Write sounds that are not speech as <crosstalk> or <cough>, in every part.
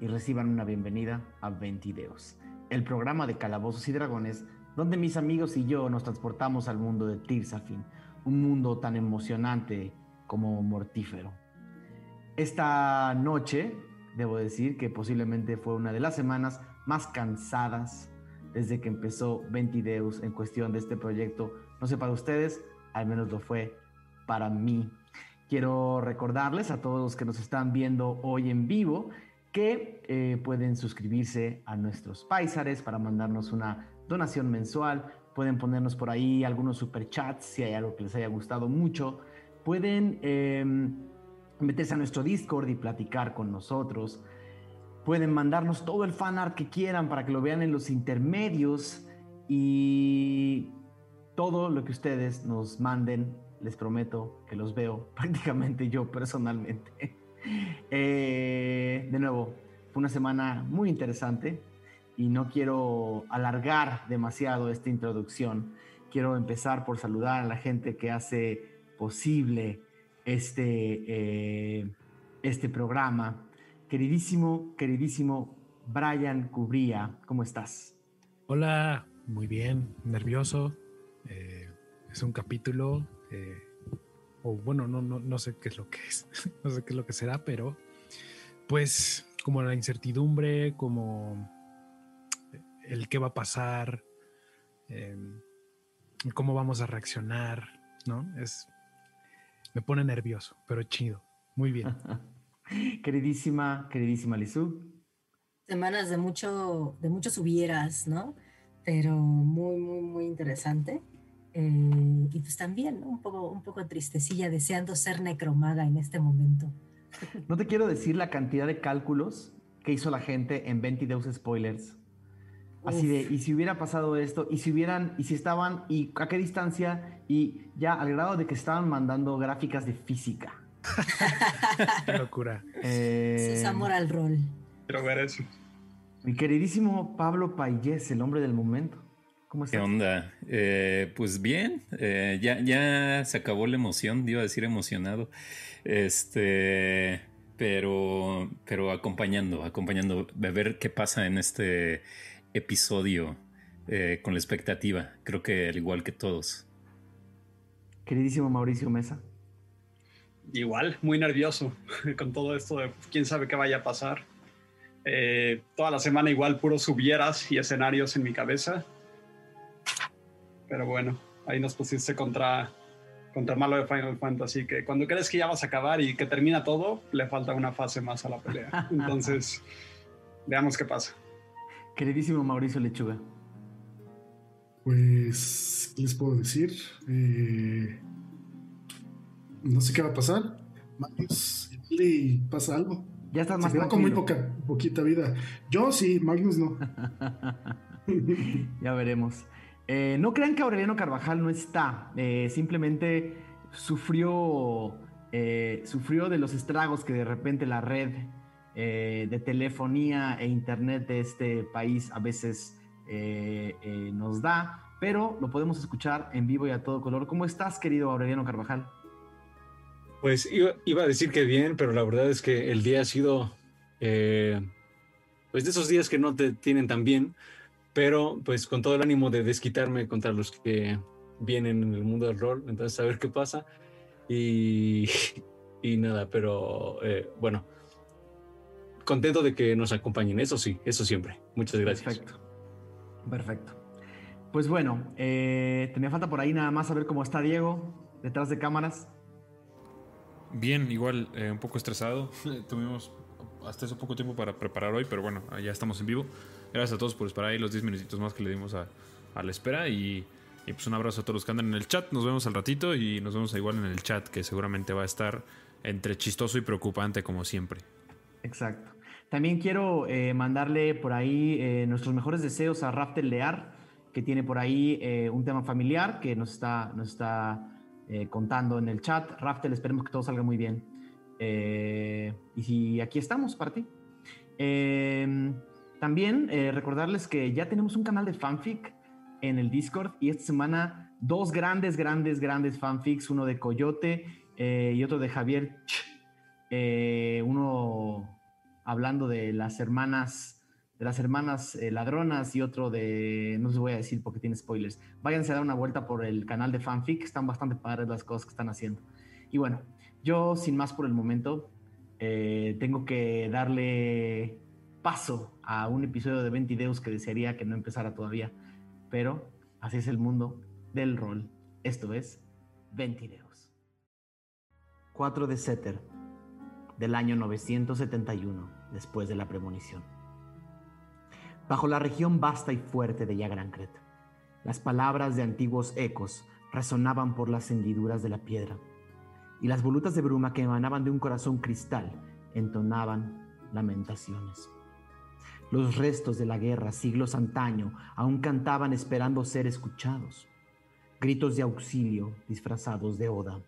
y reciban una bienvenida a Ventideos, el programa de Calabozos y Dragones donde mis amigos y yo nos transportamos al mundo de Tirsafin, un mundo tan emocionante como mortífero. Esta noche, debo decir que posiblemente fue una de las semanas más cansadas desde que empezó Ventideus en cuestión de este proyecto. No sé para ustedes, al menos lo fue para mí. Quiero recordarles a todos los que nos están viendo hoy en vivo que eh, pueden suscribirse a nuestros paisares para mandarnos una donación mensual. Pueden ponernos por ahí algunos superchats si hay algo que les haya gustado mucho. Pueden em, meterse a nuestro Discord y platicar con nosotros. Pueden mandarnos todo el fan art que quieran para que lo vean en los intermedios y todo lo que ustedes nos manden, les prometo que los veo <laughs> prácticamente yo personalmente. <laughs> Eh, de nuevo, fue una semana muy interesante y no quiero alargar demasiado esta introducción. Quiero empezar por saludar a la gente que hace posible este, eh, este programa. Queridísimo, queridísimo Brian Cubría, ¿cómo estás? Hola, muy bien, nervioso. Eh, es un capítulo, eh, o bueno, no, no, no sé qué es lo que es, <laughs> no sé qué es lo que será, pero pues como la incertidumbre, como el qué va a pasar, em, cómo vamos a reaccionar, ¿no? Es, me pone nervioso, pero chido. Muy bien. <laughs> queridísima, queridísima Lizú. Semanas de mucho, de muchos hubieras, ¿no? Pero muy, muy, muy interesante. Eh, y pues también, Un poco, un poco tristecilla, deseando ser necromaga en este momento. <laughs> No te quiero decir la cantidad de cálculos que hizo la gente en 22 Spoilers Así de, y si hubiera pasado esto, y si hubieran, y si estaban, y a qué distancia, y ya al grado de que estaban mandando gráficas de física. <laughs> qué locura. Eh, es amor al rol. Quiero ver eso. Mi queridísimo Pablo Payés, el hombre del momento. ¿Cómo estás? ¿Qué onda? Eh, pues bien, eh, ya, ya se acabó la emoción, iba a decir emocionado. Este, pero, pero acompañando, acompañando, a ver qué pasa en este episodio eh, con la expectativa, creo que al igual que todos. Queridísimo Mauricio Mesa. Igual, muy nervioso <laughs> con todo esto de quién sabe qué vaya a pasar. Eh, toda la semana igual puros subieras y escenarios en mi cabeza. Pero bueno, ahí nos pusiste contra, contra malo de Final Fantasy, que cuando crees que ya vas a acabar y que termina todo, le falta una fase más a la pelea. <laughs> Entonces, veamos qué pasa. Queridísimo Mauricio Lechuga. Pues, ¿qué les puedo decir? Eh, no sé qué va a pasar. Magnus, le pasa algo. Ya estás más Se con muy poca, poquita vida. Yo sí, Magnus no. <laughs> <laughs> ya veremos. Eh, no crean que Aureliano Carvajal no está. Eh, simplemente sufrió, sufrió de los estragos que de repente la red eh, de telefonía e internet de este país a veces eh, eh, nos da, pero lo podemos escuchar en vivo y a todo color. ¿Cómo estás, querido Aureliano Carvajal? Pues iba, a decir que bien, pero la verdad es que el día ha sido, pues de esos días que no te tienen tan bien, pero pues con todo el ánimo de desquitarme contra los que vienen en el mundo del rol, entonces a ver qué pasa. Y, <laughs> y nada, pero bueno, contento de que nos acompañen, eso sí, eso siempre. Muchas gracias. Perfecto. Perfecto. Pues bueno, eh, tenía falta por ahí nada más saber cómo está Diego detrás de cámaras. Bien, igual, eh, un poco estresado. <laughs> Tuvimos hasta hace poco tiempo para preparar hoy, pero bueno, ya estamos en vivo. Gracias a todos por esperar ahí los 10 minutitos más que le dimos a, la espera y, pues un abrazo a todos los que andan en el chat. Nos vemos al ratito y nos vemos igual en el chat que seguramente va a estar entre chistoso y preocupante como siempre. Exacto. También quiero eh, mandarle por ahí eh, nuestros mejores deseos a Raftel Lear, que tiene por ahí eh, un tema familiar que nos está, está contando en el chat. Raftel, esperemos que todo salga muy bien. y aquí estamos para ti. También recordarles que ya tenemos un canal de fanfic en el Discord y esta semana dos grandes, grandes, grandes fanfics, uno de Coyote y otro de Javier. uno hablando de las hermanas de las hermanas eh, ladronas y otro de, no les voy a decir porque tiene spoilers. Váyanse a dar una vuelta por el canal de fanfic, están bastante padres las cosas que están haciendo. Y bueno, yo sin más por el momento, eh, tengo que darle paso a un episodio de 20 videos que desearía que no empezara todavía, pero así es el mundo del rol. Esto es 20 videos. 4 de Setter, del año 971, después de la premonición bajo la región vasta y fuerte de Yagrancret. Las palabras de antiguos ecos resonaban por las hendiduras de la piedra, y las volutas de bruma que emanaban de un corazón cristal entonaban lamentaciones. Los restos de la guerra, siglos antaño, aún cantaban esperando ser escuchados. Gritos de auxilio disfrazados de oda.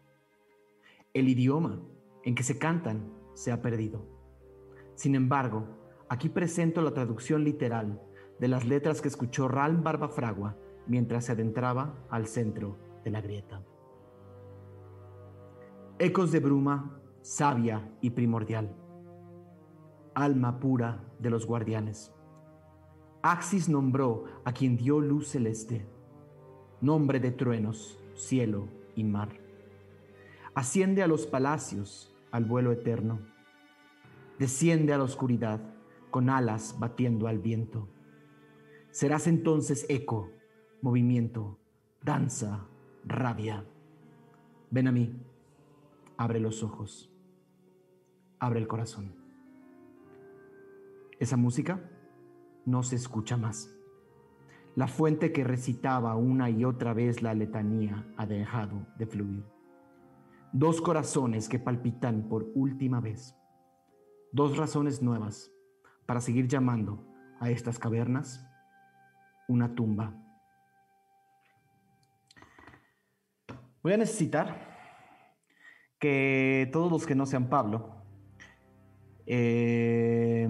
El idioma en que se cantan se ha perdido. Sin embargo, Aquí presento la traducción literal de las letras que escuchó Ralm Barbafragua mientras se adentraba al centro de la grieta. Ecos de bruma, sabia y primordial. Alma pura de los guardianes. Axis nombró a quien dio luz celeste, nombre de truenos, cielo y mar. Asciende a los palacios, al vuelo eterno. Desciende a la oscuridad con alas batiendo al viento. Serás entonces eco, movimiento, danza, rabia. Ven a mí, abre los ojos, abre el corazón. Esa música no se escucha más. La fuente que recitaba una y otra vez la letanía ha dejado de fluir. Dos corazones que palpitan por última vez. Dos razones nuevas para seguir llamando a estas cavernas una tumba. Voy a necesitar que todos los que no sean Pablo eh,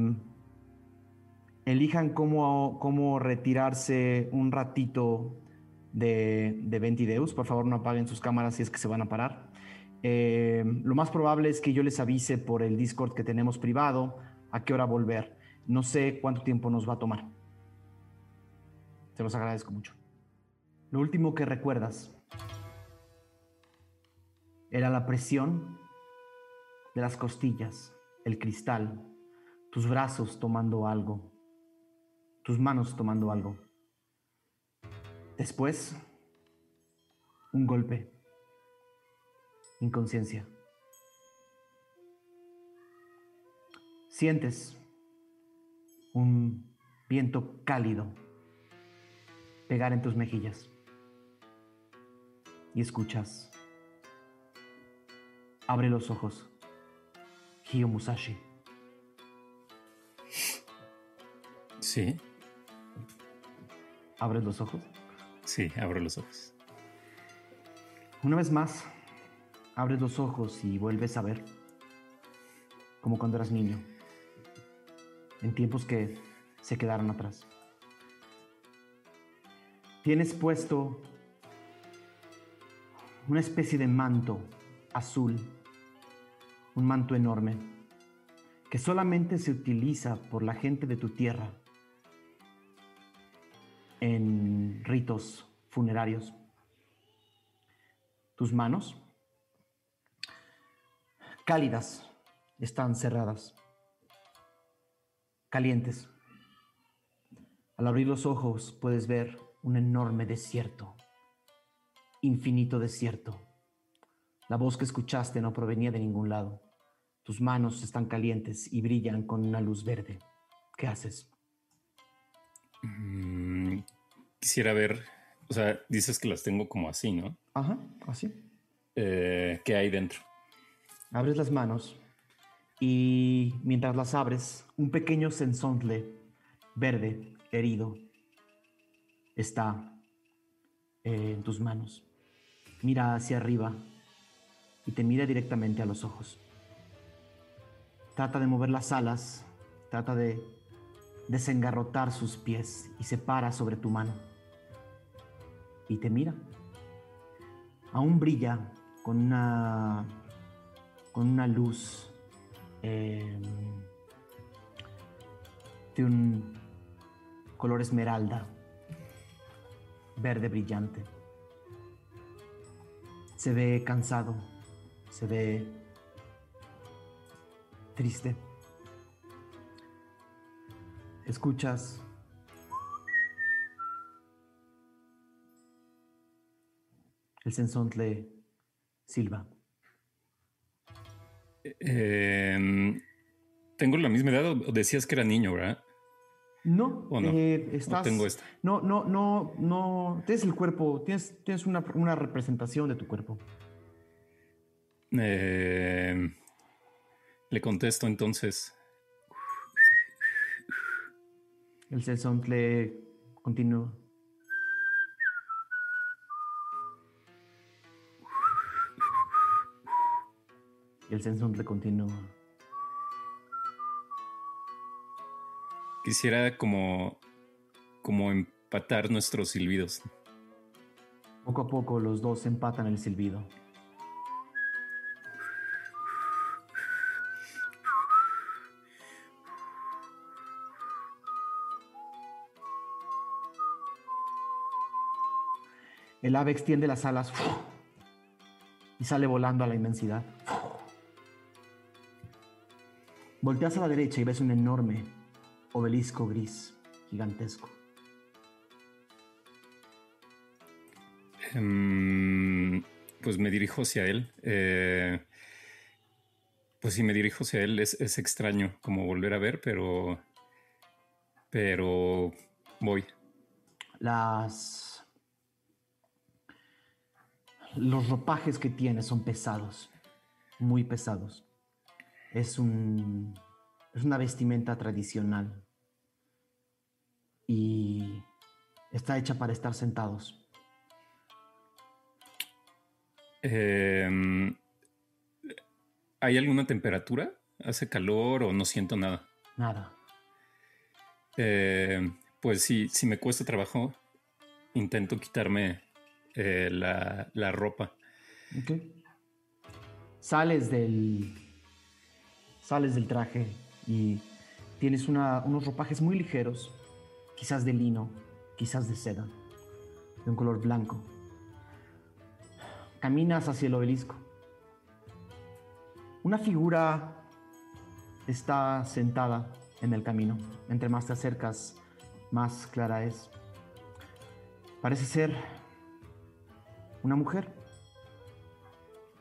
elijan cómo, cómo, retirarse un ratito de, de Ventideus. Por favor, no apaguen sus cámaras si es que se van a parar. Eh, lo más probable es que yo les avise por el Discord que tenemos privado a qué hora volver. No sé cuánto tiempo nos va a tomar. Te los agradezco mucho. Lo último que recuerdas era la presión de las costillas, el cristal, tus brazos tomando algo, tus manos tomando algo. Después, un golpe, inconsciencia. Sientes un viento cálido pegar en tus mejillas y escuchas. Abre los ojos. Hio Musashi. Sí. ¿Abres los ojos? Sí, abro los ojos. Una vez más, abres los ojos y vuelves a ver, como cuando eras niño en tiempos que se quedaron atrás. Tienes puesto una especie de manto azul, un manto enorme, que solamente se utiliza por la gente de tu tierra en ritos funerarios. Tus manos, cálidas, están cerradas calientes. Al abrir los ojos puedes ver un enorme desierto, infinito desierto. La voz que escuchaste no provenía de ningún lado. Tus manos están calientes y brillan con una luz verde. ¿Qué haces? Mm, quisiera ver, o sea, dices que las tengo como así, ¿no? Ajá, así. Eh, ¿Qué hay dentro? Abres las manos y mientras las abres, un pequeño sensontle verde, herido, está eh, en tus manos. Mira hacia arriba y te mira directamente a los ojos. Trata de mover las alas, trata de desengarrotar sus pies y se para sobre tu mano. Y te mira. Aún brilla con una, con una luz Em, de un color esmeralda, verde brillante. Se ve cansado, se ve triste. Escuchas el sensontle silba. Em, ¿Tengo la misma edad o decías que era niño, verdad? No, ¿O no? eh, ¿O estás. tengo esta? No, no, no, no. Tienes el cuerpo, tienes, tienes una, una representación de tu cuerpo. Em, le contesto entonces. El sensontle continúa. El sensontle continúa. Quisiera como, como empatar nuestros silbidos. Poco a poco los dos empatan el silbido. El ave extiende las alas y sale volando a la inmensidad. Volteas a la derecha y ves un enorme obelisco gris, gigantesco. Em, pues me dirijo hacia él. Eh, pues si me dirijo hacia él es, es extraño como volver a ver, pero... Pero voy. Las. Los ropajes que tiene son pesados, muy pesados. Es un. Es una vestimenta tradicional. Y está hecha para estar sentados. Em, ¿Hay alguna temperatura? ¿Hace calor o no siento nada? Nada. Eh, pues sí, si me cuesta trabajo, intento quitarme eh, la, la ropa. Ok. Sales del. Sales del traje y tienes unos ropajes muy ligeros, quizás de lino, quizás de seda, de un color blanco. Caminas hacia el obelisco. Una figura está sentada en el camino. Entre más te acercas, más clara es. Parece ser una mujer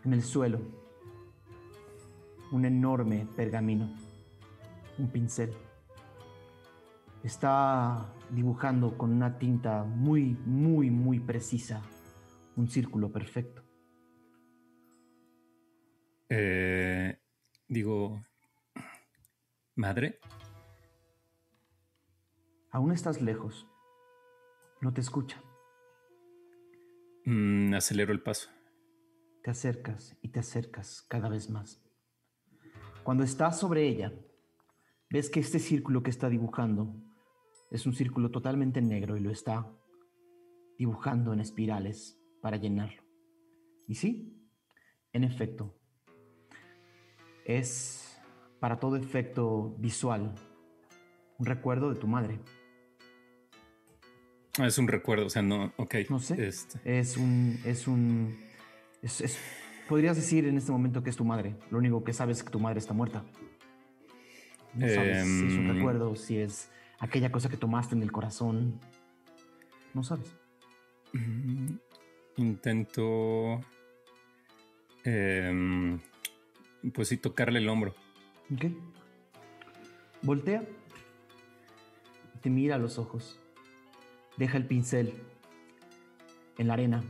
en el suelo. Un enorme pergamino. Un pincel. Está dibujando con una tinta muy, muy, muy precisa un círculo perfecto. Eh, digo, madre, Aún estás lejos. No te escucha. Mm, acelero el paso. Te acercas y te acercas cada vez más. Cuando estás sobre ella, ves que este círculo que está dibujando es un círculo totalmente negro y lo está dibujando en espirales para llenarlo. Y sí, en efecto, es para todo efecto visual un recuerdo de tu madre. Ah, es un recuerdo, o sea, no, ok. No sé. Este, Es un. Es un. es- es- podrías decir en este momento que es tu madre. Lo único que sabes es que tu madre está muerta. No sabes si es un Em. recuerdo, si es aquella cosa que tomaste en el corazón. No sabes. intento, em, pues sí, tocarle el hombro. ¿Ok? Voltea. Te mira a los ojos. Deja el pincel en la arena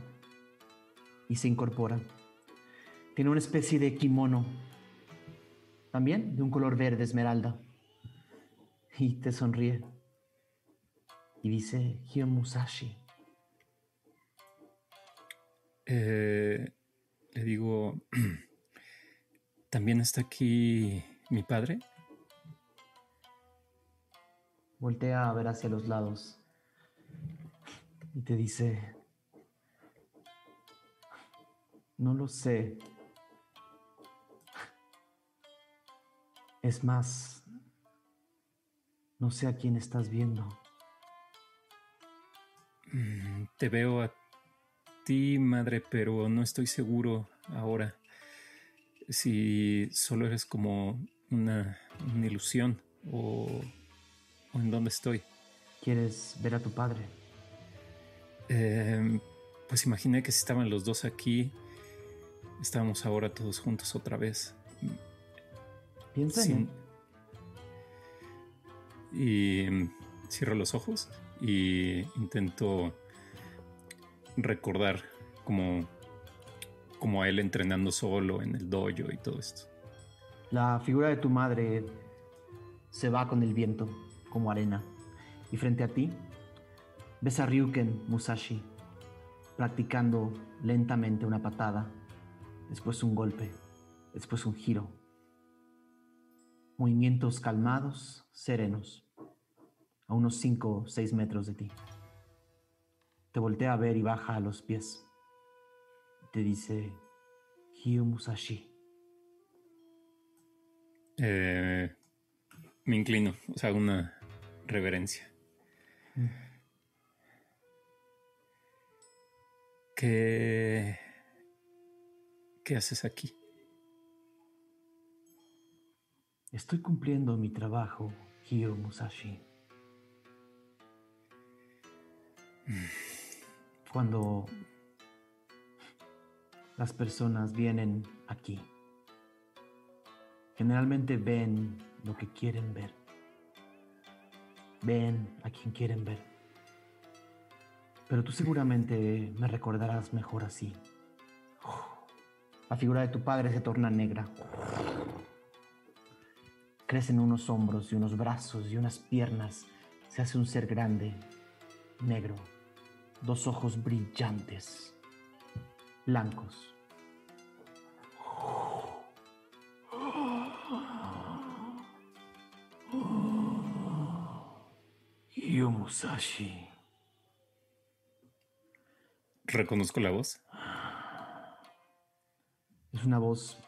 y se incorpora. Tiene una especie de kimono, también de un color verde esmeralda. Y te sonríe. Y dice Hio Musashi. Eh, le digo, <clears throat> ¿también está aquí mi padre? Voltea a ver hacia los lados y te dice, no lo sé. Es más, No sé a quién estás viendo. Mm, Te veo a ti, madre, pero no estoy seguro ahora si solo eres como una, una ilusión o, o en dónde estoy. ¿Quieres ver a tu padre? Eh, pues imaginé que si estaban los dos aquí, estábamos ahora todos juntos otra vez. Piensa en él. Y mm, cierro los ojos y intento recordar como, como a él entrenando solo en el dojo y todo esto. La figura de tu madre se va con el viento, como arena. Y frente a ti, ves a Ryuken Musashi practicando lentamente una patada, después un golpe, después un giro. Movimientos calmados, serenos, a unos 5 o 6 metros de ti. Te voltea a ver y baja a los pies. Te dice, Hyo Musashi. Eh, me inclino, o sea, una reverencia. ¿Qué, ¿Qué haces aquí? Estoy cumpliendo mi trabajo, Hyo Musashi. Cuando las personas vienen aquí, generalmente ven lo que quieren ver. Ven a quien quieren ver. Pero tú seguramente me recordarás mejor así. La figura de tu padre se torna negra. Crecen unos hombros y unos brazos y unas piernas. Se hace un ser grande, negro, dos ojos brillantes, blancos. Yu Musashi. Reconozco la voz. Es una voz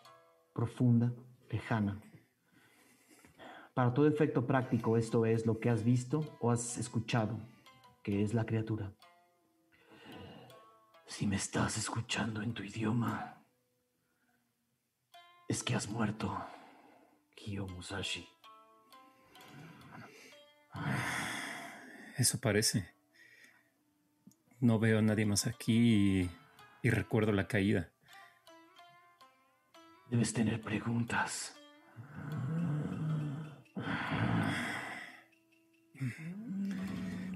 profunda, lejana. Para todo efecto práctico, esto es lo que has visto o has escuchado, que es la criatura. Si me estás escuchando en tu idioma, es que has muerto, Kyo Musashi. Eso parece. No veo a nadie más aquí y, y recuerdo la caída. Debes tener preguntas.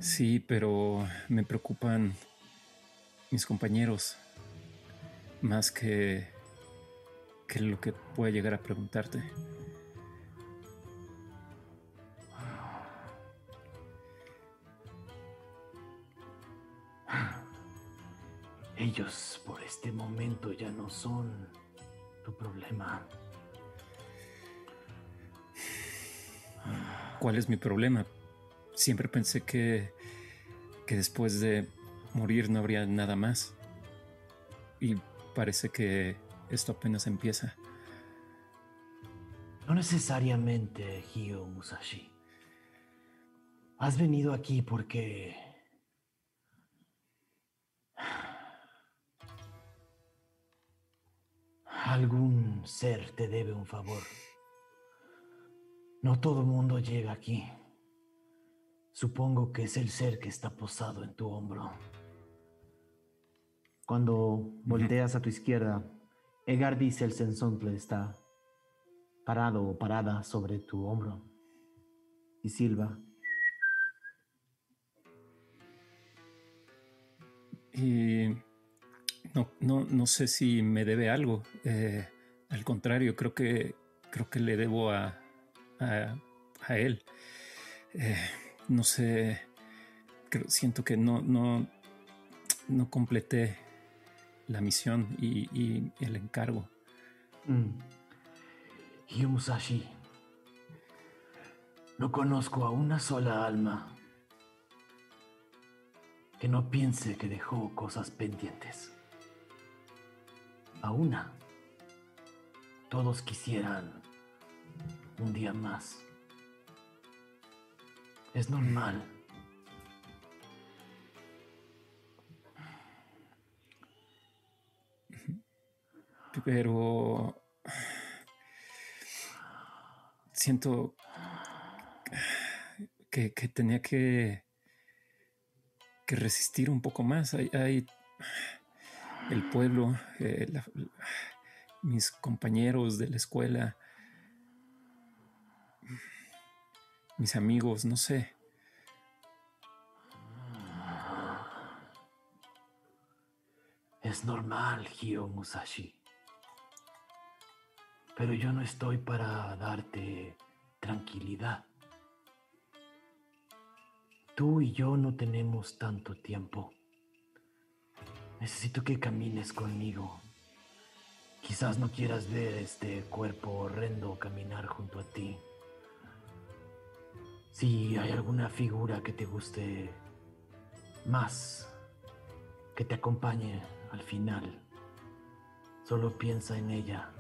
Sí, pero me preocupan mis compañeros más que, que lo que pueda llegar a preguntarte. Ellos por este momento ya no son tu problema. ¿Cuál es mi problema? Siempre pensé que, que después de morir no habría nada más. Y parece que esto apenas empieza. No necesariamente, Hyo Musashi. Has venido aquí porque... Algún ser te debe un favor. No todo el mundo llega aquí. Supongo que es el ser que está posado en tu hombro. Cuando volteas a tu izquierda, Egar dice el sensontle está parado o parada sobre tu hombro y silba. Y no, no, no sé si me debe algo. Eh, al contrario, creo que creo que le debo a, a, a él. Eh, no sé. creo- siento que no, no, no completé la misión y, el encargo. Mm. Musashi. No conozco a una sola alma que no piense que dejó cosas pendientes. A una. Todos quisieran un día más. Es normal. Pero siento que, que tenía que, que resistir un poco más. Hay, el pueblo, eh, mis compañeros de la escuela, mis amigos, no sé. Es normal, Hio Musashi. Pero yo no estoy para darte tranquilidad. Tú y yo no tenemos tanto tiempo. Necesito que camines conmigo. Quizás no quieras ver este cuerpo horrendo caminar junto a ti. Si hay alguna figura que te guste más, que te acompañe al final, solo piensa en ella.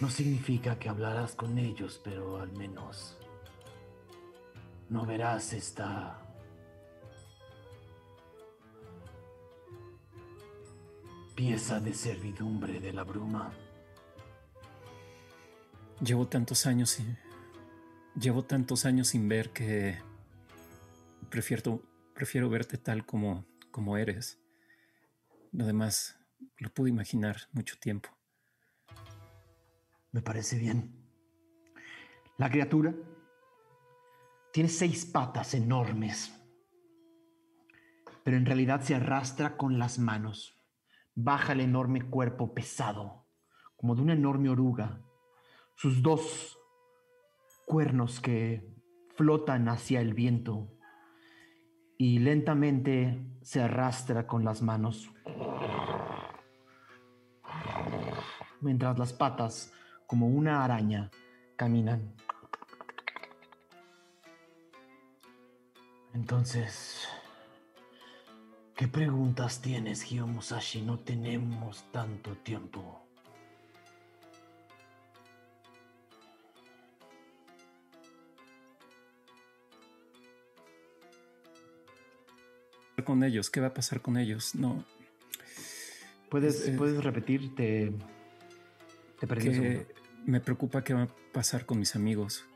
No significa que hablarás con ellos, pero al menos no verás esta pieza de servidumbre de la bruma. Llevo tantos años llevo tantos años sin ver que prefiero, prefiero verte tal como, como eres. Lo demás lo pude imaginar mucho tiempo. Me parece bien. La criatura tiene seis patas enormes, pero en realidad se arrastra con las manos. Baja el enorme cuerpo pesado, como de una enorme oruga. Sus dos cuernos que flotan hacia el viento y lentamente se arrastra con las manos. Mientras las patas, como una araña, caminan. Entonces, ¿qué preguntas tienes, Hio Musashi? No tenemos tanto tiempo. Con ellos, ¿qué va a pasar con ellos? No, ¿Puedes, Eh, ¿puedes repetir? Te, te perdí que me preocupa qué va a pasar con mis amigos.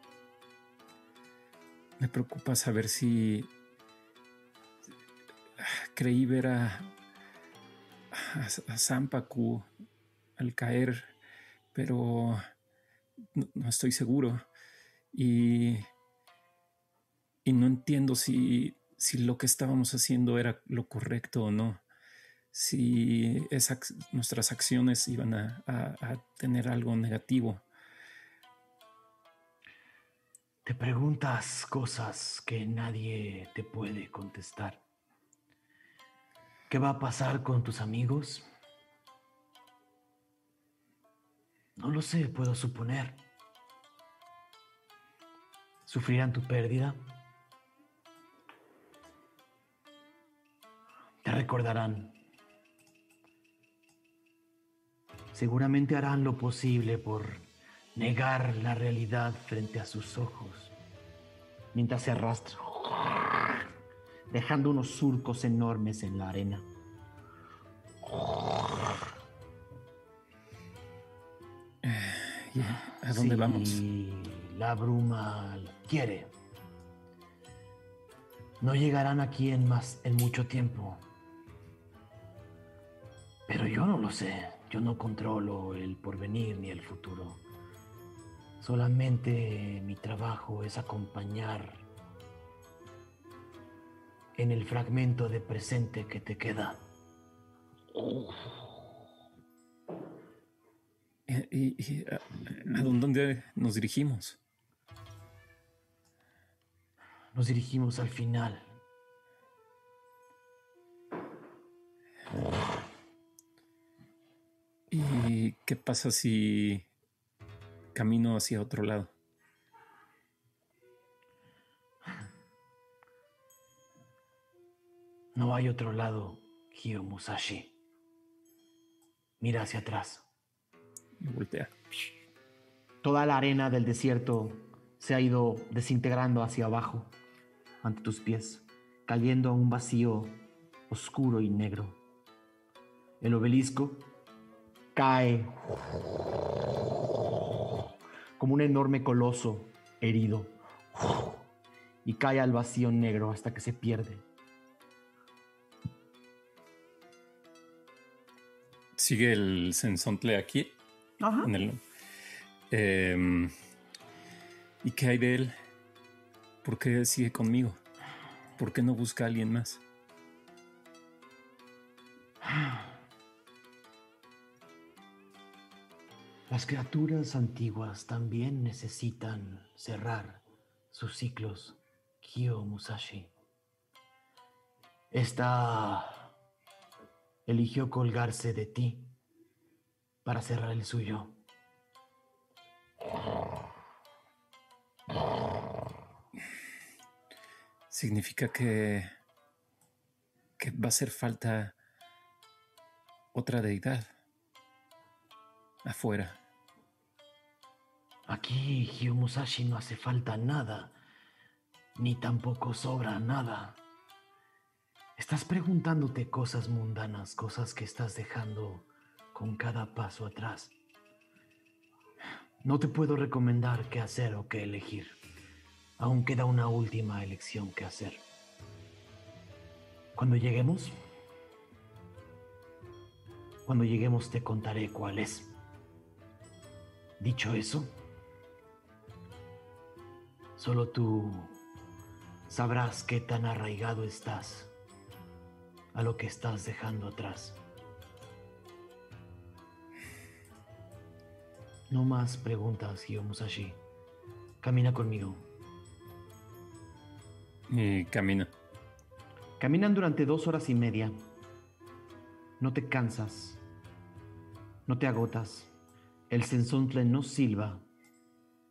Me preocupa saber si creí ver a, a, a Sampaku al caer, pero no, no estoy seguro. Y, y no entiendo si, si lo que estábamos haciendo era lo correcto o no. Si nuestras acciones iban a, a- a tener algo negativo. Te preguntas cosas que nadie te puede contestar. ¿Qué va a pasar con tus amigos? No lo sé, puedo suponer. ¿Sufrirán tu pérdida? Te recordarán. Seguramente harán lo posible por negar la realidad frente a sus ojos, mientras se arrastra, dejando unos surcos enormes en la arena. ¿Y ¿A dónde Si vamos? La bruma quiere. No llegarán aquí en más en mucho tiempo. Pero yo no lo sé. Yo no controlo el porvenir ni el futuro. Solamente mi trabajo es acompañar en el fragmento de presente que te queda. ¿Y, y a, a dónde nos dirigimos? Nos dirigimos al final. ¿Y qué pasa si camino hacia otro lado? No hay otro lado, Hio Musashi. Mira hacia atrás. Y voltea. Toda la arena del desierto se ha ido desintegrando hacia abajo ante tus pies, cayendo a un vacío oscuro y negro. El obelisco cae como un enorme coloso herido y cae al vacío negro hasta que se pierde. Sigue el sensontle aquí. Ajá. en el- Em, ¿Y qué hay de él? ¿Por qué sigue conmigo? ¿Por qué no busca a alguien más? Las criaturas antiguas también necesitan cerrar sus ciclos, Kyo Musashi. Esta eligió colgarse de ti para cerrar el suyo. Significa que. que va a hacer falta otra deidad afuera. Aquí, Kyo Musashi, no hace falta nada, ni tampoco sobra nada. Estás preguntándote cosas mundanas, cosas que estás dejando con cada paso atrás. No te puedo recomendar qué hacer o qué elegir. Aún queda una última elección que hacer. Cuando lleguemos, cuando lleguemos te contaré cuál es. Dicho eso, solo tú sabrás qué tan arraigado estás a lo que estás dejando atrás. No más preguntas, Hyo Musashi. Camina conmigo. Y camina. Caminan durante dos horas y media. No te cansas. No te agotas. El sensontle no silba.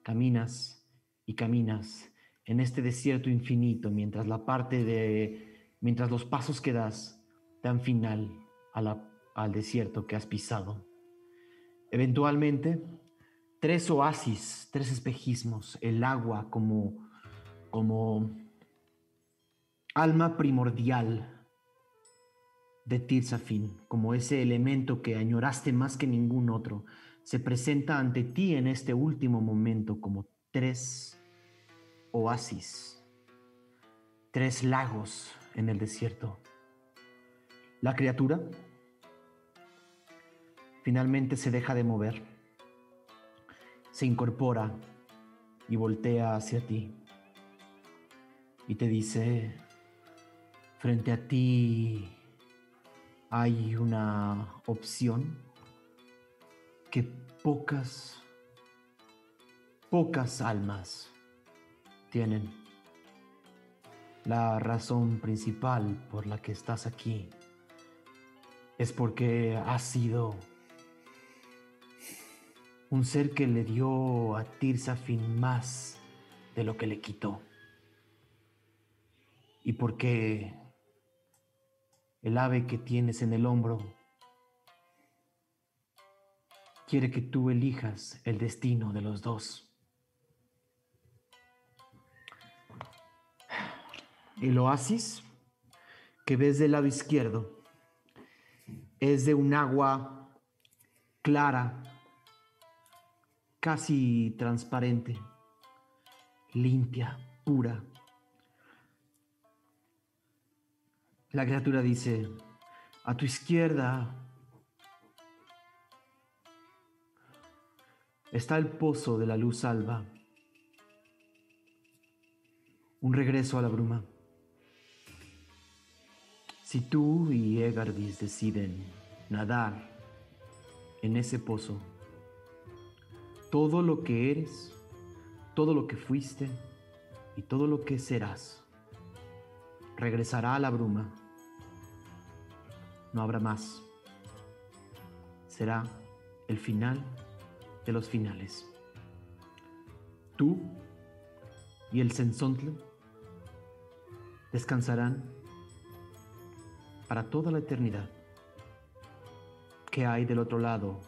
Caminas y caminas en este desierto infinito mientras la parte de... mientras los pasos que das dan final al desierto que has pisado. Eventualmente, tres oasis, tres espejismos, el agua como... como alma primordial de Tirzafin, como ese elemento que añoraste más que ningún otro, se presenta ante ti en este último momento como tres oasis, tres lagos en el desierto. La criatura finalmente se deja de mover, se incorpora y voltea hacia ti y te dice, frente a ti hay una opción que pocas, pocas almas tienen. La razón principal por la que estás aquí es porque has sido un ser que le dio a Tirzafin más de lo que le quitó. Y porque el ave que tienes en el hombro quiere que tú elijas el destino de los dos. El oasis que ves del lado izquierdo es de un agua clara, casi transparente, limpia, pura. La criatura dice, a tu izquierda está el pozo de la luz alba, un regreso a la bruma. Si tú y Egardis deciden nadar en ese pozo, todo lo que eres, todo lo que fuiste y todo lo que serás regresará a la bruma. No habrá más. Será el final de los finales. Tú y el sensontle descansarán para toda la eternidad. ¿Qué hay del otro lado?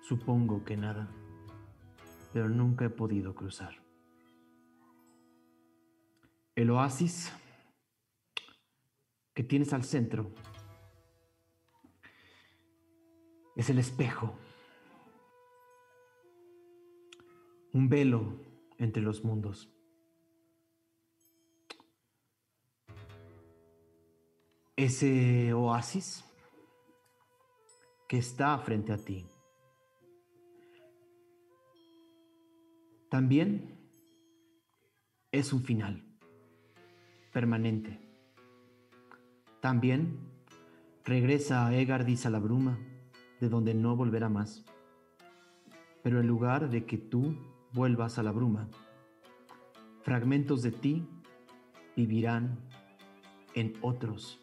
Supongo que nada. pero nunca he podido cruzar. El oasis que tienes al centro es el espejo, un velo entre los mundos. Ese oasis que está frente a ti. También es un final permanente. También regresa a Egardis a la bruma, de donde no volverá más. Pero en lugar de que tú vuelvas a la bruma, fragmentos de ti vivirán en otros.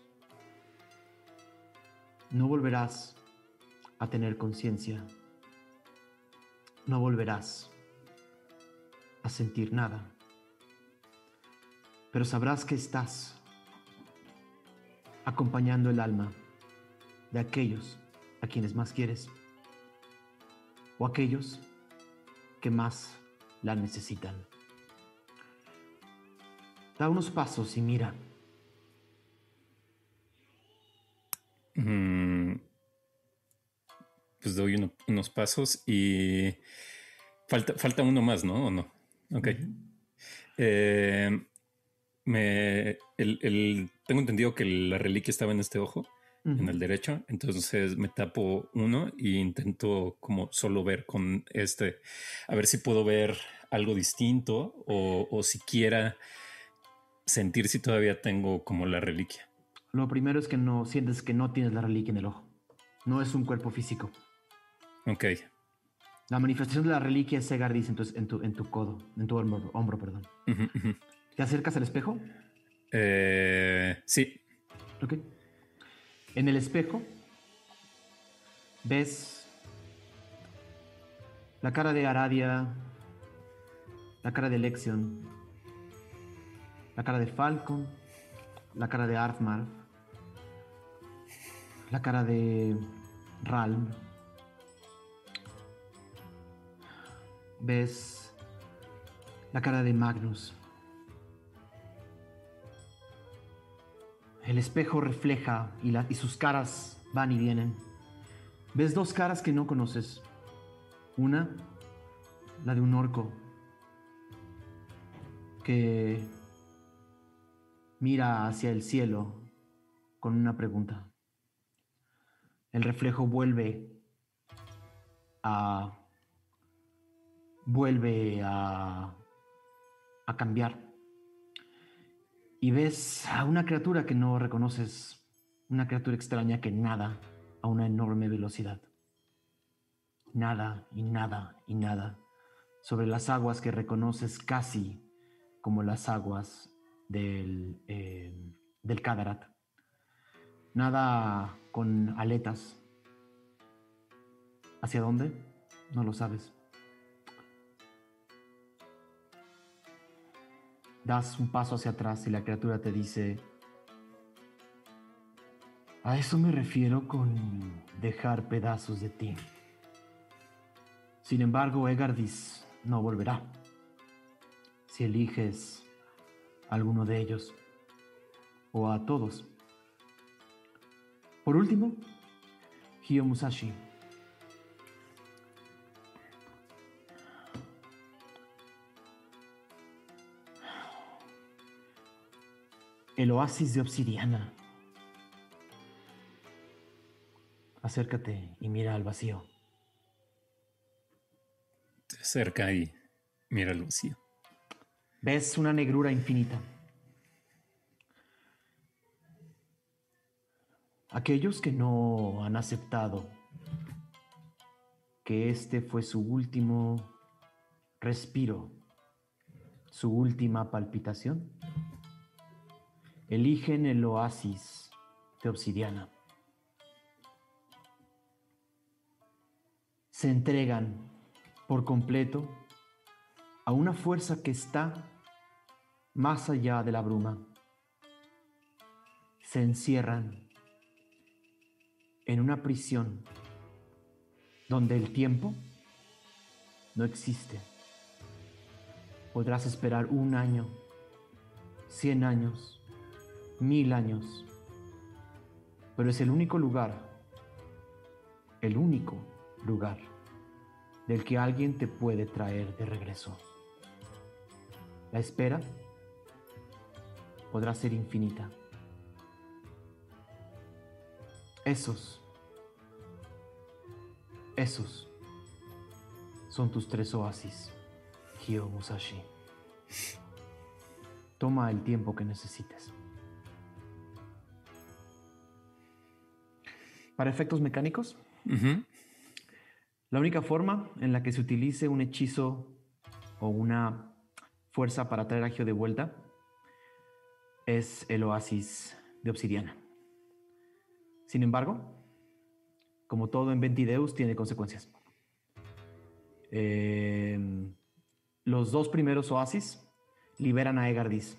No volverás a tener conciencia. No volverás a sentir nada. Pero sabrás que estás acompañando el alma de aquellos a quienes más quieres o aquellos que más la necesitan. Da unos pasos y mira. Mm, pues doy uno- unos pasos y falta, falta uno más, ¿no? ¿O no? Ok. Eh, me, el- el- tengo entendido que la reliquia estaba en este ojo, en el derecho, entonces me tapo uno e intento como solo ver con este, a ver si puedo ver algo distinto o, o siquiera sentir si todavía tengo como la reliquia. Lo primero es que no sientes que no tienes la reliquia en el ojo. No es un cuerpo físico. Ok. La manifestación de la reliquia es Segardis en tu, en tu, en tu codo, en tu hombro, hombro, perdón. Ujú, ujú. ¿Te acercas al espejo? Eh, sí. Ok. En el espejo ves la cara de Aradia, la cara de Lexion, la cara de Falcon, la cara de Arthmar, la cara de Ralm. Ves la cara de Magnus. El espejo refleja y, sus caras van y vienen. Ves dos caras que no conoces. Una, la de un orco, que mira hacia el cielo con una pregunta. El reflejo vuelve a... vuelve a cambiar y ves a una criatura que no reconoces, una criatura extraña que nada a una enorme velocidad. Nada y nada y nada sobre las aguas que reconoces casi como las aguas del, eh, del. Nada con aletas. ¿Hacia dónde? No lo sabes. Das un paso hacia atrás y la criatura te dice, a eso me refiero con dejar pedazos de ti. Sin embargo, Egardis no volverá. Si eliges alguno de ellos o a todos. Por último, Hio Musashi. El oasis de obsidiana. Acércate y mira al vacío. Se acerca y mira el vacío. Ves una negrura infinita. Aquellos que no han aceptado que este fue su último respiro, su última palpitación, eligen el oasis de obsidiana. Se entregan por completo a una fuerza que está más allá de la bruma. Se encierran en una prisión donde el tiempo no existe. Podrás esperar un año, cien años, mil años, pero es el único lugar, el único lugar del que alguien te puede traer de regreso. La espera podrá ser infinita. Esos, esos son tus tres oasis, Hyo Musashi. Toma el tiempo que necesites. Para efectos mecánicos, la única forma en la que se utilice un hechizo o una fuerza para traer a Gio de vuelta es el oasis de obsidiana. Sin embargo, como todo en Ventideus, tiene consecuencias. Eh, los dos primeros oasis liberan a Egardis.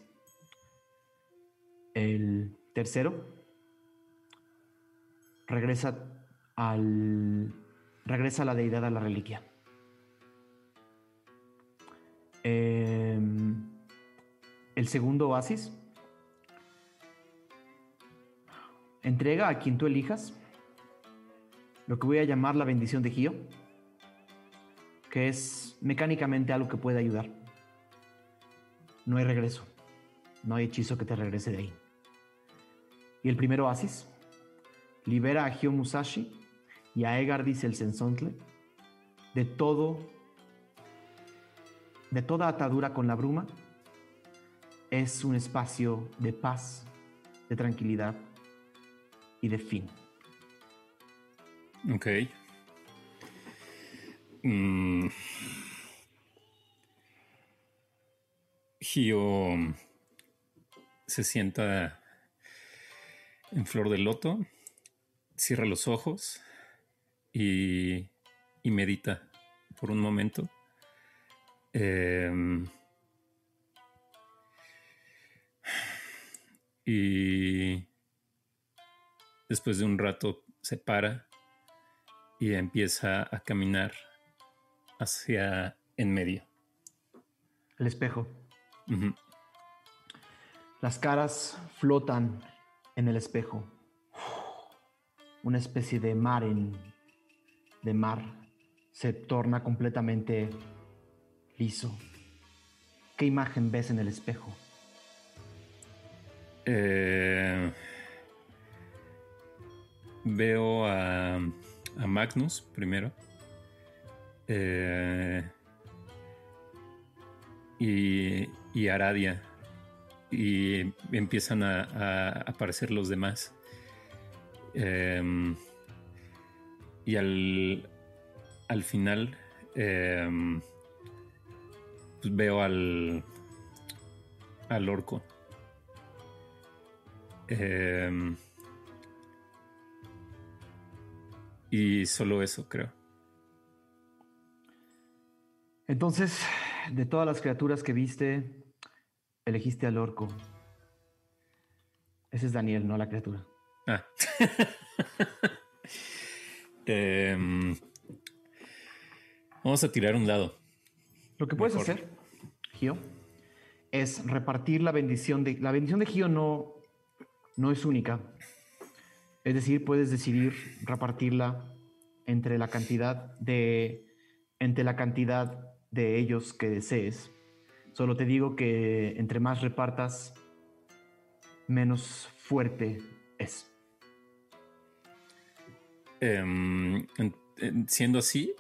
El tercero regresa al regresa la deidad a la reliquia. Eh, el segundo oasis entrega a quien tú elijas lo que voy a llamar la bendición de Gio, que es mecánicamente algo que puede ayudar. No hay regreso, no hay hechizo que te regrese de ahí. Y el primer oasis libera a Gio Musashi y a Egardis el Sensontle de todo, de toda atadura con la bruma. Es un espacio de paz, de tranquilidad y de fin. Ok. Mm. Se sienta en flor de loto, cierra los ojos y, y medita por un momento. Em, y después de un rato se para y empieza a caminar hacia en medio. El espejo. Las caras flotan en el espejo. Una especie de mar en, de mar se torna completamente liso. ¿Qué imagen ves en el espejo? Eh, veo a, a Magnus primero. Eh, y, y Aradia. Y empiezan a, a aparecer los demás. Em, y al, al final em, pues veo al, al orco. Em, y solo eso, creo. Entonces, de todas las criaturas que viste, elegiste al orco. Ese es Daniel, no la criatura. Ah. <laughs> Em, vamos a tirar un dado. Lo que puedes Mejor. hacer, Gio, es repartir la bendición de. La bendición de Gio no, no es única. Es decir, puedes decidir repartirla entre la cantidad de. entre la cantidad de ellos que desees. Solo te digo que entre más repartas, menos fuerte es. Em, en- en- siendo así,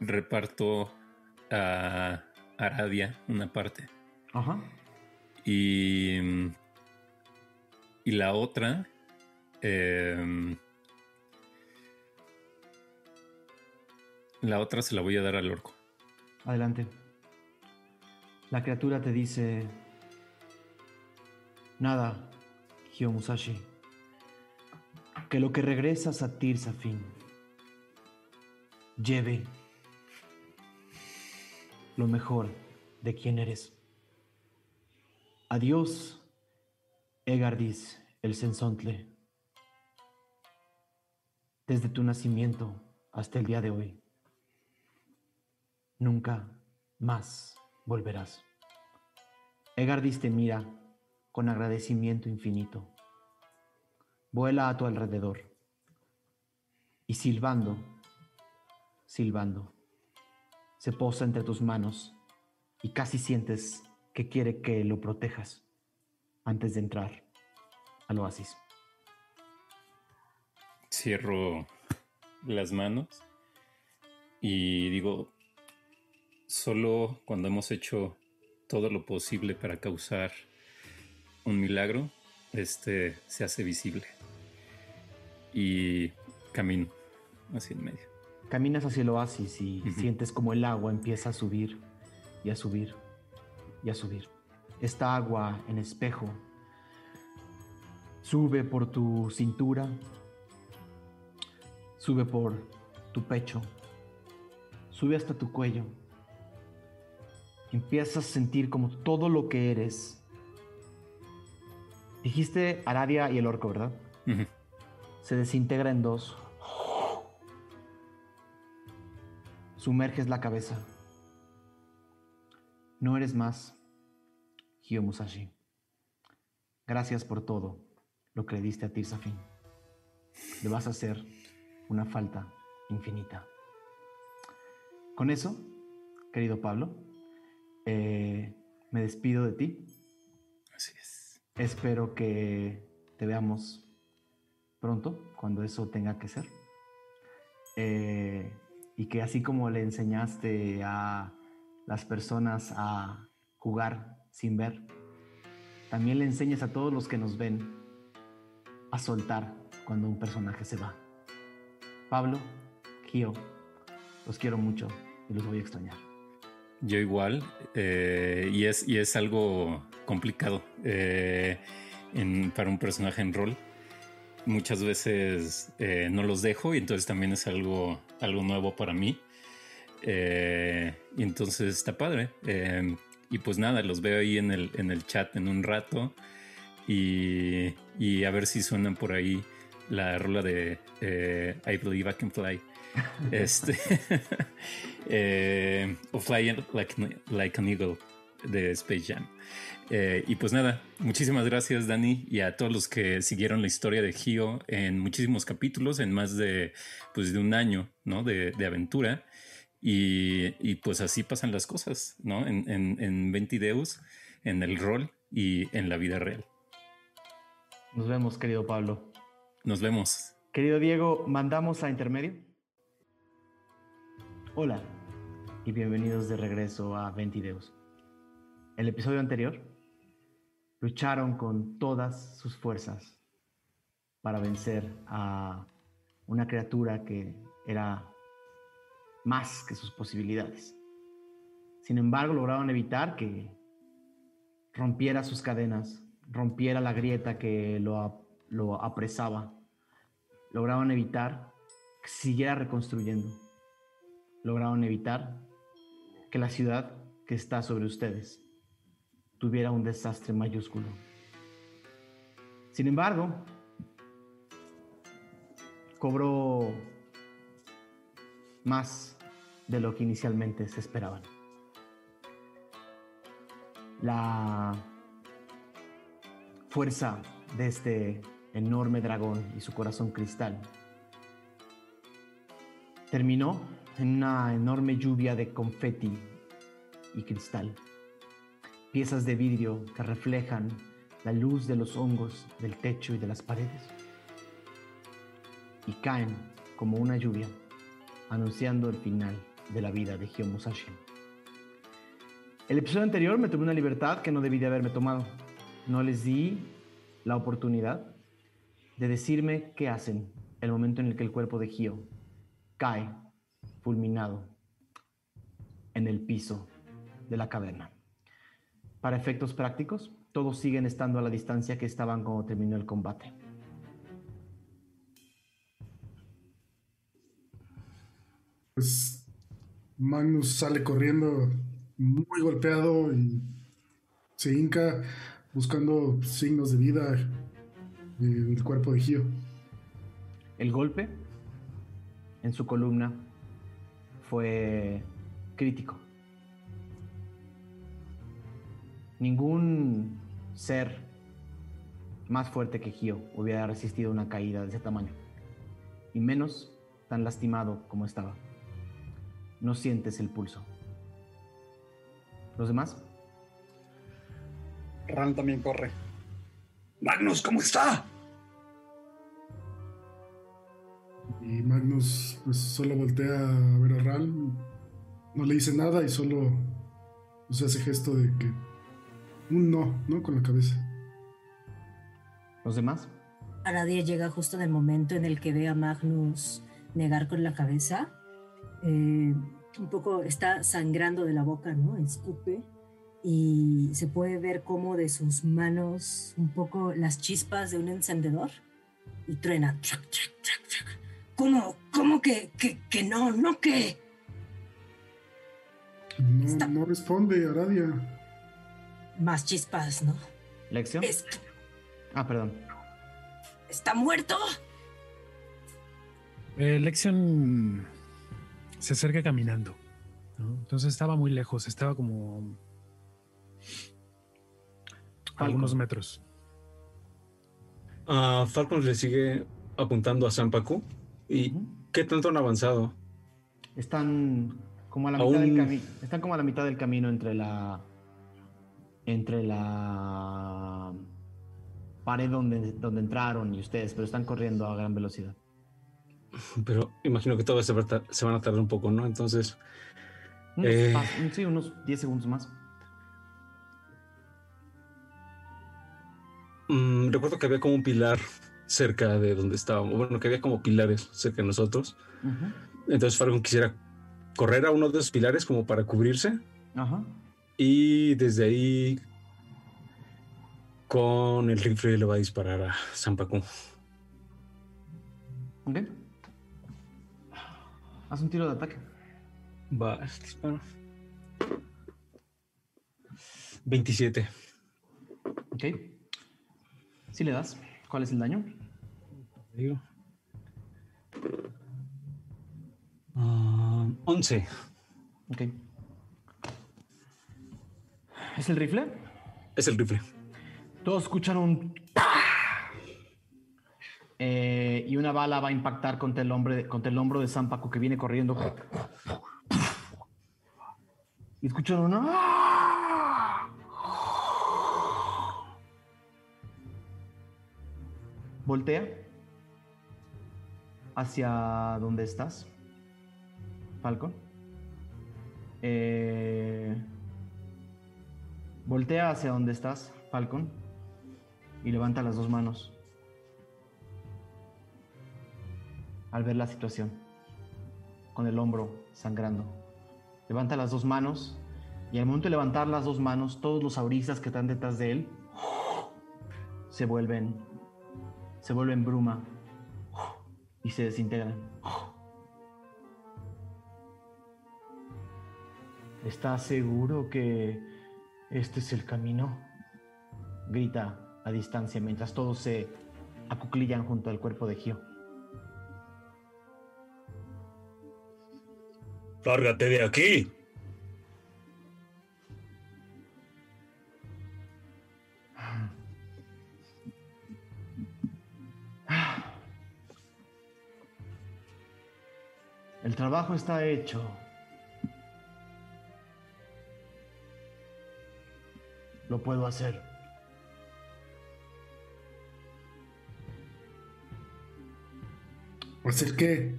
reparto a Aradia una parte. Ajá. Y, y la otra. em, la otra se la voy a dar al orco. Adelante. La criatura te dice... Nada, Hyo Musashi. Que lo que regresas a Tirsafin lleve lo mejor de quien eres. Adiós, Egardis el Sensontle. Desde tu nacimiento hasta el día de hoy. Nunca más volverás. Egardis te mira con agradecimiento infinito. Vuela a tu alrededor y silbando, silbando, se posa entre tus manos y casi sientes que quiere que lo protejas antes de entrar al oasis. Cierro las manos y digo, solo cuando hemos hecho todo lo posible para causar un milagro, este se hace visible. Y camino hacia el medio. Caminas hacia el oasis y sientes como el agua empieza a subir y a subir y a subir. Esta agua en espejo sube por tu cintura, sube por tu pecho, sube hasta tu cuello. Empiezas a sentir como todo lo que eres. Dijiste Aradia y el orco, ¿verdad? Se desintegra en dos. Sumerges la cabeza. No eres más, Hyo Musashi. Gracias por todo lo que le diste a Tirsafin. Le vas a hacer una falta infinita. Con eso, querido Pablo, eh, me despido de ti. Así es. Espero que te veamos pronto, cuando eso tenga que ser. Eh, y que así como le enseñaste a las personas a jugar sin ver, también le enseñes a todos los que nos ven a soltar cuando un personaje se va. Pablo, Kio, los quiero mucho y los voy a extrañar. Yo igual, eh, y, es, y es algo complicado eh, para un personaje en rol. Muchas veces eh, no los dejo y entonces también es algo, algo nuevo para mí. y entonces está padre. y pues nada, los veo ahí en el, en el chat en un rato y, y a ver si suenan por ahí la rola de I Believe I Can Fly. <laughs> este, <laughs> eh, o Fly like, like, an Eagle de Space Jam. Eh, y pues nada, muchísimas gracias Dani y a todos los que siguieron la historia de Gio en muchísimos capítulos, en más de, pues, de un año ¿no? de, de aventura. Y, y, pues así pasan las cosas, ¿no? En, en, en Ventideus, en el rol y en la vida real. Nos vemos, querido Pablo. Nos vemos. Querido Diego, ¿mandamos a intermedio? Hola y bienvenidos de regreso a Ventideus. El episodio anterior lucharon con todas sus fuerzas para vencer a una criatura que era más que sus posibilidades. Sin embargo, lograron evitar que rompiera sus cadenas, rompiera la grieta que lo, lo apresaba. Lograron evitar que siguiera reconstruyendo lograron evitar que la ciudad que está sobre ustedes tuviera un desastre mayúsculo. Sin embargo, cobró más de lo que inicialmente se esperaban. La fuerza de este enorme dragón y su corazón cristal terminó en una enorme lluvia de confeti y cristal. Piezas de vidrio que reflejan la luz de los hongos del techo y de las paredes. Y caen como una lluvia, anunciando el final de la vida de Hyo Musashi. El episodio anterior me tomé una libertad que no debí de haberme tomado. No les di la oportunidad de decirme qué hacen el momento en el que el cuerpo de Hyo cae fulminado en el piso de la caverna. Para efectos prácticos, todos siguen estando a la distancia que estaban cuando terminó el combate. Pues Magnus sale corriendo muy golpeado y se hinca buscando signos de vida en el cuerpo de Gio. El golpe en su columna fue crítico. Ningún ser más fuerte que Gio hubiera resistido una caída de ese tamaño. Y menos tan lastimado como estaba. No sientes el pulso. ¿Los demás? Ran también corre. Magnus, ¿cómo está? Y Magnus pues solo voltea a ver a Ral. No le dice nada y solo pues, hace gesto de que un no, ¿no? Con la cabeza. ¿Los demás? Aradia llega justo en el momento en el que ve a Magnus negar con la cabeza. Eh, un poco está sangrando de la boca, ¿no? Escupe. Y se puede ver como de sus manos un poco las chispas de un encendedor. Y truena. ¿Cómo? ¿Cómo que, que, que no? ¿No que? No, Está- no responde Aradia. Más chispas, ¿no? ¿Lección? Es- Ah, perdón. ¿Está muerto? Eh, Lexion se acerca caminando. ¿no? Entonces estaba muy lejos, estaba como a algunos metros. Ah, Falcon le sigue apuntando a Zampacu. ¿Y qué tanto han avanzado? Están como a la mitad del camino. Están como a la mitad del camino entre la. Entre la pared donde, donde entraron y ustedes, pero están corriendo a gran velocidad. Pero imagino que todavía se, se van a tardar un poco, ¿no? Entonces, Unos, Eh. sí, unos 10 segundos más. mm, recuerdo que había como un pilar cerca de donde estábamos. Bueno, que había como pilares cerca de nosotros. Entonces Falcon quisiera correr a uno de esos pilares como para cubrirse. Ajá. Y desde ahí con el rifle le va a disparar a Zampacu. Ok. Haz un tiro de ataque. Va, disparo. 27. Ok. Si le das. ¿Cuál es el daño? Digo. Ah, 11. Ok. ¿Es el rifle? Es el rifle. Todos escuchan un... Eh, y una bala va a impactar contra el, hombre, contra el hombro de San Paco que viene corriendo. Y escuchan un... Voltea hacia donde estás, Falcon. Eh, voltea hacia donde estás, Falcon, y levanta las dos manos al ver la situación, con el hombro sangrando. Levanta las dos manos y al momento de levantar las dos manos, todos los auristas que están detrás de él se vuelven, se vuelven bruma y se desintegran. ¿Estás seguro que este es el camino? Grita a distancia mientras todos se acuclillan junto al cuerpo de Gio. ¡Lárgate de aquí! El trabajo está hecho. Lo puedo hacer. ¿Hacer qué?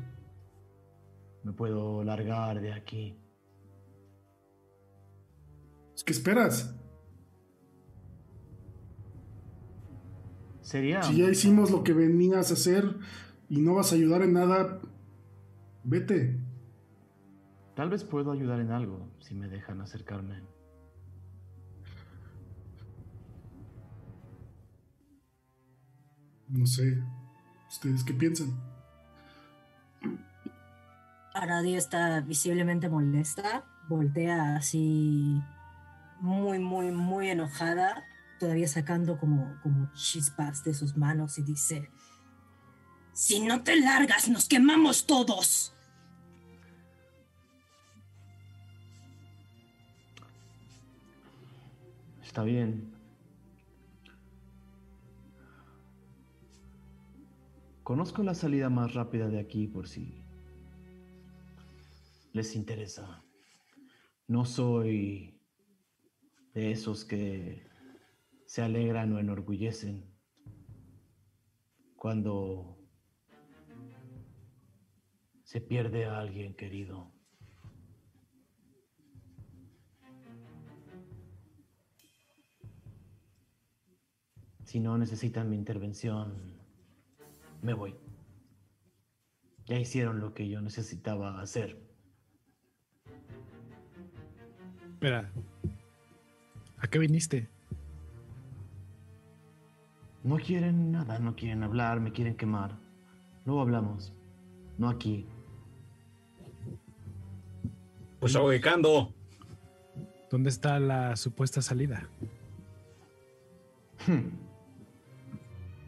Me puedo largar de aquí. ¿Qué esperas? Sería. Si ya hicimos lo que venías a hacer y no vas a ayudar en nada, vete. Tal vez puedo ayudar en algo si me dejan acercarme. No sé. ¿Ustedes qué piensan? Aradia está visiblemente molesta, voltea así muy, muy, muy enojada, todavía sacando como, como chispas de sus manos y dice, si no te largas, nos quemamos todos. Está bien. Conozco la salida más rápida de aquí por si les interesa. No soy de esos que se alegran o enorgullecen cuando se pierde a alguien querido. Si no necesitan mi intervención, me voy. Ya hicieron lo que yo necesitaba hacer. Espera. ¿A qué viniste? No quieren nada, no quieren hablar, me quieren quemar. Luego hablamos. No aquí. Pues ahogando. ¿Dónde está la supuesta salida?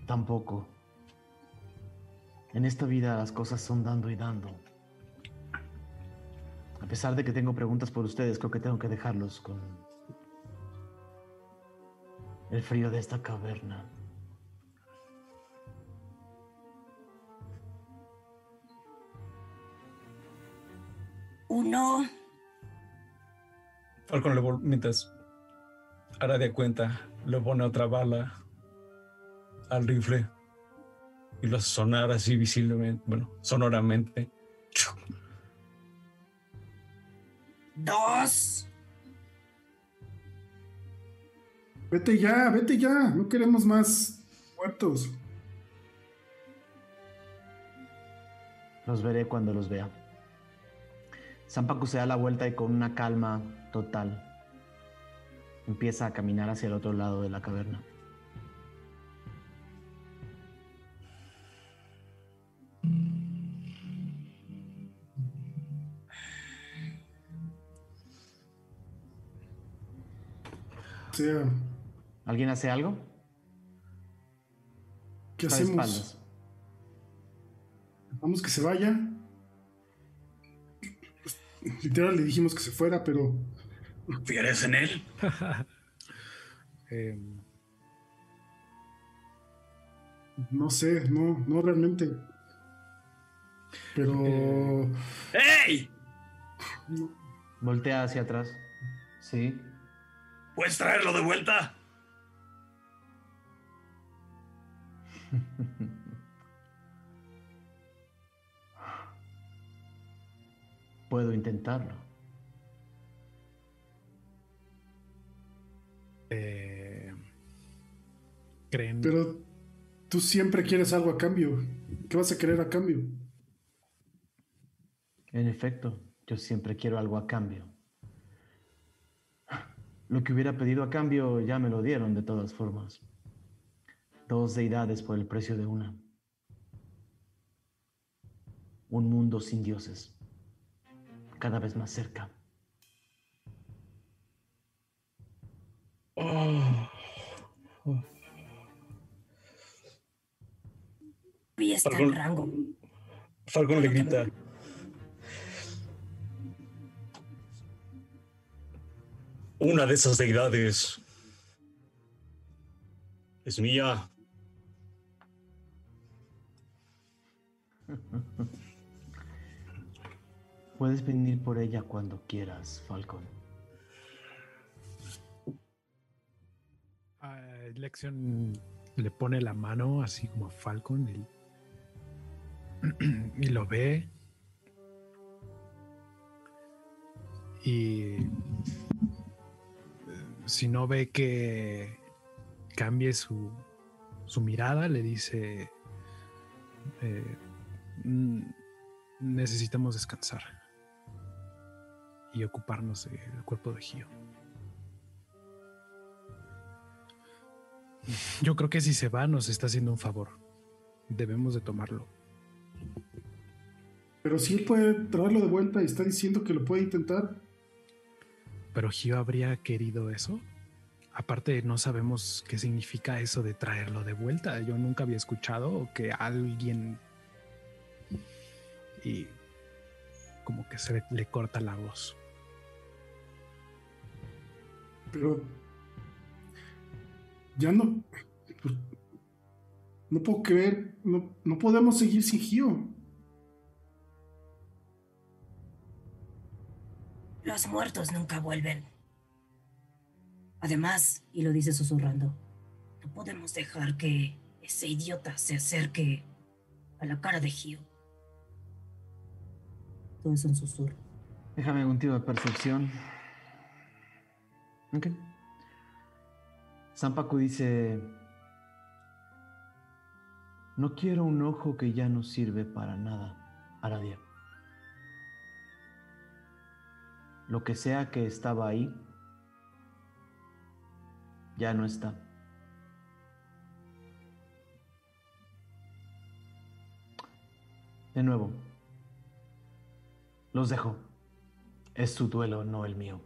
Tampoco. En esta vida las cosas son dando y dando. A pesar de que tengo preguntas por ustedes, creo que tengo que dejarlos con el frío de esta caverna. Uno. Falcon le mientras hará de cuenta, le pone otra bala al rifle y lo hace sonar así visiblemente, bueno, sonoramente. Dos. Vete ya, vete ya. No queremos más muertos. Los veré cuando los vea. Zampacu se da la vuelta y con una calma total empieza a caminar hacia el otro lado de la caverna. O sea, ¿Alguien hace algo? ¿qué Está hacemos? espaldas. Vamos que se vaya. Literal le dijimos que se fuera, pero ¿Confieres en él? <laughs> Em, no sé, no, no realmente. Pero Eh. ¡Ey! Voltea hacia atrás. Sí. ¿Puedes traerlo de vuelta? <laughs> Puedo intentarlo. eh, ¿Creen? pero tú siempre quieres algo a cambio. ¿Qué vas a querer a cambio? En efecto, yo siempre quiero algo a cambio. Lo que hubiera pedido a cambio ya me lo dieron de todas formas. Dos deidades por el precio de una. Un mundo sin dioses. Cada vez más cerca. Y está en Falcon- rango. Falcon le grita. Una de esas deidades es mía. <laughs> Puedes venir por ella cuando quieras, Falcon. Lexion le pone la mano así como a Falcon y, <clears throat> y lo ve. Y si no ve que cambie su, su mirada, le dice, eh, "Mm, necesitamos descansar y ocuparnos del cuerpo de Gio. Yo creo que si se va nos está haciendo un favor. Debemos de tomarlo. Pero si él puede traerlo de vuelta y está diciendo que lo puede intentar. Pero Gio habría querido eso. Aparte, no sabemos qué significa eso de traerlo de vuelta. Yo nunca había escuchado que alguien y como que se le corta la voz. Pero Ya no. pues, No puedo creer. No, no podemos seguir sin Gio. Los muertos nunca vuelven. Además, y lo dice susurrando, no podemos dejar que ese idiota se acerque a la cara de Gio. Todo es un susurro. Déjame un tiro de percepción. Ok. Zampaku dice: No quiero un ojo que ya no sirve para nada, Aradia. Lo que sea que estaba ahí, ya no está. De nuevo, los dejo. Es su duelo, no el mío.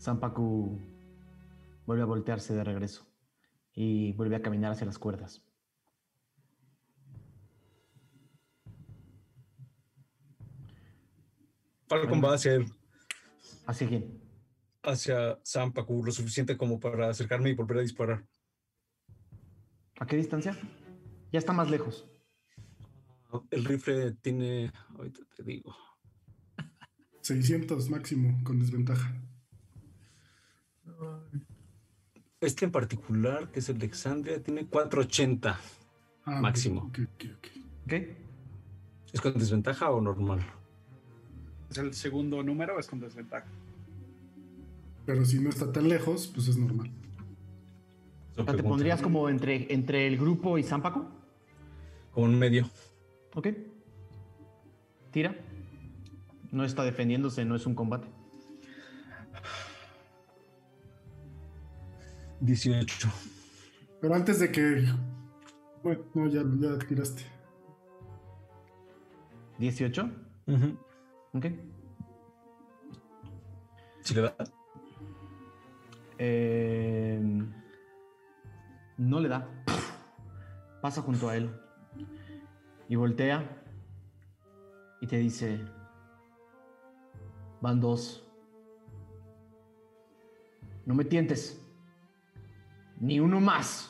Zampaku vuelve a voltearse de regreso y vuelve a caminar hacia las cuerdas. Falcon va hacia él, ¿Hacia quién? hacia Sampaku, lo suficiente como para acercarme y volver a disparar. ¿A qué distancia? Ya está más lejos. El rifle tiene, ahorita te digo, 600 máximo, con desventaja. este en particular, que es el de Alexandria, tiene 480 Ah, máximo. ¿Ok? ¿Es con desventaja o normal? Es el segundo número, es con desventaja. Pero si no está tan lejos, pues es normal. O sea, ¿Te pondrías como entre, entre el grupo y Zampaku? Como en medio. ¿Ok? Tira. No está defendiéndose, no es un combate. 18. Pero antes de que. Bueno, no, ya, ya tiraste. 18. Ujú. ¿Ok? Si le da. Eh, no le da. Pasa junto a él. Y voltea. Y te dice. Van dos. No me tientes. Ni uno más.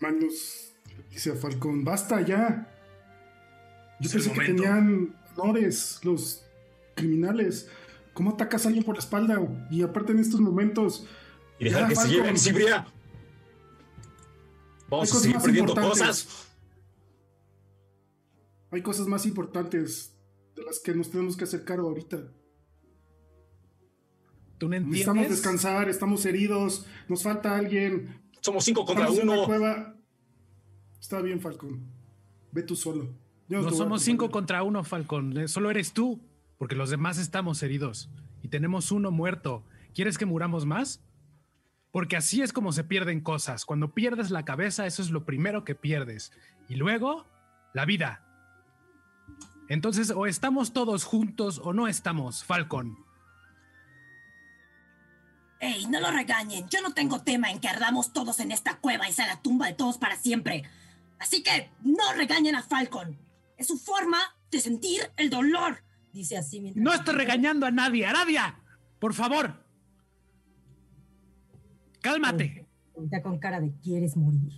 Magnus dice a Falcón: ¡Basta ya! Yo Es pensé que tenían honores los criminales. ¿Cómo atacas a alguien por la espalda? Y aparte en estos momentos. Y dejar que se Falcon. lleven, Cibria. Vamos a seguir perdiendo cosas. Hay cosas más importantes de las que nos tenemos que hacer cargo ahorita. ¿Tú no Necesitamos descansar, estamos heridos, nos falta alguien. Somos cinco contra Estamos en una uno. cueva. Está bien, Falcón. Ve tú solo. Yo No somos cinco contra uno, Falcón. Eh, Solo eres tú, porque los demás estamos heridos. Y tenemos uno muerto. ¿Quieres que muramos más? Porque así es como se pierden cosas. Cuando pierdes la cabeza, eso es lo primero que pierdes. Y luego, la vida. Entonces, o estamos todos juntos o no estamos, Falcon. ¡Ey, no lo regañen! Yo no tengo tema en que ardamos todos en esta cueva y sea la tumba de todos para siempre. Así que no regañen a Falcon. Es su forma de sentir el dolor. Dice así mientras... No estoy regañando a nadie, Aradia. Por favor. Cálmate. Está con cara de quieres morir.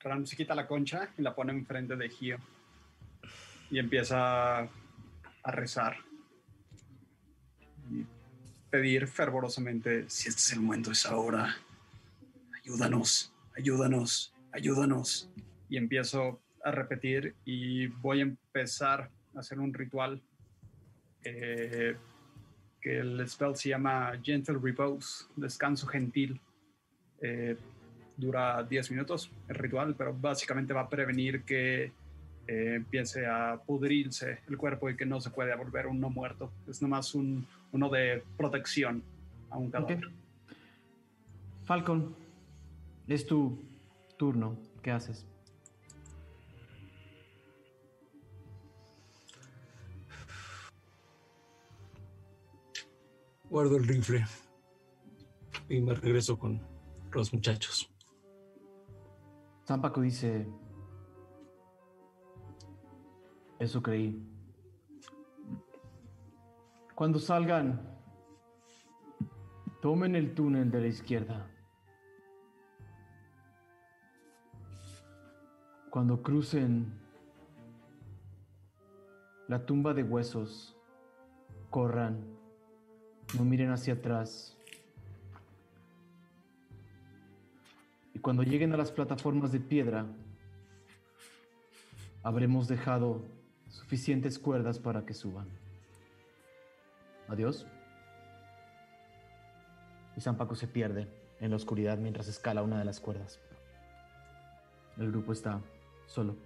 Ram se quita la concha y la pone enfrente de Gio. Y empieza a rezar. Pedir fervorosamente, si este es el momento, es ahora. Ayúdanos, ayúdanos, ayúdanos. Y empiezo a repetir y voy a empezar a hacer un ritual eh, que el spell se llama Gentle Repose, descanso gentil. Eh, dura 10 minutos el ritual, pero básicamente va a prevenir que eh, empiece a pudrirse el cuerpo y que no se pueda volver uno muerto. Es nomás un, uno de protección a un cadáver. Ok. Falcon, es tu turno. ¿Qué haces? Guardo el rifle. Y me regreso con los muchachos. Zampaco dice, eso creí. Cuando salgan, tomen el túnel de la izquierda. Cuando crucen la tumba de huesos, corran, no miren hacia atrás. Y cuando lleguen a las plataformas de piedra, habremos dejado suficientes cuerdas para que suban. Adiós. Y San Paco se pierde en la oscuridad mientras escala una de las cuerdas. El grupo está solo.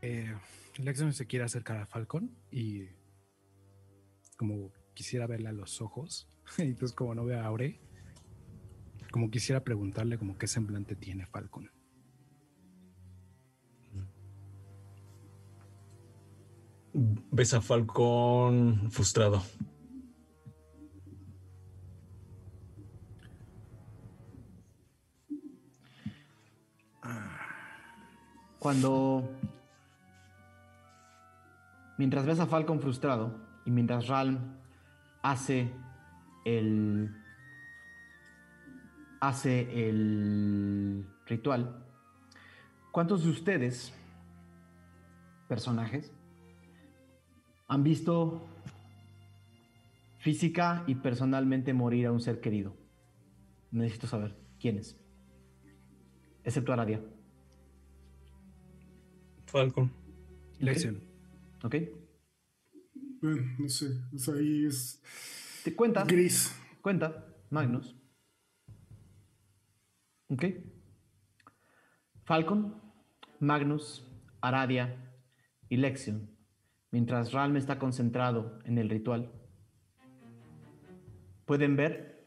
Eh, Lexion se quiere acercar a Falcon y como quisiera verle a los ojos, <laughs> entonces como no ve a Aure, como quisiera preguntarle como qué semblante tiene Falcon. Ves a Falcon frustrado. Cuando. Mientras ves a Falcon frustrado y mientras Ralm hace el. hace el ritual, ¿cuántos de ustedes, personajes, han visto física y personalmente morir a un ser querido? Necesito saber quiénes. Excepto Aradia. Falcon. Lexion. ¿Ok? Bueno, no sé. Es ahí es Te cuenta. gris. Cuenta, Magnus. ¿Ok? Falcon, Magnus, Aradia y Lexion, mientras Ralm está concentrado en el ritual, pueden ver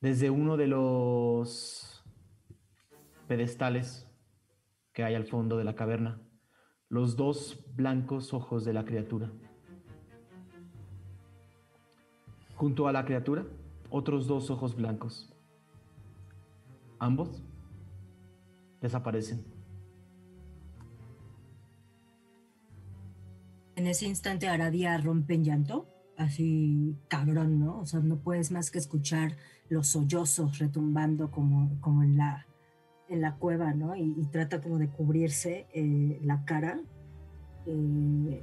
desde uno de los pedestales que hay al fondo de la caverna los dos blancos ojos de la criatura. Junto a la criatura, otros dos ojos blancos. Ambos desaparecen. En ese instante Aradia rompe en llanto, así cabrón, ¿no? O sea, no puedes más que escuchar los sollozos retumbando como, como en, la, en la cueva, ¿no? Y, trata como de cubrirse eh, la cara. Eh,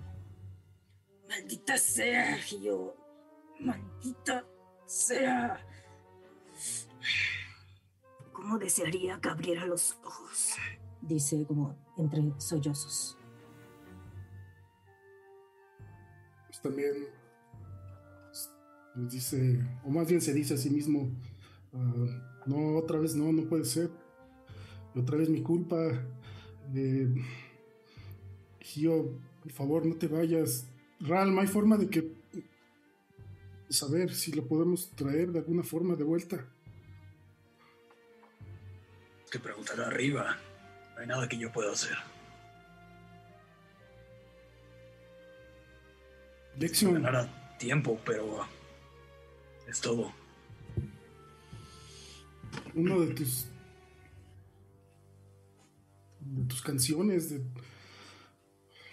Maldita sea, Gio. Maldita sea. ¿Cómo desearía que abriera los ojos? Dice como entre sollozos. También pues, dice, o más bien se dice a sí mismo, ah, no, otra vez no, no puede ser. Otra vez mi culpa. Eh, Gio, por favor, no te vayas. Ralm, hay forma de que... Saber si lo podemos traer de alguna forma de vuelta. Que preguntar arriba. No hay nada que yo pueda hacer. Ganará tiempo, pero es todo. uno de tus... de tus canciones, de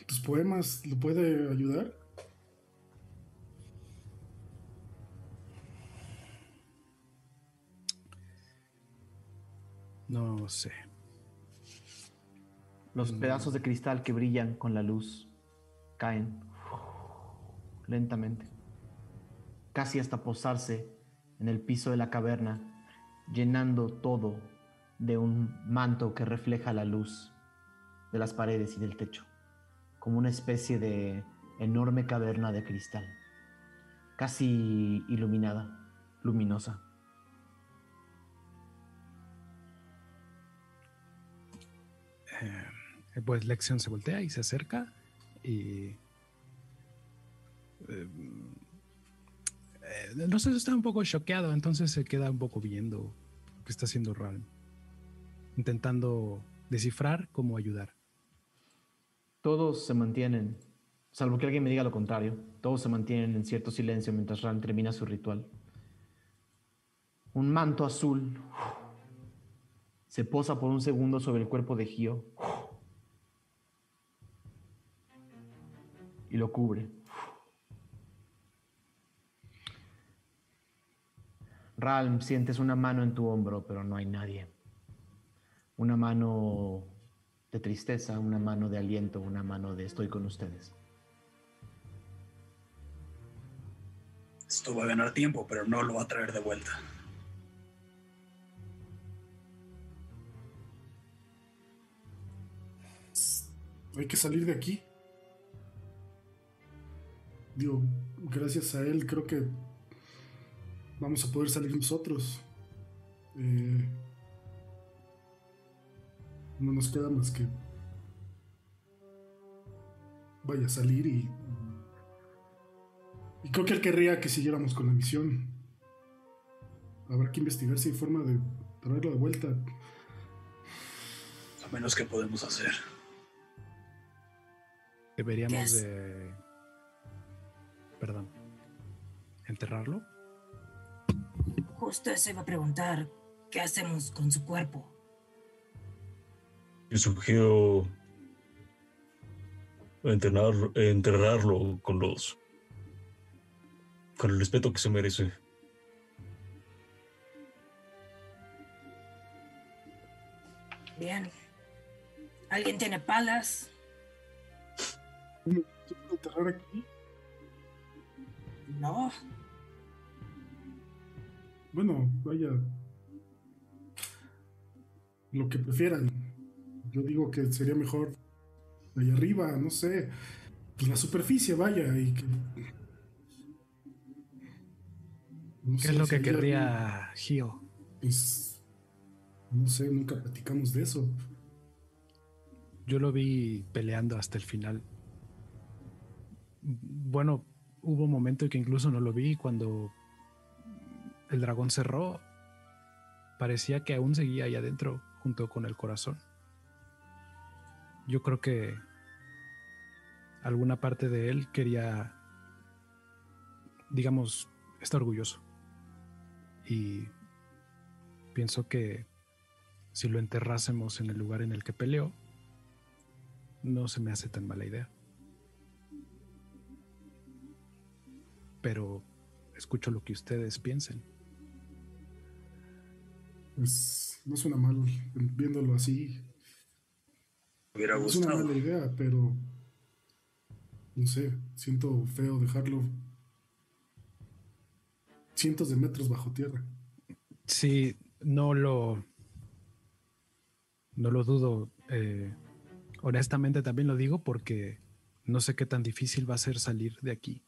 tus poemas, ¿lo puede ayudar? No sé. Los pedazos de cristal que brillan con la luz caen lentamente, casi hasta posarse en el piso de la caverna, llenando todo de un manto que refleja la luz de las paredes y del techo, como una especie de enorme caverna de cristal, casi iluminada, luminosa. Eh, Pues Lexion se voltea y se acerca y... eh, no sé, está un poco choqueado, entonces se queda un poco viendo lo que está haciendo Ralm, intentando descifrar cómo ayudar. Todos se mantienen Salvo que alguien me diga lo contrario, todos se mantienen en cierto silencio mientras Ran termina su ritual. Un manto azul se posa por un segundo sobre el cuerpo de Gio y lo cubre. Ralm, sientes una mano en tu hombro, pero no hay nadie. Una mano de tristeza, una mano de aliento, una mano de estoy con ustedes. Esto va a ganar tiempo, pero no lo va a traer de vuelta. Hay que salir de aquí. Digo, gracias a él creo que vamos a poder salir nosotros. Eh, no nos queda más que vaya a salir y y creo que él querría que siguiéramos con la misión. Habrá que investigar si hay forma de traerlo de vuelta. A menos que podemos hacer. Deberíamos de... Perdón. ¿Enterrarlo? Justo eso iba a preguntar. ¿Qué hacemos con su cuerpo? Yo sugiero enterrar- enterrarlo con los con el respeto que se merece. Bien. ¿Alguien tiene palas? ¿Quieren enterrar aquí? No. Bueno, vaya. Lo que prefieran. Yo digo que sería mejor ahí arriba, no sé. Pues la superficie, vaya, y que. No ¿Qué sé es lo que querría Gio? Pues. No sé, nunca platicamos de eso. Yo lo vi peleando hasta el final. Bueno, hubo un momento en que incluso no lo vi cuando el dragón cerró. Parecía que aún seguía ahí adentro junto con el corazón. Yo creo que alguna parte de él quería, digamos, está orgulloso. Y pienso que si lo enterrásemos en el lugar en el que peleó, no se me hace tan mala idea. Pero escucho lo que ustedes piensen. Pues no suena mal viéndolo así. Me hubiera No es una gustado. mala idea, pero. No sé, siento feo dejarlo cientos de metros bajo tierra. Sí, no lo. No lo dudo. eh, honestamente también lo digo porque no sé qué tan difícil va a ser salir de aquí.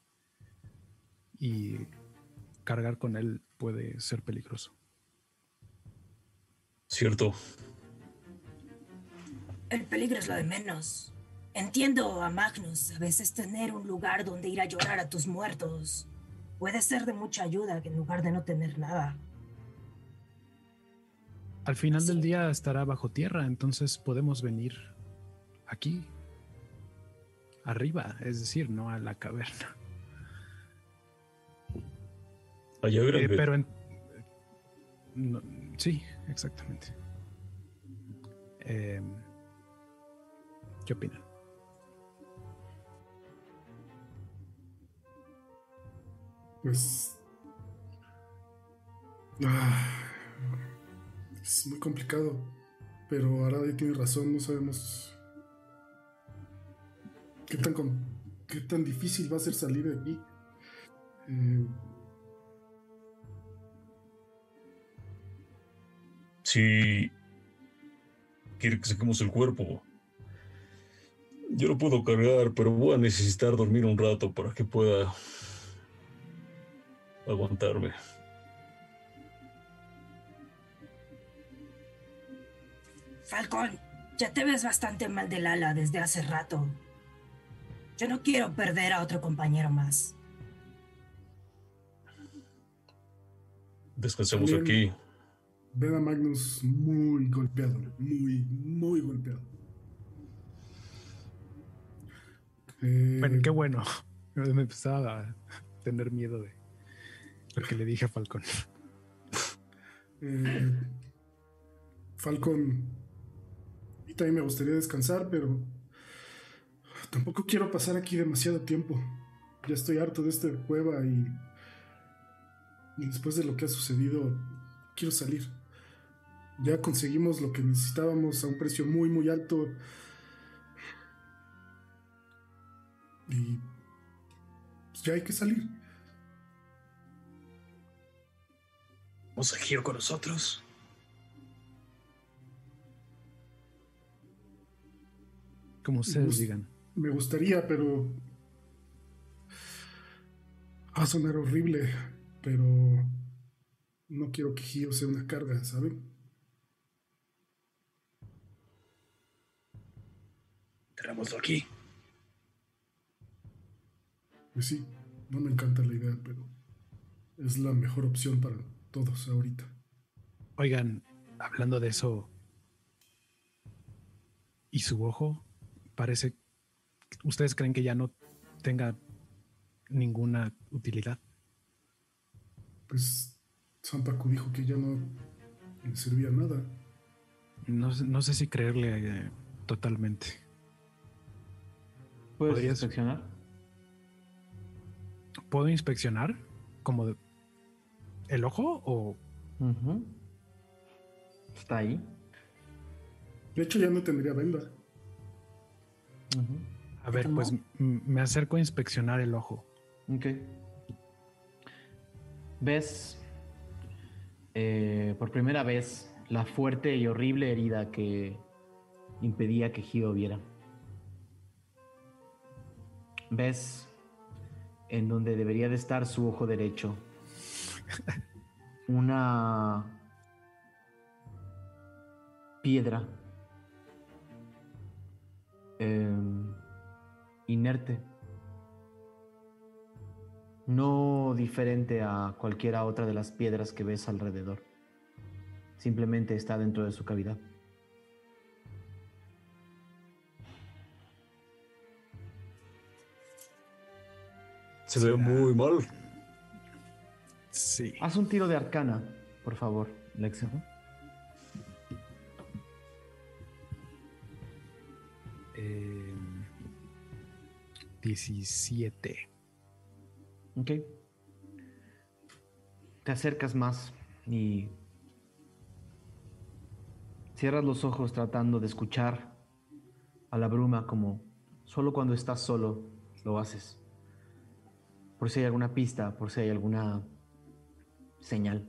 Y cargar con él puede ser peligroso. Cierto. El peligro es lo de menos. Entiendo a Magnus. A veces tener un lugar donde ir a llorar a tus muertos puede ser de mucha ayuda en lugar de no tener nada. Al final del día estará bajo tierra, entonces podemos venir aquí, arriba, es decir, no a la caverna. Allá Eh, pero en- no, sí, exactamente. Eh, ¿Qué opinan? Pues. ah, es muy complicado. Pero Aradi tiene razón, no sabemos. ¿Qué tan, qué tan difícil va a ser salir de aquí? Eh, Si quiere que saquemos el cuerpo, yo lo puedo cargar, pero voy a necesitar dormir un rato para que pueda aguantarme. Falcón, ya te ves bastante mal del ala desde hace rato. Yo no quiero perder a otro compañero más. Descansemos También- aquí. Ven a Magnus muy golpeado, muy, muy golpeado. Eh, Bueno, qué bueno. <laughs> Me empezaba a tener miedo de lo que le dije a Falcón. eh, Falcon, a mí también me gustaría descansar, pero tampoco quiero pasar aquí demasiado tiempo. Ya estoy harto de esta cueva y, y después de lo que ha sucedido, quiero salir. Ya conseguimos lo que necesitábamos a un precio muy, muy alto. Y pues, ya hay que salir. ¿Vamos a Giro con nosotros? Como ustedes digan. Me gustaría, pero. Va a sonar horrible, pero. No quiero que Gio sea una carga, ¿saben? Tengámoslo aquí. Pues sí, no me encanta la idea, pero. Es la mejor opción para todos ahorita. Oigan, hablando de eso. ¿Y su ojo? Parece. ¿Ustedes creen que ya no tenga ninguna utilidad? Pues. Sampaku dijo que ya no le servía nada. No, sé- no sé si creerle eh, totalmente. ¿Puedes ¿Podrías- inspeccionar? ¿Puedo inspeccionar? ¿Como de- el ojo o. Está ahí. De hecho, ya no tendría venda. A ver, ¿Cómo? pues me acerco a inspeccionar el ojo. Ok. Ves eh, por primera vez la fuerte y horrible herida que impedía que Gio viera. Ves en donde debería de estar su ojo derecho <laughs> una piedra em, inerte no diferente a cualquiera otra de las piedras que ves alrededor. Simplemente está dentro de su cavidad. Se ve muy mal. Sí. Haz un tiro de arcana, por favor, Lexo. Eh, 17. Ok. Te acercas más y cierras los ojos tratando de escuchar a la bruma como solo cuando estás solo lo haces. Por si hay alguna pista, por si hay alguna señal.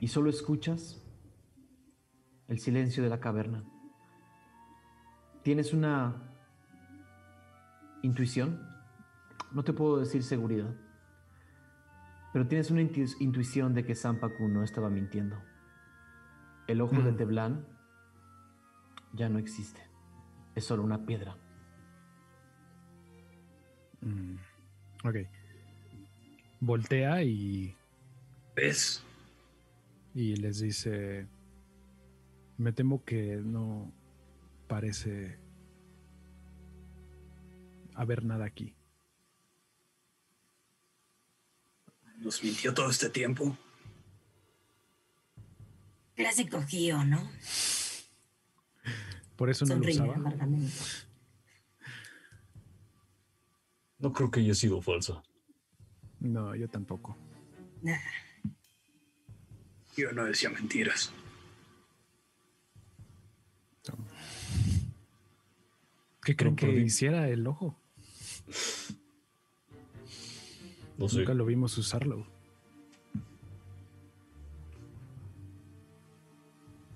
Y solo escuchas el silencio de la caverna. Tienes una intuición, no te puedo decir seguridad, pero tienes una intu- intuición de que Sampaku no estaba mintiendo. El ojo de Mm. Teblan ya no existe, es solo una piedra. Mm, ok. Voltea y, ¿Ves? y les dice, me temo que no parece haber nada aquí. Nos mintió todo este tiempo. Clásico Gio, ¿no? Por eso no lo usaba. No creo que haya sido falsa. No, yo tampoco. Nah, Yo no decía mentiras. ¿Qué creen que hiciera el ojo? No sé. Nunca lo vimos usarlo.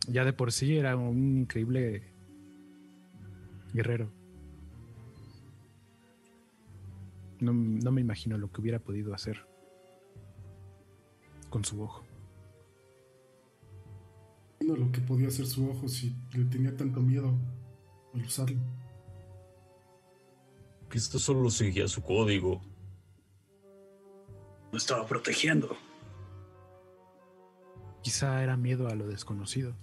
Ya de por sí era un increíble guerrero. No, no me imagino lo que hubiera podido hacer con su ojo. No lo que podía hacer su ojo si le tenía tanto miedo al usarlo. Que esto solo seguía su código. Lo estaba protegiendo. Quizá era miedo a lo desconocido.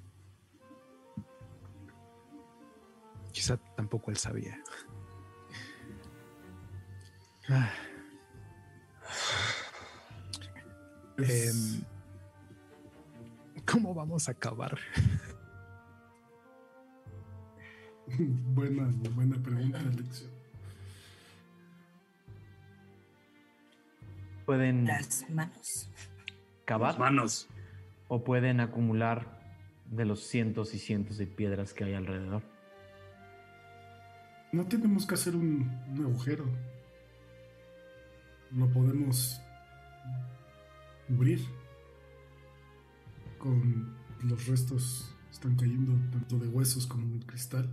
Quizá tampoco él sabía. Ah. Em, ¿Cómo vamos a acabar? <laughs> buena, buena pregunta, Alexio. Pueden Las manos. cavar Manos. o pueden acumular de los cientos y cientos de piedras que hay alrededor. No tenemos que hacer un, un agujero. Lo podemos cubrir. Con los restos están cayendo tanto de huesos como de cristal.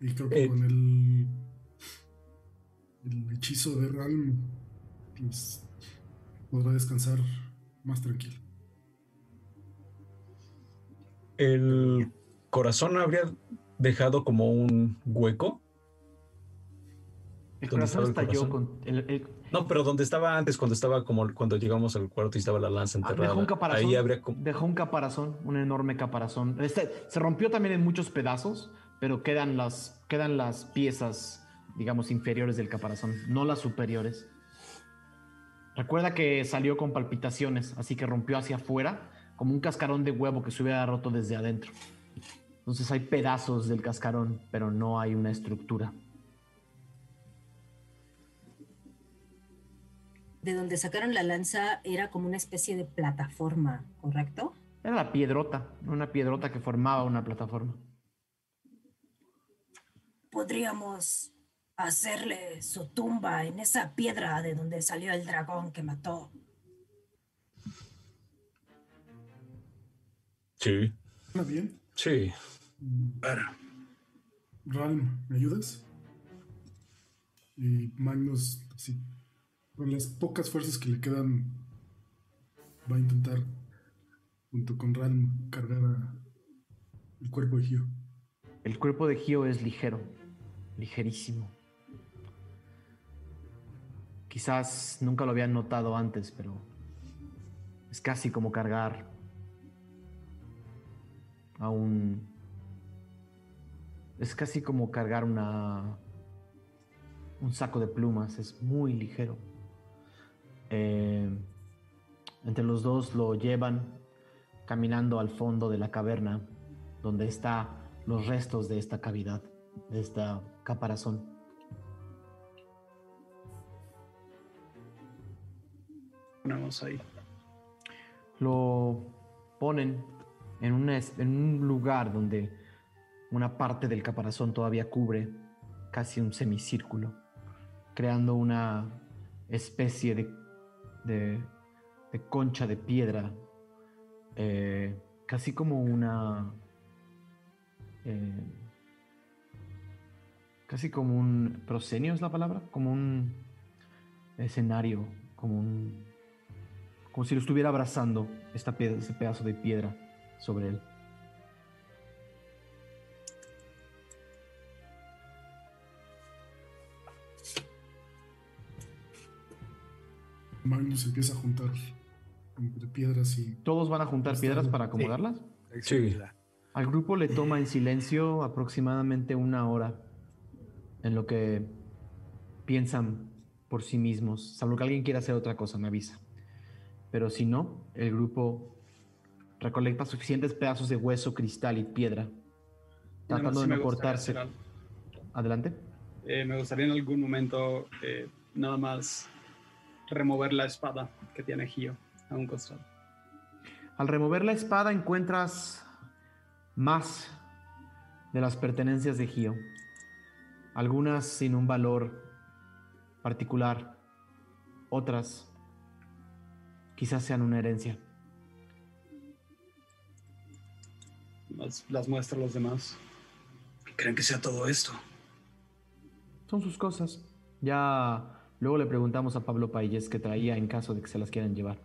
Y creo que Eh. con el, el hechizo de Ralm pues, podrá descansar más tranquilo. El corazón habría dejado como un hueco. El ¿Dónde corazón el estalló corazón? con. el- el- No, pero donde estaba antes, cuando estaba como cuando llegamos al cuarto y estaba la lanza ah, enterrada. dejó un caparazón. Ahí habría Dejó un caparazón, un enorme caparazón. Este, se rompió también en muchos pedazos, pero quedan las, quedan las piezas, digamos, inferiores del caparazón, no las superiores. Recuerda que salió con palpitaciones, así que rompió hacia afuera, como un cascarón de huevo que se hubiera roto desde adentro. Entonces hay pedazos del cascarón, pero no hay una estructura. De donde sacaron la lanza era como una especie de plataforma, ¿correcto? Era la piedrota, una piedrota que formaba una plataforma. Podríamos hacerle su tumba en esa piedra de donde salió el dragón que mató. Sí, ¿Está bien? sí. Ralm, ¿me ayudas? Y Magnus, así, con las pocas fuerzas que le quedan, va a intentar, junto con Ralm, cargar a el cuerpo de Gio. El cuerpo de Gio es ligero, ligerísimo. Quizás nunca lo habían notado antes, pero es casi como cargar a un... Es casi como cargar una... un saco de plumas, es muy ligero. Eh, entre los dos lo llevan caminando al fondo de la caverna, donde está los restos de esta cavidad, de esta caparazón. Ponemos ahí. Lo ponen en, una es- en un lugar donde una parte del caparazón todavía cubre casi un semicírculo, creando una especie de, de- concha de piedra, eh, casi como una... eh, casi como un proscenio es la palabra, como un escenario, como un como si lo estuviera abrazando esta ese pedazo de piedra sobre él. Magnus empieza a juntar entre piedras y Todos van a juntar piedras para acomodarlas. Sí. Al grupo le toma en silencio aproximadamente una hora en lo que piensan por sí mismos, salvo que alguien quiera hacer otra cosa, me avisa. Pero si no, el grupo recolecta suficientes pedazos de hueso, cristal y piedra, tratando Sí de no cortarse. Adelante. Eh, me gustaría en algún momento eh, nada más remover la espada que tiene Gio a un costado. Al remover la espada encuentras más de las pertenencias de Gio. Algunas sin un valor particular, otras quizás sean una herencia. Las, las muestra a los demás. ¿Creen que sea todo esto? Son sus cosas. Ya luego le preguntamos a Pablo Pailles qué traía en caso de que se las quieran llevar.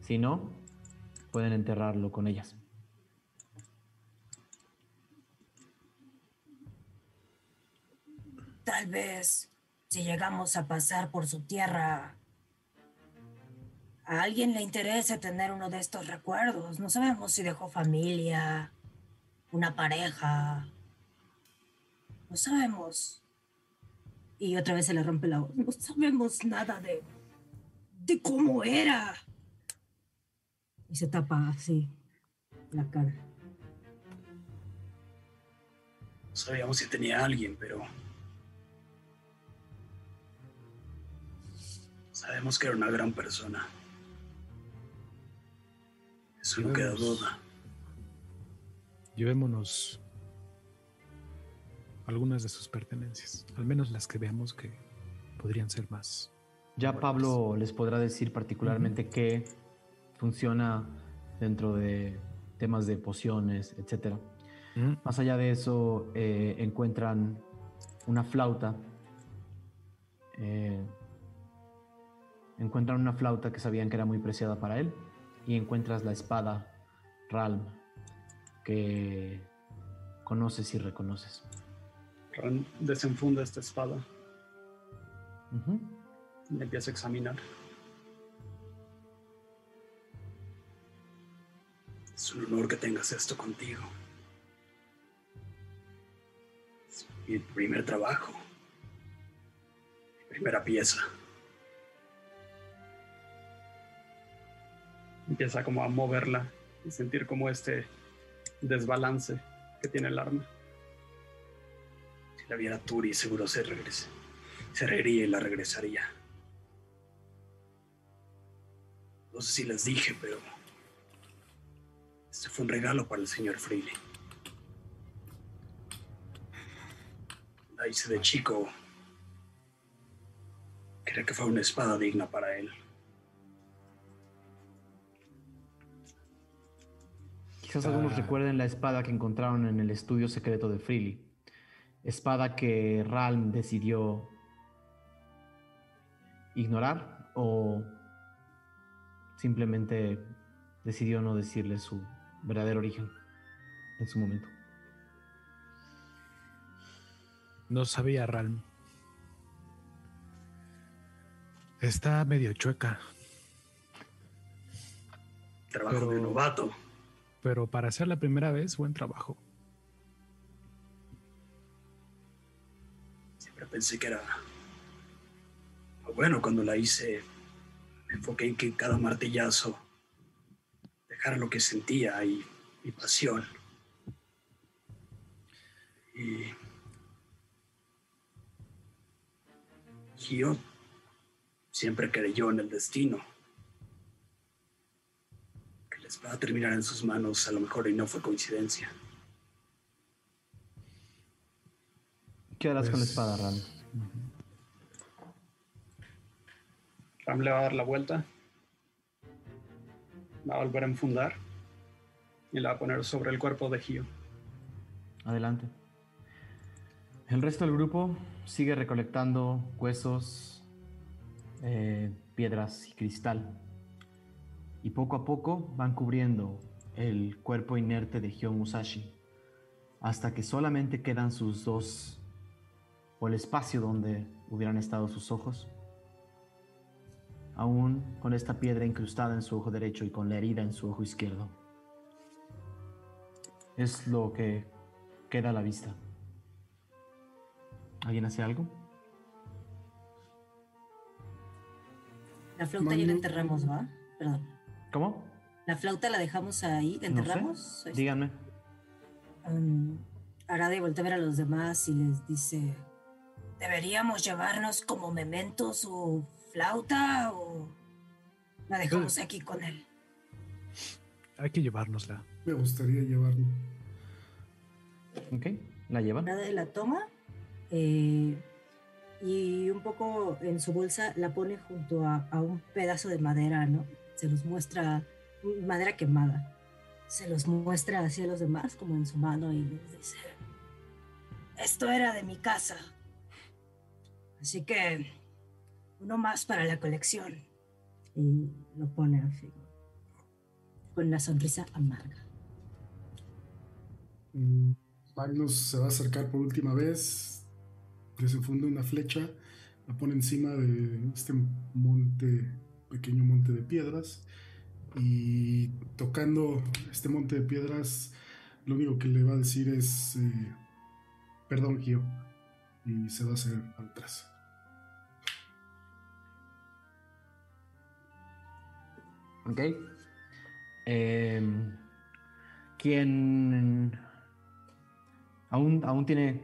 Si no, pueden enterrarlo con ellas. Tal vez si llegamos a pasar por su tierra, a alguien le interese tener uno de estos recuerdos. No sabemos si dejó familia una pareja. No sabemos. Y otra vez se le rompe la voz. No sabemos nada de, de cómo era. Y se tapa así la cara. No sabíamos si tenía a alguien, pero sabemos que era una gran persona. Eso no queda duda. Llevémonos algunas de sus pertenencias, al menos las que veamos que podrían ser más. Ya. Pablo les podrá decir particularmente qué funciona dentro de temas de pociones, etcétera. Mm, Más allá de eso, eh, encuentran una flauta. eh, encuentran una flauta que sabían que era muy preciada para él. Y encuentras la espada Ralm que conoces y reconoces. Desenfunda esta espada Ujú. y la empieza a examinar. Es un honor que tengas esto contigo. Es mi primer trabajo. Mi primera pieza. Empieza como a moverla y sentir como este desbalance que tiene el arma. Si la viera Turi, seguro se regrese. Se reiría y la regresaría. No sé si les dije, pero este fue un regalo para el señor Freely. La hice de chico. Quería que fuera una espada digna para él. Quizás algunos Ah. recuerden la espada que encontraron en el estudio secreto de Freely. Espada que Ralm decidió ignorar o simplemente decidió no decirle su verdadero origen en su momento. No sabía, Ralm. Está medio chueca, Trabajo de Pero- novato. pero para ser la primera vez, buen trabajo. Pensé que era bueno cuando la hice. Me enfoqué en que cada martillazo dejara lo que sentía y mi pasión. Y Gio siempre creyó en el destino. Que la espada terminara en sus manos a lo mejor y no fue coincidencia. ¿Qué harás con la Pues- espada, Ralm? Ram le va a dar la vuelta. La va a volver a enfundar. Y la va a poner sobre el cuerpo de Gio. Adelante. El resto del grupo sigue recolectando huesos, eh, piedras y cristal. Y poco a poco van cubriendo el cuerpo inerte de Hyo Musashi. Hasta que solamente quedan sus dos, o el espacio donde hubieran estado sus ojos. Aún con esta piedra incrustada en su ojo derecho y con la herida en su ojo izquierdo. Es lo que queda a la vista. ¿Alguien hace algo? La flauta ya la Manu. enterramos, ¿va? Perdón. ¿Cómo? La flauta la dejamos ahí, la No sé. enterramos. Díganme. Um, Arade voltea a ver a los demás y les dice: ¿Deberíamos llevarnos como memento su flauta o la dejamos aquí con él? Hay que llevárnosla. Me gustaría llevarlo. Ok, la llevan. Arade la toma eh, y un poco en su bolsa la pone junto a, a un pedazo de madera, ¿no? Se los muestra, madera quemada. Se los muestra hacia los demás como en su mano y les dice, esto era de mi casa. Así que uno más para la colección. Y lo pone así, con una sonrisa amarga. Mm, Magnus se va a acercar por última vez, desenfunda una flecha, la pone encima de este monte, pequeño monte de piedras, y tocando este monte de piedras lo único que le va a decir es, eh, perdón, Gio, y se va a hacer atrás. Ok. Em, ¿Quién aún, aún tiene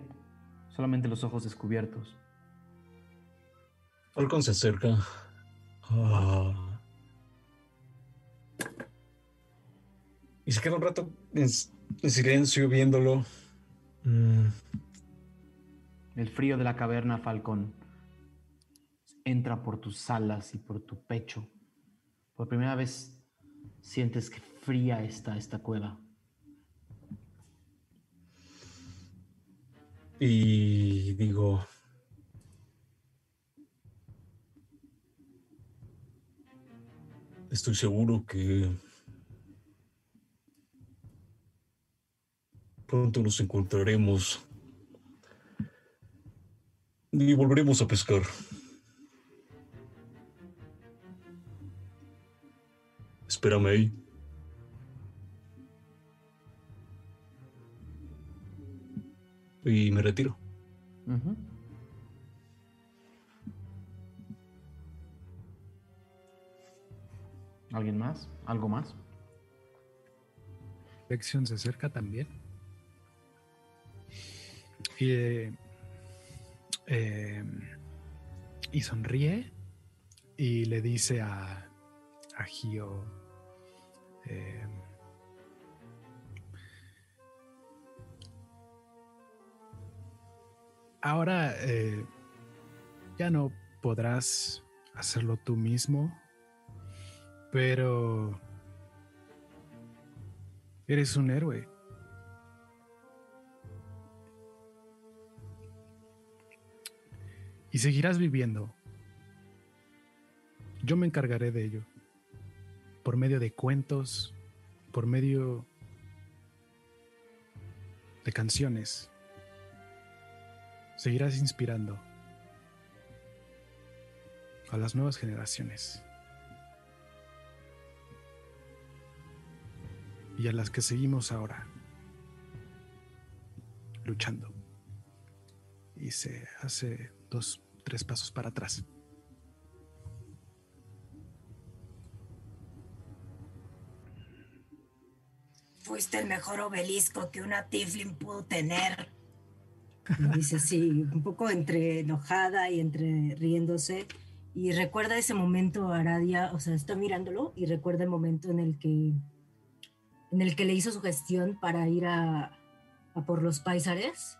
solamente los ojos descubiertos? Falcon se acerca. Ah. Y se queda un rato en, en silencio viéndolo. Mm, El frío de la caverna, Falcón, entra por tus alas y por tu pecho. Por primera vez sientes que fría está esta cueva. Y digo, estoy seguro que pronto nos encontraremos y volveremos a pescar. Espérame ahí. Y me retiro. ¿Alguien más? ¿Algo más? Lexion se acerca también. Y, eh, eh, y sonríe y le dice a, a Gio. Eh, ahora eh, ya no podrás hacerlo tú mismo, pero eres un héroe. Y seguirás viviendo. Yo me encargaré de ello. Por medio de cuentos, por medio de canciones. Seguirás inspirando a las nuevas generaciones. Y a las que seguimos ahora luchando. Y se hace dos, tres pasos para atrás. Fuiste el mejor obelisco que una Tiflin pudo tener. Y dice así, un poco entre enojada y entre riéndose. Y recuerda ese momento, Aradia, o sea, está mirándolo y recuerda el momento en el que, en el que le hizo su gestión para ir a, a por los paisares.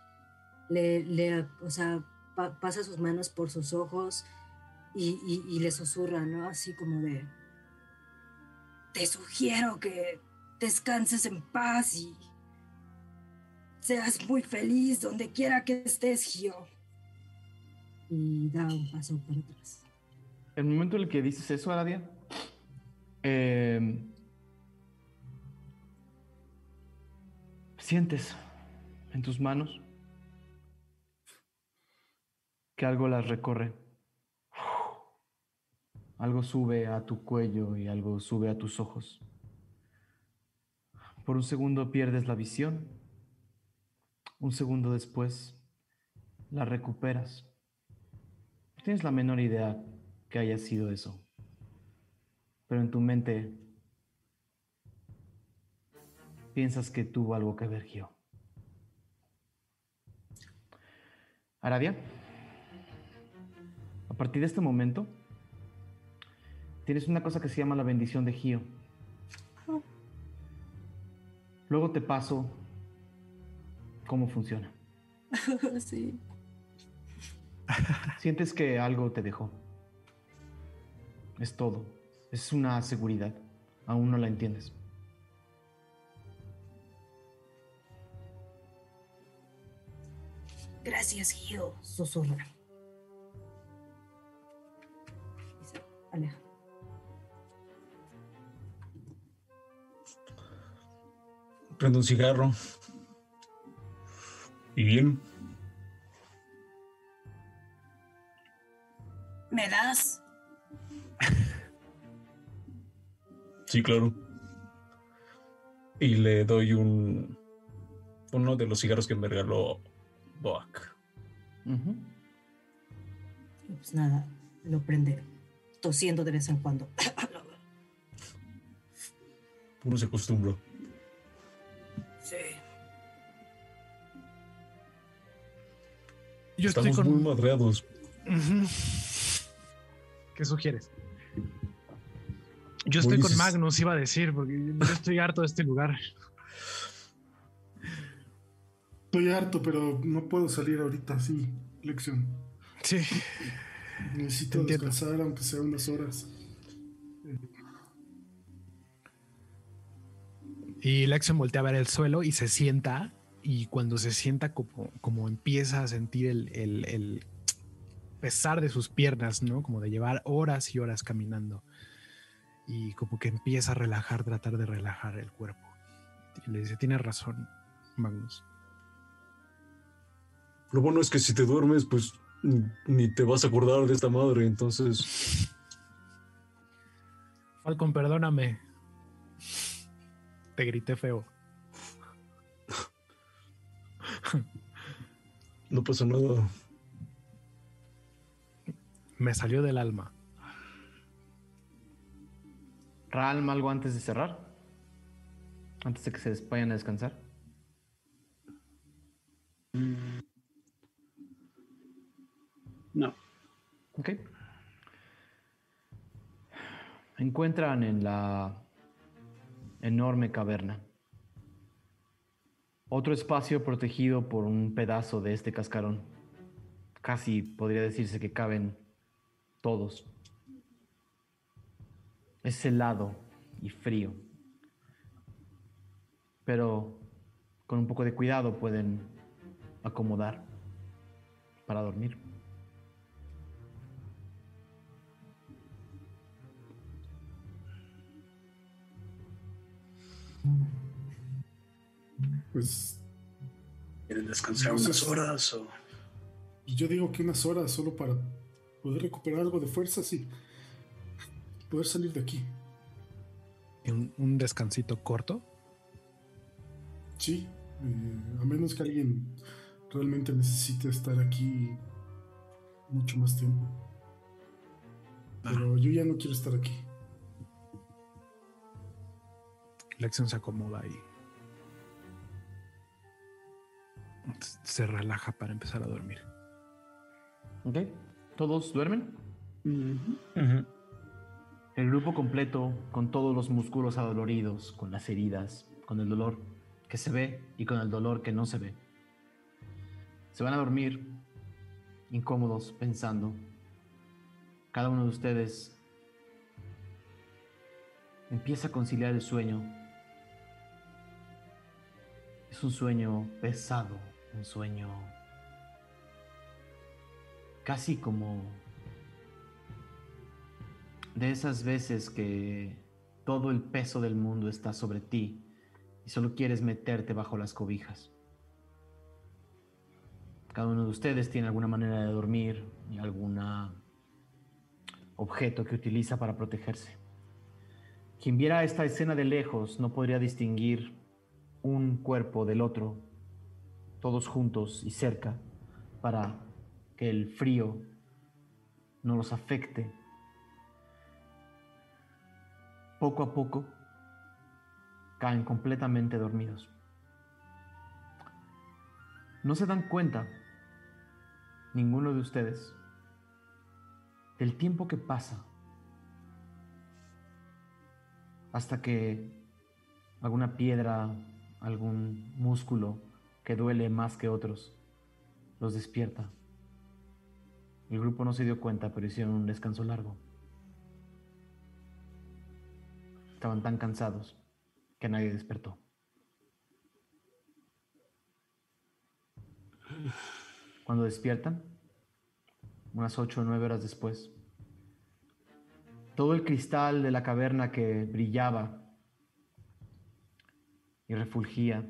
Le, le, o sea, pa- pasa sus manos por sus ojos y, y- y le susurra, ¿no? Así como de, te sugiero que descanses en paz y seas muy feliz donde quiera que estés, Gio. Y da un paso para atrás. El momento en el que dices eso, Aradia, eh, sientes en tus manos que algo las recorre. Algo sube a tu cuello y algo sube a tus ojos. Por un segundo pierdes la visión. Un segundo después la recuperas. No tienes la menor idea que haya sido eso. Pero en tu mente piensas que tuvo algo que ver, Gio. Aradia, a partir de este momento, tienes una cosa que se llama la bendición de Gio. Luego te paso cómo funciona. <laughs> sí. Sientes que algo te dejó. Es todo. Es una seguridad. Aún no la entiendes. Gracias, Gio, susurra. Aleja. Prendo un cigarro. Y bien, ¿Me das? sí, claro. Y le doy un, uno de los cigarros que me regaló Boak. Pues nada, lo prende tosiendo de vez en cuando. Uno se acostumbró. Yo estoy Estamos muy madreados. ¿Qué sugieres? Yo estoy con? Magnus, iba a decir, porque yo estoy harto de este lugar. Estoy harto, pero no puedo salir ahorita así. Lección. Sí. Necesito descansar, aunque sea unas horas. Y Lexion voltea a ver el suelo y se sienta. Y cuando se sienta, como, como empieza a sentir el, el- el pesar de sus piernas, ¿no? Como de llevar horas y horas caminando. Y como que empieza a relajar, tratar de relajar el cuerpo. Y le dice: Tienes razón, Magnus. Lo bueno es que si te duermes, pues ni- ni te vas a acordar de esta madre, entonces Falcon, perdóname. Te grité feo. No pasa nada. Me salió del alma. Ralm, algo antes de cerrar. Antes de que se vayan a descansar. No. Ok. Encuentran en la enorme caverna otro espacio protegido por un pedazo de este cascarón. Casi podría decirse que caben todos. Es helado y frío. Pero con un poco de cuidado pueden acomodar para dormir. Pues ¿Quieren descansar unas horas o...? yo digo que unas horas solo para poder recuperar algo de fuerzas y poder salir de aquí. Un, un descansito corto. Sí, eh, a menos que alguien realmente necesite estar aquí mucho más tiempo. Pero yo ya no quiero estar aquí. Lexion se acomoda y se relaja para empezar a dormir. ¿Ok? ¿Todos duermen? El grupo completo, con todos los músculos adoloridos, con las heridas, con el dolor que se ve y con el dolor que no se ve. Se van a dormir incómodos pensando. Cada uno de ustedes empieza a conciliar el sueño. Es un sueño pesado, un sueño casi como de esas veces que todo el peso del mundo está sobre ti y solo quieres meterte bajo las cobijas. Cada uno de ustedes tiene alguna manera de dormir y algún objeto que utiliza para protegerse. Quien viera esta escena de lejos no podría distinguir un cuerpo del otro, todos juntos y cerca, para que el frío no los afecte poco a poco caen completamente dormidos. No se dan cuenta, ninguno de ustedes, del tiempo que pasa hasta que alguna piedra, algún músculo que duele más que otros, los despierta. El grupo no se dio cuenta, pero hicieron un descanso largo. Estaban tan cansados que nadie despertó. Cuando despiertan, unas ocho o nueve horas después, todo el cristal de la caverna que brillaba y refulgía.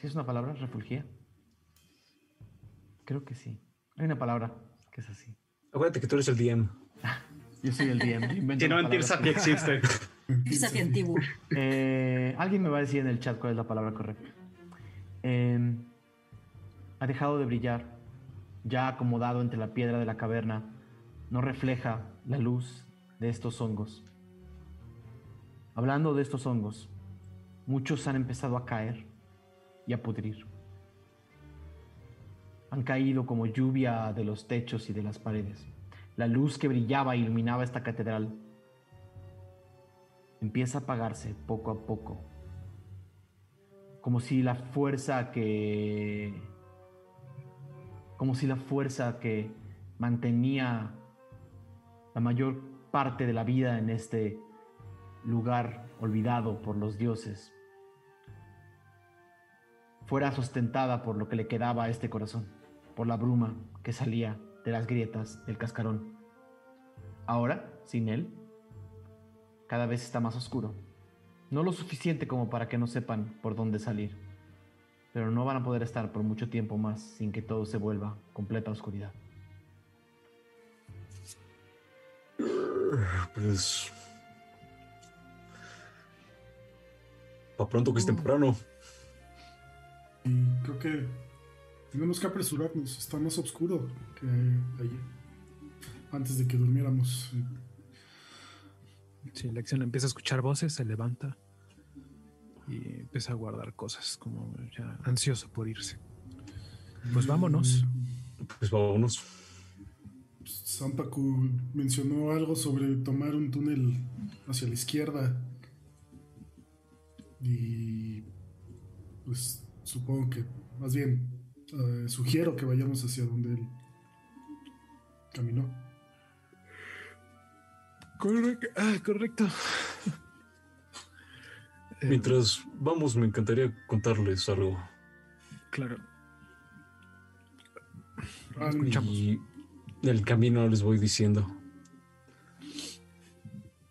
¿Sí es una palabra? ¿Refulgía? Creo que sí. Hay una palabra que es así. Acuérdate que tú eres el DM. <laughs> Yo soy el DM. <laughs> Si no, en. Tirsapi existe. <laughs> Tirsapi antiguo. Eh, alguien me va a decir en el chat cuál es la palabra correcta. em, ha dejado de brillar, ya acomodado entre la piedra de la caverna, no refleja la luz de estos hongos. Hablando de estos hongos, muchos han empezado a caer y a pudrir. Han caído como lluvia de los techos y de las paredes. La luz que brillaba e iluminaba esta catedral empieza a apagarse poco a poco. Como si la fuerza que. Como si la fuerza que mantenía la mayor parte de la vida en este lugar olvidado por los dioses fuera sustentada por lo que le quedaba a este corazón, por la bruma que salía de las grietas del cascarón. Ahora, sin él, cada vez está más oscuro. No lo suficiente como para que no sepan por dónde salir, pero no van a poder estar por mucho tiempo más sin que todo se vuelva completa oscuridad. Pues. Pa' pronto que es temprano. Y creo que tenemos que apresurarnos. Está más oscuro que ayer. Antes de que durmiéramos. Sí, la acción empieza a escuchar voces, se levanta y empieza a guardar cosas, como ya ansioso por irse. Pues vámonos. Pues vámonos. Sampaku mencionó algo sobre tomar un túnel hacia la izquierda. Y pues supongo que, más bien, eh, sugiero que vayamos hacia donde él caminó. Correcto. Ah, correcto. <laughs> Mientras vamos, me encantaría contarles algo. claro. Ah, Escuchamos. Y el camino les voy diciendo.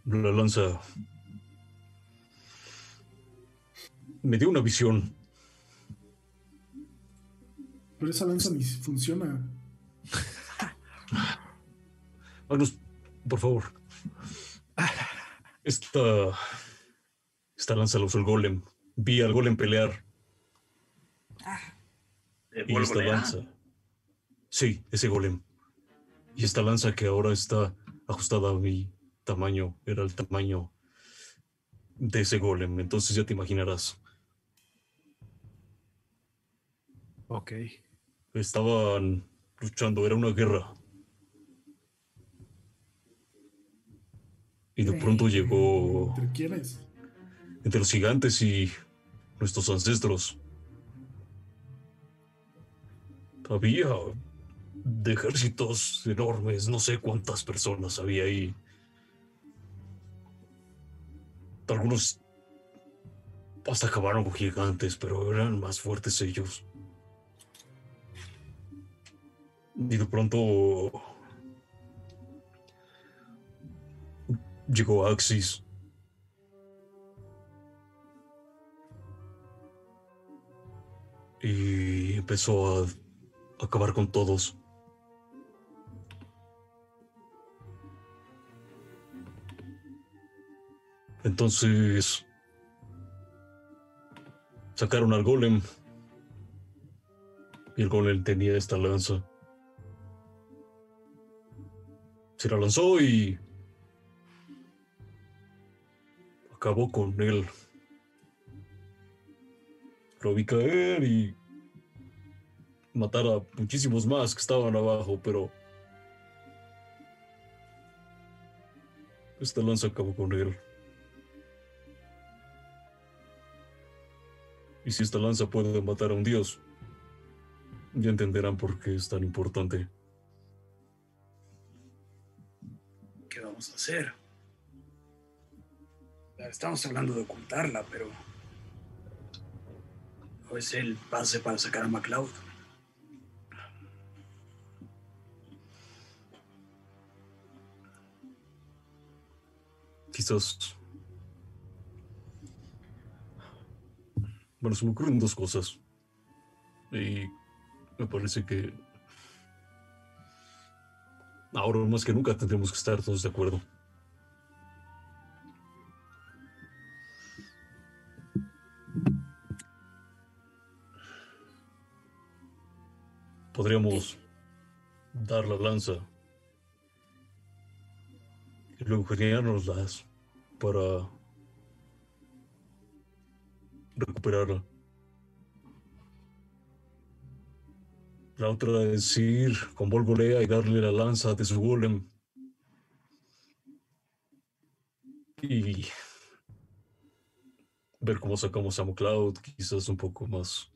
La lanza me dio una visión. Pero esa lanza ni funciona. Magnus, por favor. Esta. Esta lanza la usó el golem. Vi al golem pelear. Y esta lanza. Sí, ese golem. Y esta lanza que ahora está ajustada a mi tamaño, era el tamaño de ese golem. Entonces ya te imaginarás. Ok. Estaban luchando, era una guerra. Y de pronto llegó ¿Entre quiénes? entre los gigantes y nuestros ancestros. Había de ejércitos enormes, no sé cuántas personas había ahí. Algunos hasta acabaron con gigantes, pero eran más fuertes ellos. Y de pronto llegó Axis. Y empezó a acabar con todos. Entonces sacaron al golem. Y el golem tenía esta lanza. Se la lanzó y acabó con él. Lo vi caer y matar a muchísimos más que estaban abajo, pero esta lanza acabó con él. Y si esta lanza puede matar a un dios, ya entenderán por qué es tan importante. Hacer? Estamos hablando de ocultarla, pero. ¿O es el pase para sacar a MacLeod? Quizás. Bueno, se me ocurren dos cosas. Y me parece que. Ahora más que nunca tendremos que estar todos de acuerdo. Podríamos dar la lanza y luego las para recuperarla. La otra es ir con Volvolea y darle la lanza de su golem. Y ver cómo sacamos a McCloud, quizás un poco más.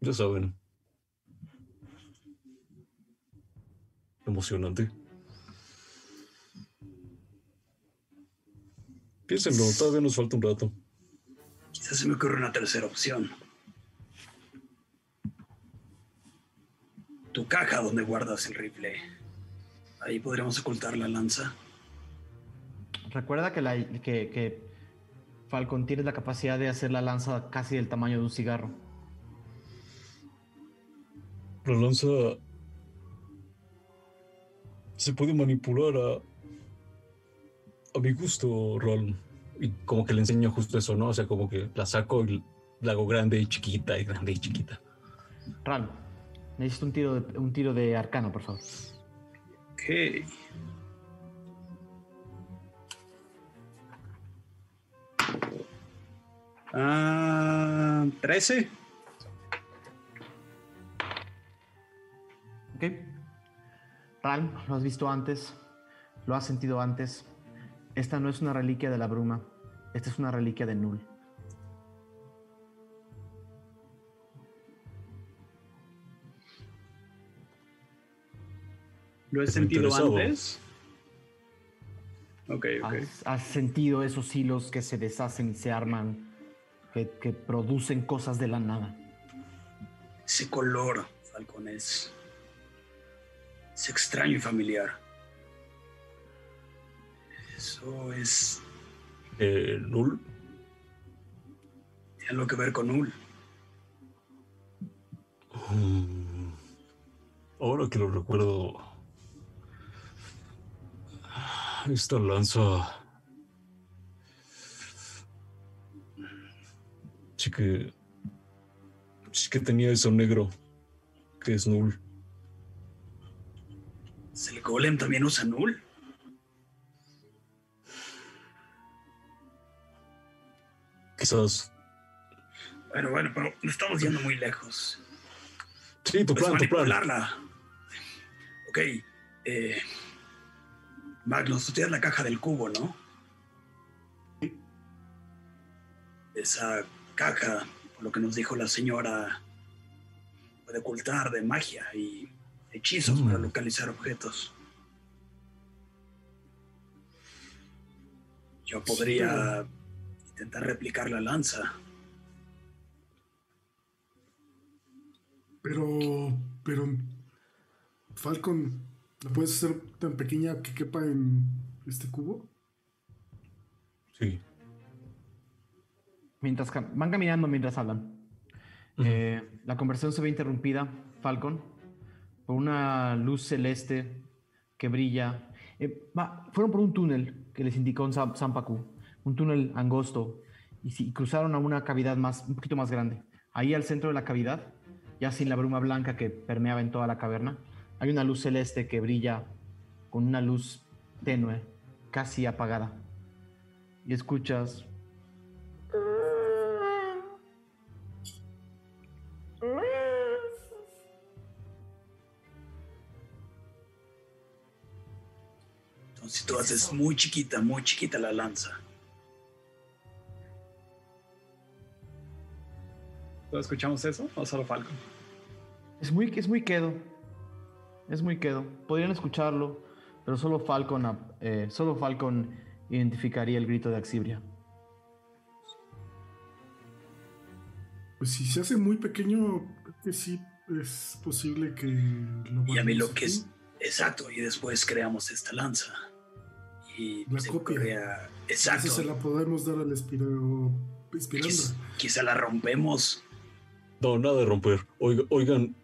Ya saben. Emocionante. Piénsenlo, todavía nos falta un rato. Quizás se me ocurre una tercera opción. Tu caja donde guardas el rifle. Ahí podríamos ocultar la lanza. Recuerda que, la, que, que Falcon tiene la capacidad de hacer la lanza casi del tamaño de un cigarro. La lanza se puede manipular a, a mi gusto, Ron. Y como que le enseño justo eso, ¿no? O sea, como que la saco y la hago grande y chiquita y grande y chiquita. Ral, necesito un tiro de, un tiro de arcano, por favor. Ok. Ah, 13. Ok. Ral, lo has visto antes, lo has sentido antes. Esta no es una reliquia de la bruma, esta es una reliquia de Null. ¿Lo he sentido antes? Ok, ok. Has, has sentido esos hilos que se deshacen y se arman, que, que producen cosas de la nada. Ese color, Falcon, es. Es extraño y familiar. Eso es. Eh, Null, Tiene algo que ver con Ul. mm, ahora que lo recuerdo, esta lanza sí que sí que tenía eso negro que es Null. ¿El golem también usa Null? Quizás. Bueno, bueno, pero estamos yendo muy lejos. Sí, tu Puedes plan, tu plan. manipularla. Ok. Eh, Magnus, tú tienes la caja del cubo, ¿no? Esa caja, por lo que nos dijo la señora, puede ocultar de magia y hechizos Mm. para localizar objetos. Yo podría intentar replicar la lanza. Pero, pero, Falcon, ¿la puedes hacer tan pequeña que quepa en este cubo? Sí. Mientras van caminando mientras hablan. Eh, la conversación se ve interrumpida, Falcon, por una luz celeste que brilla. Eh, va, fueron por un túnel que les indicó Sam- Sampaku, un túnel angosto, y, cruzaron a una cavidad más, un poquito más grande. Ahí al centro de la cavidad, ya sin la bruma blanca que permeaba en toda la caverna, hay una luz celeste que brilla con una luz tenue, casi apagada. Y escuchas Entonces tú haces muy chiquita, muy chiquita la lanza. ¿Todos escuchamos eso o solo Falcon? Es muy, es muy quedo. Es muy quedo. Podrían escucharlo, pero solo Falcon, ap- eh, solo Falcon identificaría el grito de Axibria. Pues si se hace muy pequeño, que sí es posible que lo Y a mí lo que es. Exacto, y después creamos esta lanza. Y La se copia. Esa Exacto. se la podemos dar al Espiro... Espirandra. Quiz- quizá la rompemos. No, nada de romper. Oiga- oigan,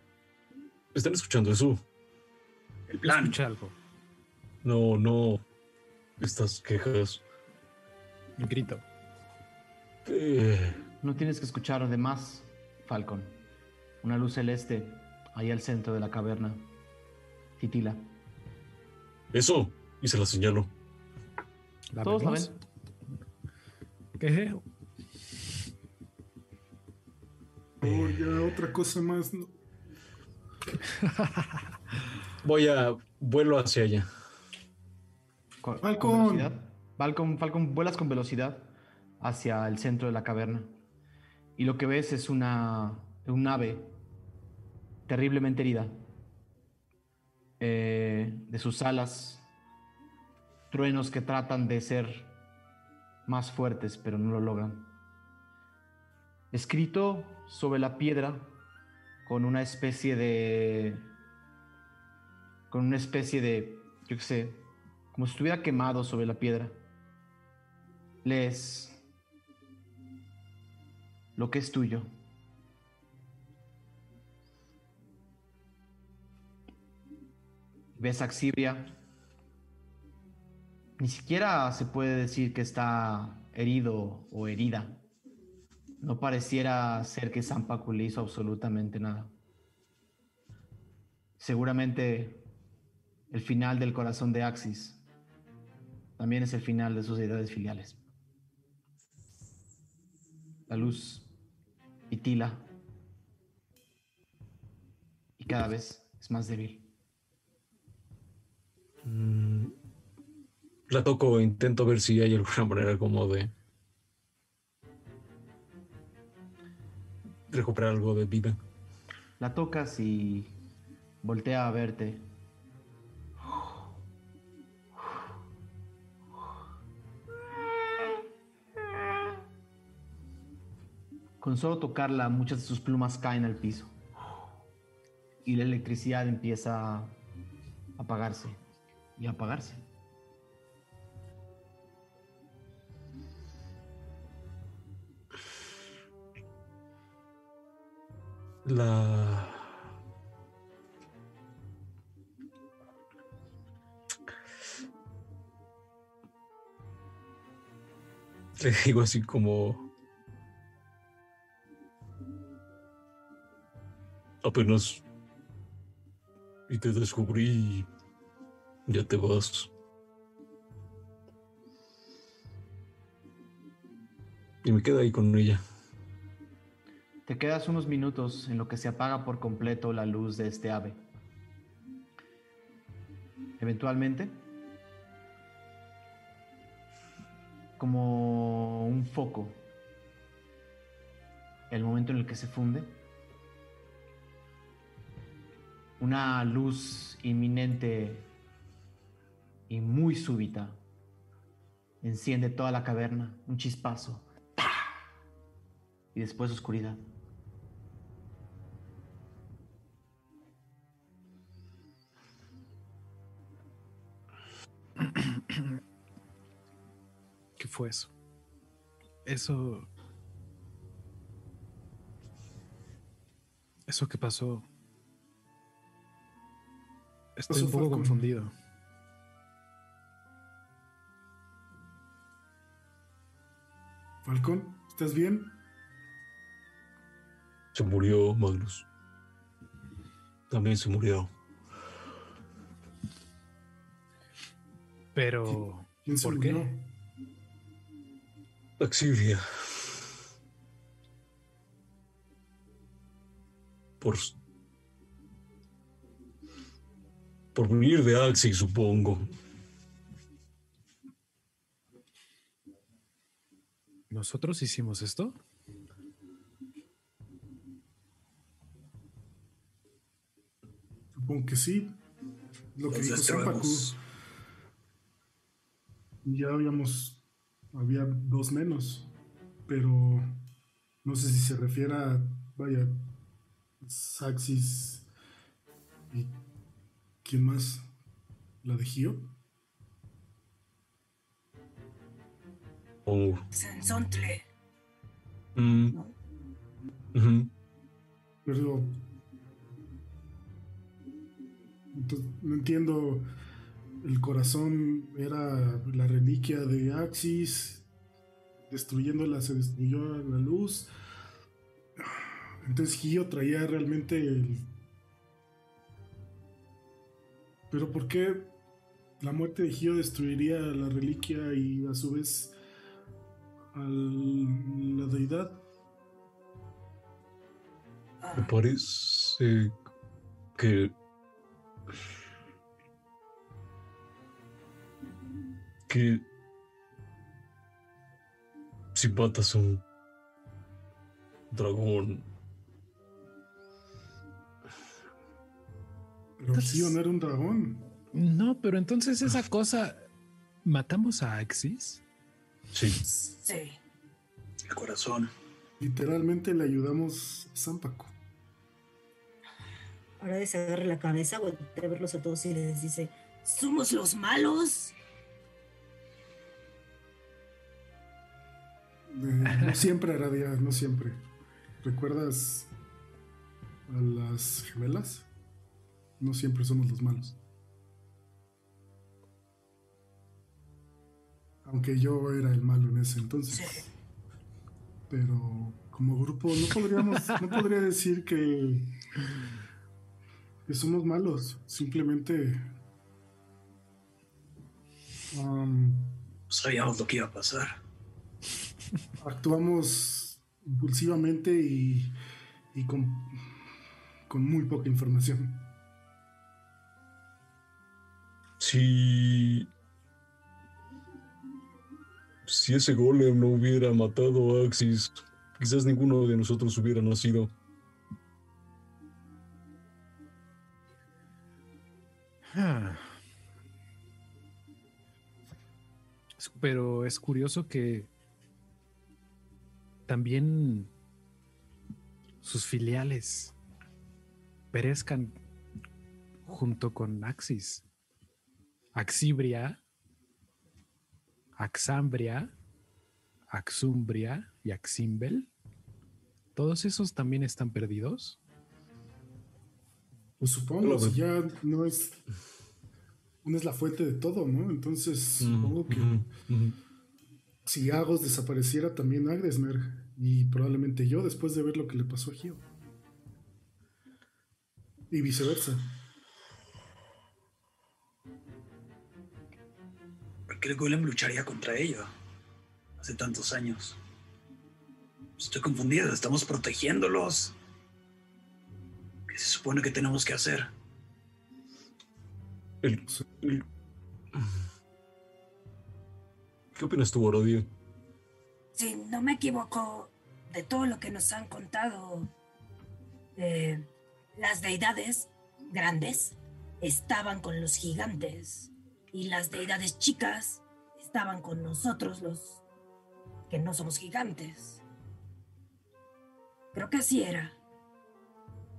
¿están escuchando eso? El plan. Escucha algo. No, no. Estas quejas. Un grito. Eh, No tienes que escuchar además. Falcon. Una luz celeste ahí al centro de la caverna. Titila. Eso, y se la señalo. ¿La Todos la ven. ¿Qué? Oh, ya otra cosa más. ¿no? <laughs> Voy a vuelo hacia allá. Con, Falcon. con. Falcon, Falcon, vuelas con velocidad hacia el centro de la caverna. Y lo que ves es una, un ave terriblemente herida. Eh, de sus alas, truenos que tratan de ser más fuertes, pero no lo logran. Escrito sobre la piedra con una especie de. con una especie de. yo qué sé, como si estuviera quemado sobre la piedra. Lees lo que es tuyo. Ves a Axibria. Ni siquiera se puede decir que está herido o herida. No pareciera ser que Zampacu le hizo absolutamente nada. Seguramente el final del corazón de Axis también es el final de sus deidades filiales. La luz titila y cada vez es más débil. Mm, La toco intento ver si hay alguna manera como de recuperar algo de vida. La tocas y voltea a verte. Con solo tocarla, muchas de sus plumas caen al piso. Y la electricidad empieza a apagarse y a apagarse. La. Le digo así como. Apenas. Y te descubrí. Ya te vas. Y me quedo ahí con ella. Te quedas unos minutos en lo que se apaga por completo la luz de este ave. Eventualmente, como un foco, el momento en el que se funde, una luz inminente y muy súbita enciende toda la caverna, un chispazo, y después oscuridad. <clears throat> ¿Qué fue eso? Eso. Eso que pasó. Estoy un poco Falcon. confundido. Falcón, ¿estás bien? Se murió Magnus. También se murió. Pero. ¿Quién se ¿Por qué? murió? Axivia. Por. Por venir de Axis, supongo. ¿Nosotros hicimos esto? Supongo que sí. Lo que dijo Ya habíamos. Había dos menos. Pero. No sé si se refiere a. Vaya. Saxis. ¿Y quién más? ¿La de Gio? Oh, Sensontle. mm. Pero. Entonces, no entiendo. El corazón era la reliquia de Axis. Destruyéndola se destruyó la luz. Entonces Gio traía realmente el... Pero ¿por qué la muerte de Gio destruiría la reliquia y a su vez a la deidad? Me parece que que si matas un dragón Pero no era un dragón. No, pero entonces esa cosa. ¿Matamos a Axis? sí Sí. El corazón. Literalmente le ayudamos a Zampaco. Ahora se agarra la cabeza, voltea a verlos a todos y les dice: ¿Somos los malos? No siempre, Aradia, no siempre. ¿Recuerdas a las gemelas? No siempre somos los malos. Aunque yo era el malo en ese entonces. Pero como grupo no podríamos, no podría decir que, que somos malos. Simplemente um, Sabíamos lo que iba a pasar. Actuamos impulsivamente y, y con, con muy poca información. si si ese golem no hubiera matado a Axis quizás ninguno de nosotros hubiera nacido Ah. Pero es curioso que también sus filiales perezcan junto con Axis. Axibria, Axambria, Axumbria y Aximbel. Todos esos también están perdidos. Pues supongo, si ya no es. Una es la fuente de todo, ¿no? Entonces supongo que. Si Agos desapareciera, también Agdesmer. Y probablemente yo, después de ver lo que le pasó a Gio. Y viceversa. ¿Por qué el golem lucharía contra ella? Hace tantos años. Estoy confundido, estamos protegiéndolos. ¿Qué se supone que tenemos que hacer? El- el- ¿Qué opinas tú, Orodio? Si no me equivoco de todo lo que nos han contado, eh, las deidades grandes estaban con los gigantes y las deidades chicas estaban con nosotros los que no somos gigantes. Creo que así era.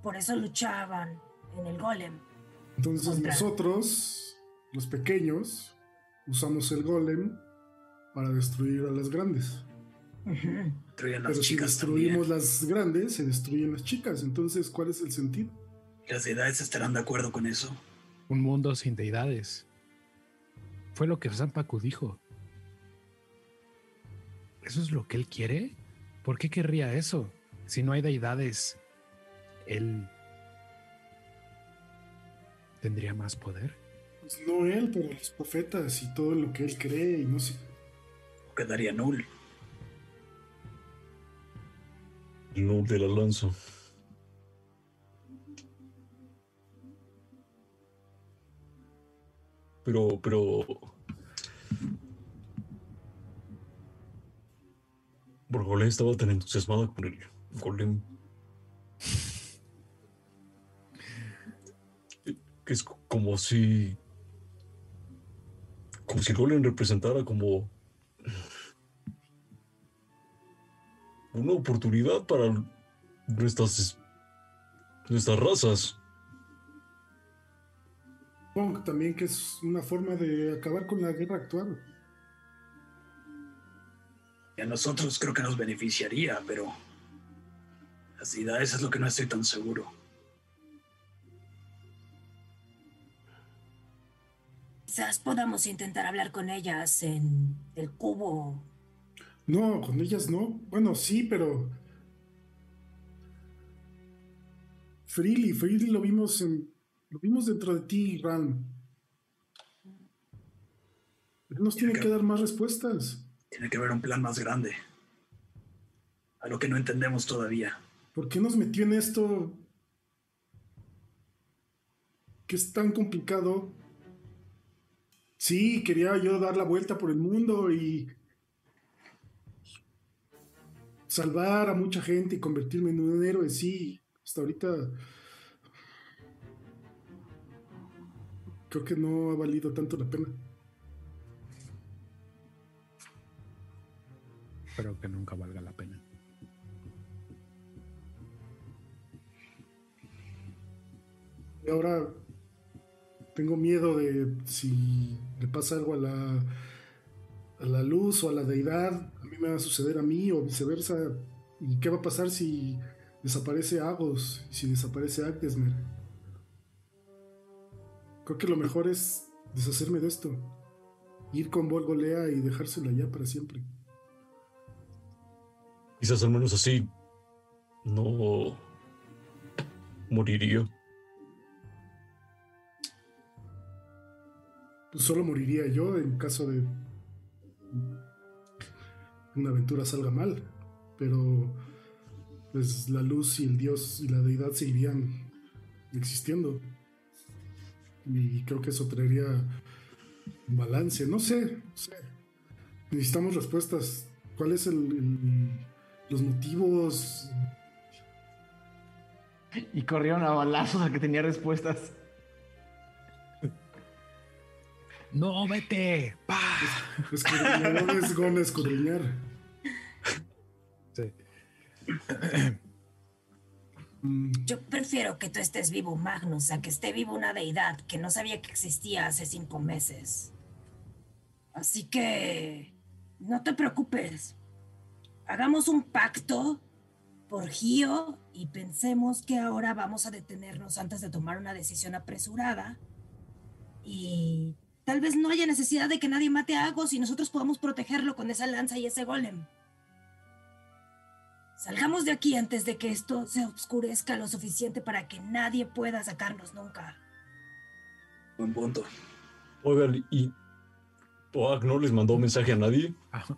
Por eso luchaban en el golem. Entonces Contra. nosotros, los pequeños, usamos el golem para destruir a las grandes. Destruyen las Pero si chicas destruimos también. las grandes, se destruyen las chicas. Entonces, ¿cuál es el sentido? Las deidades estarán de acuerdo con eso. Un mundo sin deidades. Fue lo que Zampacu dijo. ¿Eso es lo que él quiere? ¿Por qué querría eso? Si no hay deidades, él tendría más poder. Pues no él, pero los profetas y todo lo que él cree y no sé. Quedaría null. El no de la lanza. Pero, pero. Borgolé estaba tan entusiasmada con el golem. Que es como si. Como si el golem representara como. Una oportunidad para nuestras. nuestras razas. Supongo también que es una forma de acabar con la guerra actual. Y a nosotros creo que nos beneficiaría, pero las deidades es lo que no estoy tan seguro. Quizás podamos intentar hablar con ellas en el cubo. No, con ellas no. Bueno, sí, pero. Freely, Freely lo vimos en, lo vimos dentro de ti, Ram. Él nos tiene que dar más respuestas. Tiene que haber un plan más grande. A lo que no entendemos todavía. ¿Por qué nos metió en esto que es tan complicado? Sí, quería yo dar la vuelta por el mundo y salvar a mucha gente y convertirme en un héroe, sí. Hasta ahorita creo que no ha valido tanto la pena. Espero que nunca valga la pena. Y ahora tengo miedo de si le pasa algo a la, a la luz o a la deidad, a mí me va a suceder a mí o viceversa. ¿Y qué va a pasar si desaparece Agos si desaparece Agdesmer? Creo que lo mejor es deshacerme de esto. Ir con Volgolea y dejárselo allá para siempre. Quizás al menos así no moriría. Pues solo moriría yo en caso de una aventura salga mal. Pero pues la luz y el dios y la deidad seguirían existiendo. Y creo que eso traería balance. No sé, no sé. Necesitamos respuestas. ¿Cuál es el, el- los motivos? Y corrieron a balazos al que tenía respuestas. ¡No, vete! ¡Pa! Escudriñar es gonna escudriñar. Sí. Yo prefiero que tú estés vivo, Magnus, a que esté vivo una deidad que no sabía que existía hace cinco meses. Así que no te preocupes. Hagamos un pacto por Gio y pensemos que ahora vamos a detenernos antes de tomar una decisión apresurada. Y tal vez no haya necesidad de que nadie mate a Agos y nosotros podamos protegerlo con esa lanza y ese golem. Salgamos de aquí antes de que esto se oscurezca lo suficiente para que nadie pueda sacarnos nunca. Buen punto. Oigan, ¿y Poag no les mandó mensaje a nadie? <laughs>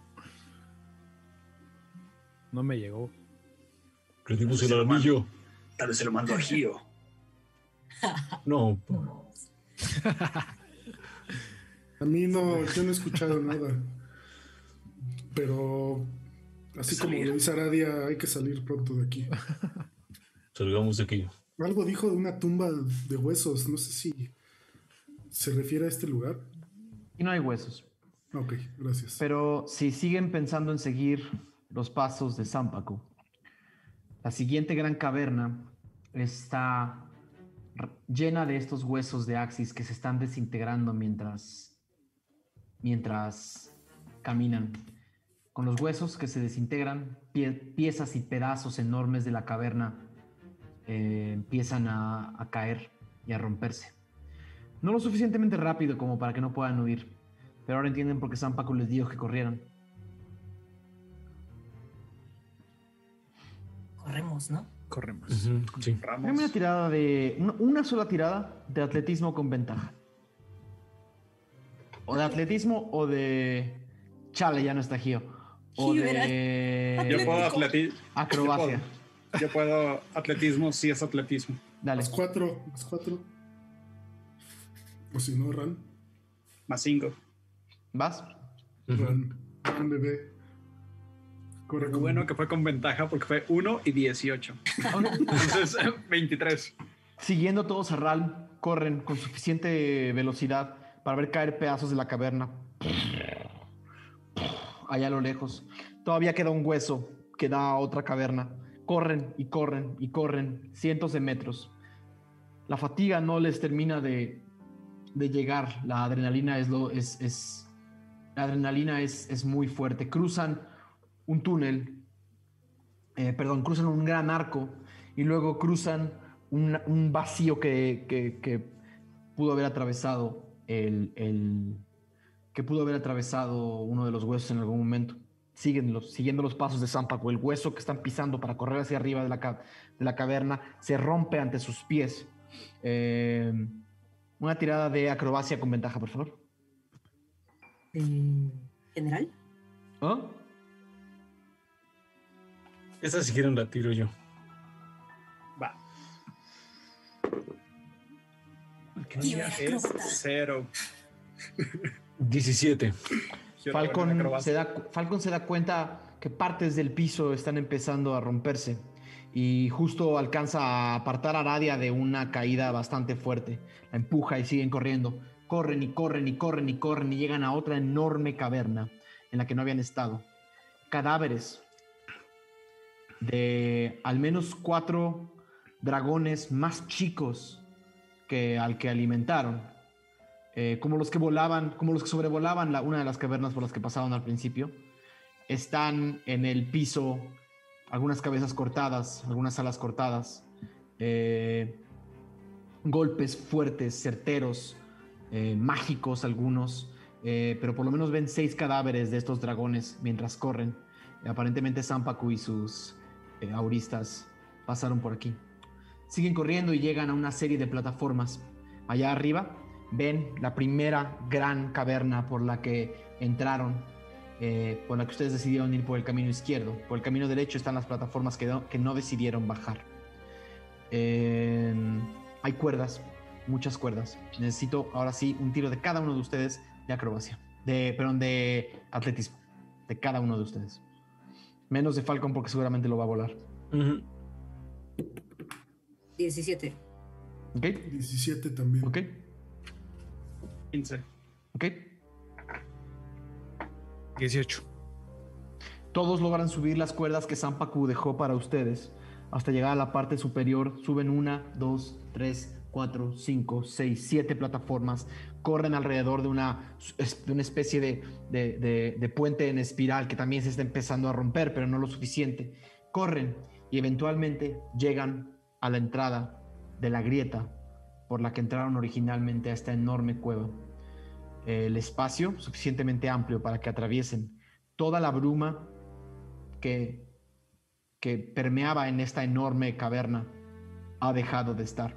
No me llegó. Le dimos el anillo. Tal vez se lo mando a Gio. No, <laughs> <laughs> A mí no, yo no he escuchado nada. Pero así como Salir. lo dice Aradia, hay que salir pronto de aquí. salgamos de aquí. Algo dijo de una tumba de huesos, no sé si se refiere a este lugar. Y no hay huesos. Ok, gracias. Pero si siguen pensando en seguir los pasos de Zampaco, la siguiente gran caverna está llena de estos huesos de Axis que se están desintegrando mientras, mientras caminan. Con los huesos que se desintegran, pie- piezas y pedazos enormes de la caverna eh, empiezan a, a caer y a romperse. No lo suficientemente rápido como para que no puedan huir, pero ahora entienden por qué San Paco les dijo que corrieran. Corremos, ¿no? Corremos. Ujú, sí. Dame una tirada de. Una, una sola tirada de atletismo con ventaja. O de atletismo o de. Chale, ya no está Gio. O Gio de. Yo puedo atletismo. Acrobacia. Yo puedo atletismo si es atletismo. Dale. Más cuatro, más cuatro. O si no, Ran. Más cinco. ¿Vas? Ran. Ran, bebé. Corre bueno que fue con ventaja porque fue 1 y 18. Entonces, <laughs> 23. Siguiendo todos a Ral, corren con suficiente velocidad para ver caer pedazos de la caverna. Allá a lo lejos. Todavía queda un hueso que da a otra caverna. Corren y corren y corren cientos de metros. La fatiga no les termina de, de llegar. La adrenalina es la adrenalina es, es muy fuerte. Cruzan un túnel, eh, perdón, cruzan un gran arco y luego cruzan un, vacío que pudo haber atravesado el, el- que pudo haber atravesado uno de los huesos en algún momento. siguen los, siguiendo los pasos de Zampacu. El hueso que están pisando para correr hacia arriba de la, ca- de la caverna se rompe ante sus pies. Eh, una tirada de acrobacia con ventaja, por favor. Eh, ¿General? ¿Ah? Esta si quieren la tiro yo. Va. Es cero. 17. Yo era bueno en Falcon se, da, Falcon se da cuenta que partes del piso están empezando a romperse y justo alcanza a apartar a Aradia de una caída bastante fuerte. La empuja y siguen corriendo. Corren y corren y corren y corren y llegan a otra enorme caverna en la que no habían estado. Cadáveres de al menos cuatro dragones más chicos que al que alimentaron eh, como los que volaban, como los que sobrevolaban la- una de las cavernas por las que pasaban al principio, están en el piso, algunas cabezas cortadas, algunas alas cortadas, eh, golpes fuertes, certeros, eh, mágicos algunos, pero por lo menos ven seis cadáveres de estos dragones mientras corren. aparentemente Zampacu y sus auristas pasaron por aquí. Siguen corriendo y llegan a una serie de plataformas. Allá arriba ven la primera gran caverna por la que entraron, eh, por la que ustedes decidieron ir por el camino izquierdo. Por el camino derecho están las plataformas que no, que no decidieron bajar. Eh, hay cuerdas, muchas cuerdas. Necesito ahora sí un tiro de cada uno de ustedes de acrobacia, de, perdón, de atletismo, de cada uno de ustedes. Menos de Falcon porque seguramente lo va a volar. 17. ¿Ok? 17 también. ¿Ok? 15. ¿Ok? 18. Todos logran subir las cuerdas que Zampacu dejó para ustedes. Hasta llegar a la parte superior, suben una, dos, tres, cuatro, cinco, seis, siete plataformas. Corren alrededor de una, de una especie de, de- de- de puente en espiral que también se está empezando a romper, pero no lo suficiente. Corren y eventualmente llegan a la entrada de la grieta por la que entraron originalmente a esta enorme cueva. El espacio suficientemente amplio para que atraviesen toda la bruma que, que permeaba en esta enorme caverna ha dejado de estar.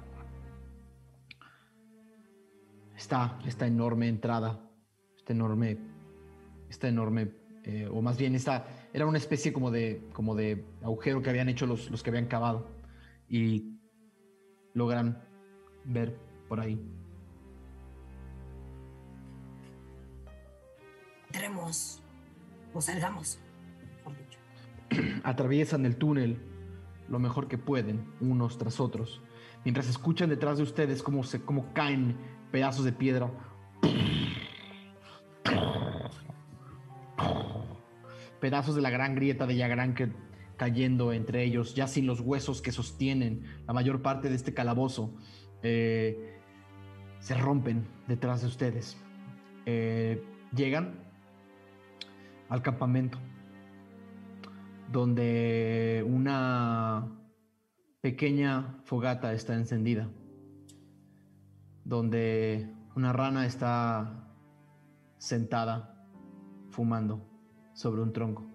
Está esta enorme entrada, esta enorme, esta enorme, eh, o más bien esta, era una especie como de, como de agujero que habían hecho los, los que habían cavado y logran ver por ahí. Entremos. O salgamos. mejor dicho. <clears throat> atraviesan el túnel lo mejor que pueden, unos tras otros, mientras escuchan detrás de ustedes cómo, se, cómo caen pedazos de piedra. Pedazos de la gran grieta de Yagrán que cayendo entre ellos, ya sin los huesos que sostienen la mayor parte de este calabozo, eh, se rompen detrás de ustedes. Eh, llegan al campamento donde una pequeña fogata está encendida, donde una rana está sentada fumando sobre un tronco.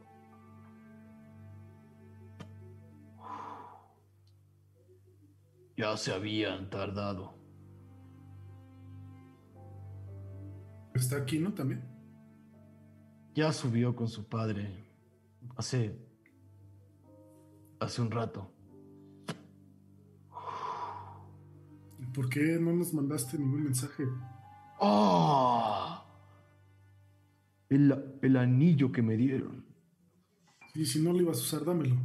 Ya se habían tardado. Está aquí, ¿no? También. Ya subió con su padre hace hace un rato. ¿Por qué no nos mandaste ningún mensaje? ¡Ah! El, el anillo que me dieron. Y si no lo ibas a usar, dámelo.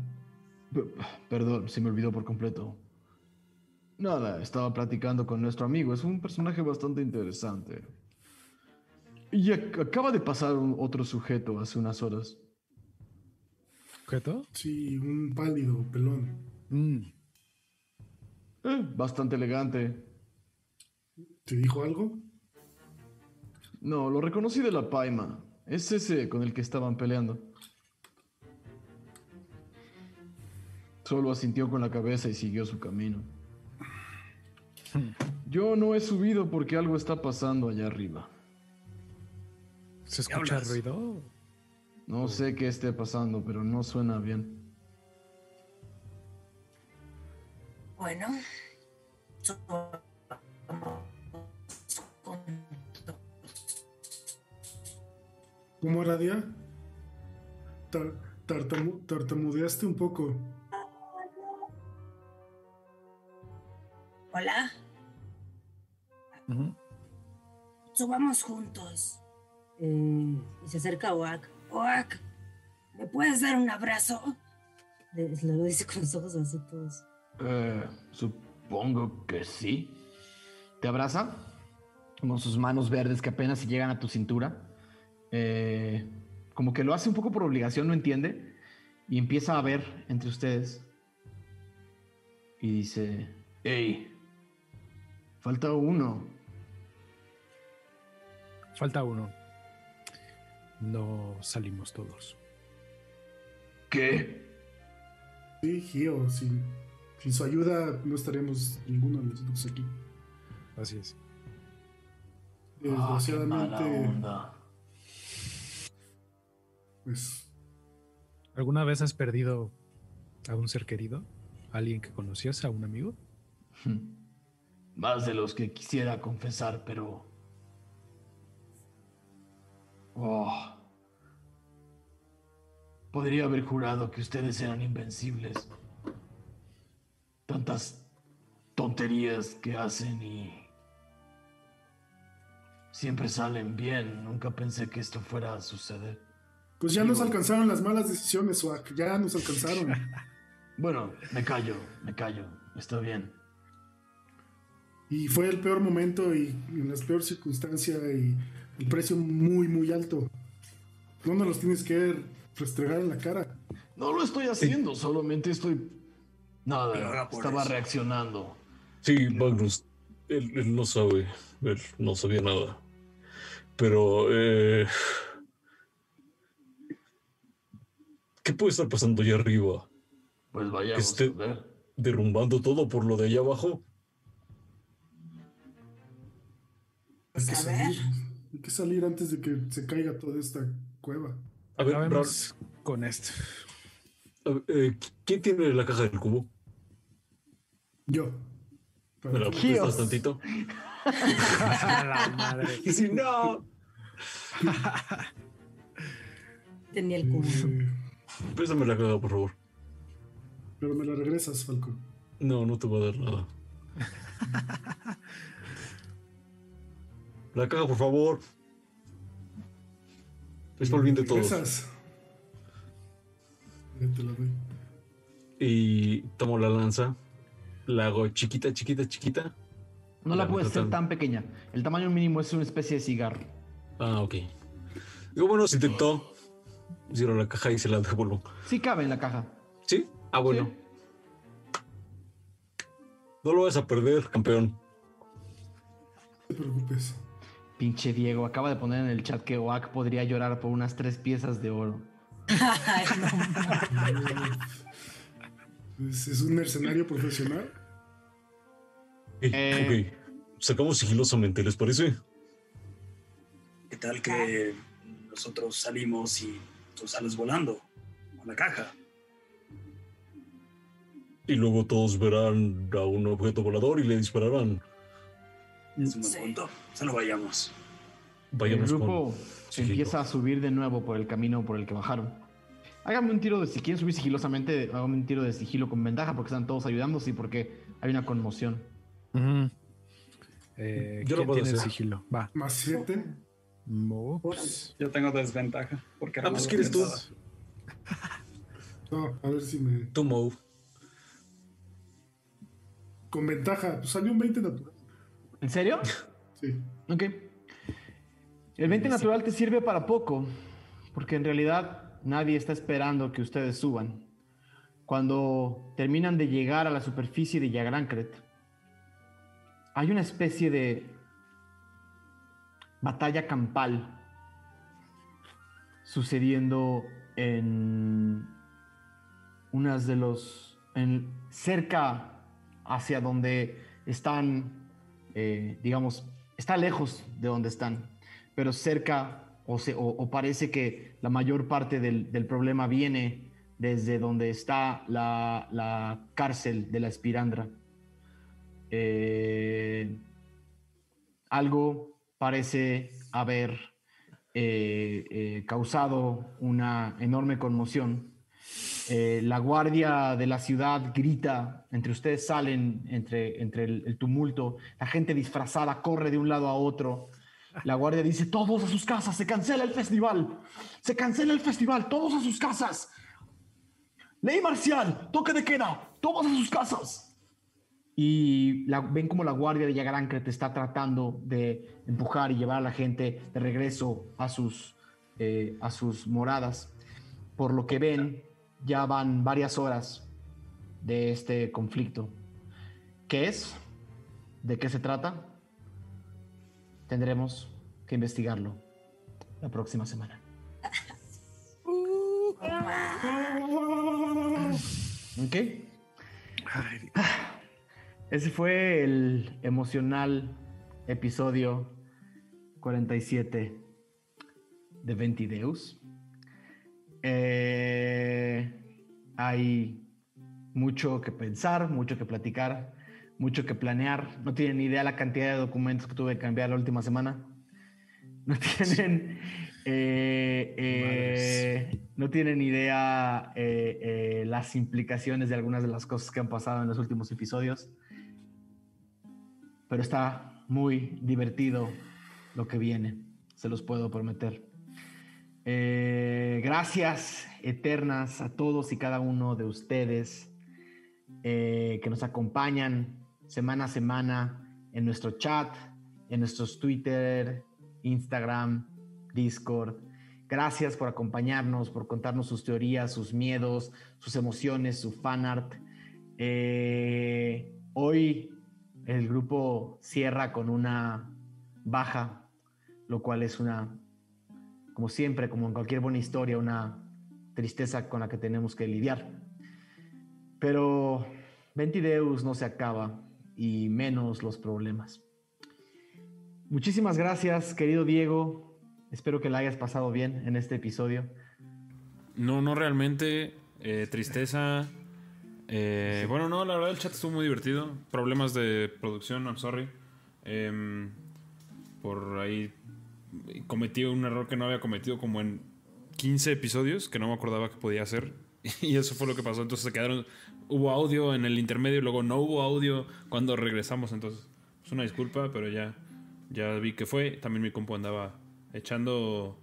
P- Perdón, se me olvidó por completo. Nada, estaba platicando con nuestro amigo. Es un personaje bastante interesante. Y ac- acaba de pasar un- otro sujeto hace unas horas. ¿Objeto? Sí, un pálido, pelón. Mm. Eh, bastante elegante. ¿Te dijo algo? No, lo reconocí de la paima. Es ese con el que estaban peleando. Solo asintió con la cabeza y siguió su camino. Yo no he subido porque algo está pasando allá arriba. ¿Se escucha ruido? No sé qué esté pasando, pero no suena bien. Bueno, ¿Cómo era día? Tar- tartamu- tartamudeaste un poco. Hola, Ujú. subamos juntos. Eh, y se acerca a Oak. Oak, ¿me puedes dar un abrazo? Le, le lo dice con los ojos así todos. Eh, supongo que sí. Te abraza con sus manos verdes que apenas si llegan a tu cintura. Eh, como que lo hace un poco por obligación, no entiende. Y empieza a ver entre ustedes. Y dice, hey, falta uno. Falta uno. No salimos todos. ¿Qué? Sí, Gio, sin, sin su ayuda no estaríamos ninguno de nosotros aquí. Así es. Ah, qué mala Desgraciadamente, onda. pues ¿Alguna vez has perdido a un ser querido? ¿Alguien que conocías? ¿A un amigo? Más de los que quisiera confesar, pero... Oh. Podría haber jurado que ustedes eran invencibles. Tantas tonterías que hacen y... Siempre salen bien. Nunca pensé que esto fuera a suceder. Pues ya nos alcanzaron las malas decisiones, Wack. Ya nos alcanzaron. <laughs> Bueno, me callo, me callo. Está bien. Y fue el peor momento y en las peores circunstancias y el precio muy, muy alto. No nos los tienes que restregar en la cara. No lo estoy haciendo, solamente estoy... Nada, estaba eso. reaccionando. Sí, Magnus, él, él no sabe, él no sabía nada. Pero, eh, ¿qué puede estar pasando allá arriba? Pues vayamos Este- a ver. ¿Derrumbando todo por lo de allá abajo? Hay que A salir. Hay que salir antes de que se caiga toda esta cueva. A ver, con esto. ver, eh, ¿quién tiene la caja del cubo? Yo. ¿Me la prestas tantito? <laughs> La madre. Y <laughs> si no, Tenía el cubo. Eh, préstame la caja, por favor. pero me la regresas, Falco. No, no te voy a dar nada. <laughs> La caja, por favor. Es por el bien de todos. Te la doy. Y tomo la lanza. La hago chiquita, chiquita, chiquita. No la Ya, puedes hacer tan pequeña. El tamaño mínimo es una especie de cigarro. Ah, ok. Digo, bueno, se intentó. Cierro la caja y se la devuelvo. Sí cabe en la caja. ¿Sí? Ah, bueno. Sí. No lo vas a perder, campeón. No te preocupes. Pinche Diego, acaba de poner en el chat que Oak podría llorar por unas tres piezas de oro. Ay, no. Es, un mercenario profesional. Eh, Eh. Ok. Sacamos sigilosamente, ¿les parece? ¿Qué tal que nosotros salimos y tú sales volando con la caja? Y luego todos verán a un objeto volador y le dispararán. Es un buen Sí. punto. Solo vayamos. Vayamos el grupo con empieza a subir de nuevo por el camino por el que bajaron. Háganme un tiro de si quieren subir sigilosamente, háganme un tiro de sigilo con ventaja porque están todos ayudándose y porque hay una conmoción. Eh, Yo lo ¿Quién puedo tiene hacer. sigilo? Va. Más siete. Mops. Yo tengo desventaja. Porque Ah, pues, ¿quieres tú? No, a ver si me. Tu move. Con ventaja. Pues salió un 20 natural. ¿En serio? Sí. Ok. El 20 natural te sirve para poco, porque en realidad nadie está esperando que ustedes suban. Cuando terminan de llegar a la superficie de Yagrancret, hay una especie de batalla campal sucediendo en unas de los en, cerca hacia donde están eh, digamos está lejos de donde están pero cerca o, o- parece que la mayor parte del, del problema viene desde donde está la, la cárcel de la Espirandra. Eh, algo parece haber eh, causado una enorme conmoción. Eh, la guardia de la ciudad grita, entre ustedes salen entre, entre el, tumulto, la gente disfrazada corre de un lado a otro. La guardia dice, todos a sus casas, se cancela el festival, se cancela el festival, todos a sus casas. Ley marcial, toque de queda, todos a sus casas. Y la- ven como la guardia de Yagarankret está tratando de empujar y llevar a la gente de regreso a sus, eh, a sus moradas. Por lo que ven, ya van varias horas de este conflicto. ¿Qué es? ¿De qué se trata? Tendremos que investigarlo la próxima semana. ¿Ok? Ese fue el emocional episodio 47 de Ventideus. Eh, hay mucho que pensar, mucho que platicar, mucho que planear. No tienen ni idea la cantidad de documentos que tuve que cambiar la última semana. No <laughs> tienen, eh, eh, no tienen idea eh, las implicaciones de algunas de las cosas que han pasado en los últimos episodios. Pero está muy divertido lo que viene, se los puedo prometer. Eh, gracias eternas a todos y cada uno de ustedes eh, que nos acompañan semana a semana en nuestro chat, en nuestros Twitter, Instagram, Discord. Gracias por acompañarnos, por contarnos sus teorías, sus miedos, sus emociones, su fanart. Eh, hoy el grupo cierra con una baja, lo cual es una, como siempre, como en cualquier buena historia, una tristeza con la que tenemos que lidiar. Pero Ventideus no se acaba y menos los problemas. Muchísimas gracias, querido Diego. Espero que la hayas pasado bien en este episodio. No, no realmente. eh, tristeza. Eh, Bueno, no, la verdad el chat estuvo muy divertido. Problemas de producción, I'm sorry. Em, por ahí cometí un error que no había cometido como en 15 episodios, que no me acordaba que podía hacer. <laughs> Y eso fue lo que pasó. Entonces se quedaron. Hubo audio en el intermedio, luego no hubo audio cuando regresamos. Entonces, es una disculpa, pero ya, ya vi que fue. También mi compu andaba echando.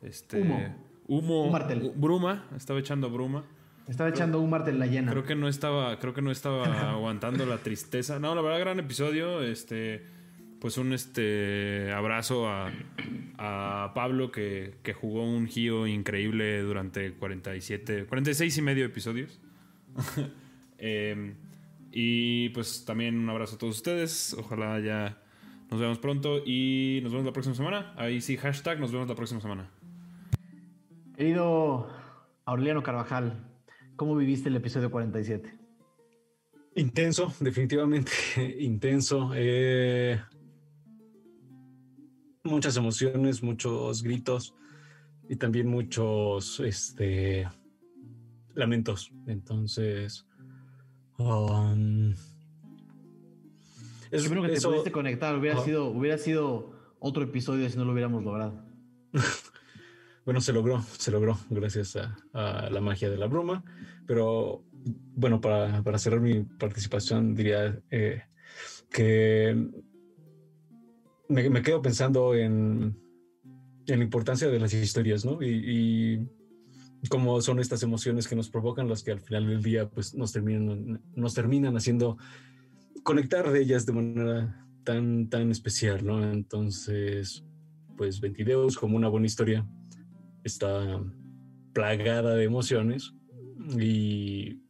Este. Humo. Humo. Un martel. Bruma. Estaba echando bruma. Estaba echando un martel la llena. Creo que no estaba, creo que no estaba <laughs> aguantando la tristeza. No, la verdad, gran episodio. Este, pues un este abrazo a, a Pablo que, que jugó un giro increíble durante 47, 46 y medio episodios. <laughs> Em, y pues también un abrazo a todos ustedes. Ojalá ya nos veamos pronto y nos vemos la próxima semana. Ahí sí, hashtag nos vemos la próxima semana. Querido Aureliano Carvajal, ¿cómo viviste el episodio 47? Intenso, definitivamente <laughs> intenso. Eh, muchas emociones, muchos gritos y también muchos este, lamentos. Entonces, um, es- bueno que te pudiste conectar. Hubiera, sido, hubiera sido otro episodio si no lo hubiéramos logrado. <laughs> Bueno, se logró, se logró gracias a, a la magia de la bruma. Pero bueno, para, para cerrar mi participación, diría eh, que me, quedo pensando en, en la importancia de las historias, ¿no? Y, y cómo son estas emociones que nos provocan las que al final del día pues, nos, terminan, nos terminan haciendo conectar de ellas de manera tan, tan especial, ¿no? Entonces, pues Ventideus, como una buena historia, está plagada de emociones y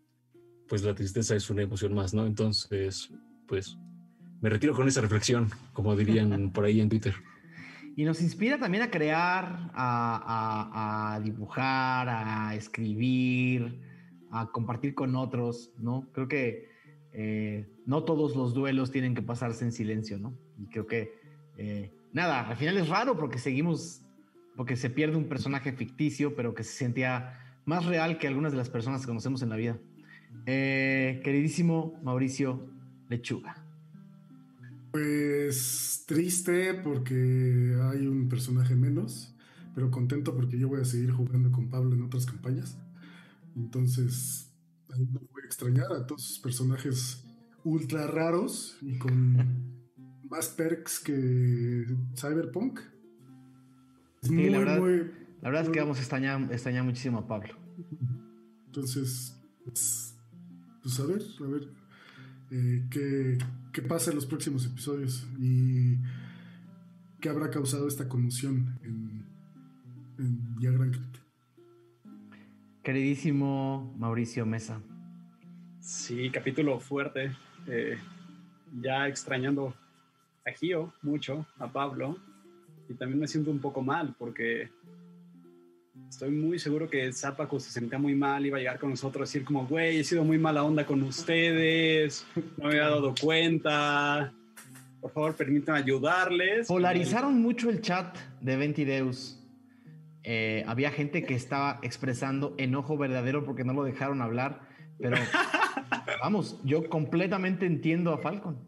pues la tristeza es una emoción más, ¿no? Entonces, pues me retiro con esa reflexión, como dirían <laughs> por ahí en Twitter. Y nos inspira también a crear, a, a- a dibujar, a escribir, a compartir con otros, ¿no? Creo que eh, no todos los duelos tienen que pasarse en silencio, ¿no? Y creo que, eh, nada, al final es raro porque seguimos porque se pierde un personaje ficticio, pero que se sentía más real que algunas de las personas que conocemos en la vida. Eh, queridísimo Mauricio Lechuga. Pues triste porque hay un personaje menos, pero contento porque yo voy a seguir jugando con Pablo en otras campañas. Entonces, ahí no voy a extrañar a todos sus personajes ultra raros y con <laughs> más perks que Cyberpunk. Es sí, la, verdad, la verdad es que vamos a extrañar, extrañar muchísimo a Pablo. Entonces, pues, pues a ver, a ver eh, qué, qué, pasa en los próximos episodios y qué habrá causado esta conmoción en, en Gran Queridísimo Mauricio Mesa. Sí, capítulo fuerte. Eh, ya extrañando a Gio mucho, a Pablo, y también me siento un poco mal porque estoy muy seguro que Zapaco se sentía muy mal, iba a llegar con nosotros a decir como, güey, he sido muy mala onda con ustedes, no me había dado cuenta, por favor permítanme ayudarles. Polarizaron mucho el chat de Ventideus. Eh, había gente que estaba expresando enojo verdadero porque no lo dejaron hablar, pero <laughs> vamos, yo completamente entiendo a Falcon.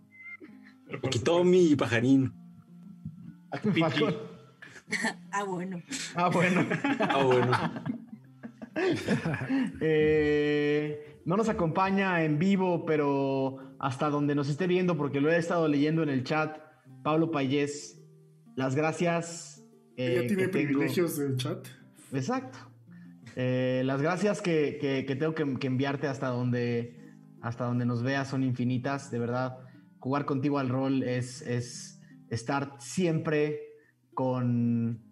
Me quitó mi pajarín. <laughs> ah, bueno. Ah, bueno. ah, bueno. <laughs> Eh, no nos acompaña en vivo, pero hasta donde nos esté viendo, porque lo he estado leyendo en el chat, Pablo Payés, las gracias. Eh, tiene privilegios del chat. Exacto. Eh, las gracias que, tengo que, enviarte hasta donde, hasta donde nos veas son infinitas, de verdad. Jugar contigo al rol es, es estar siempre con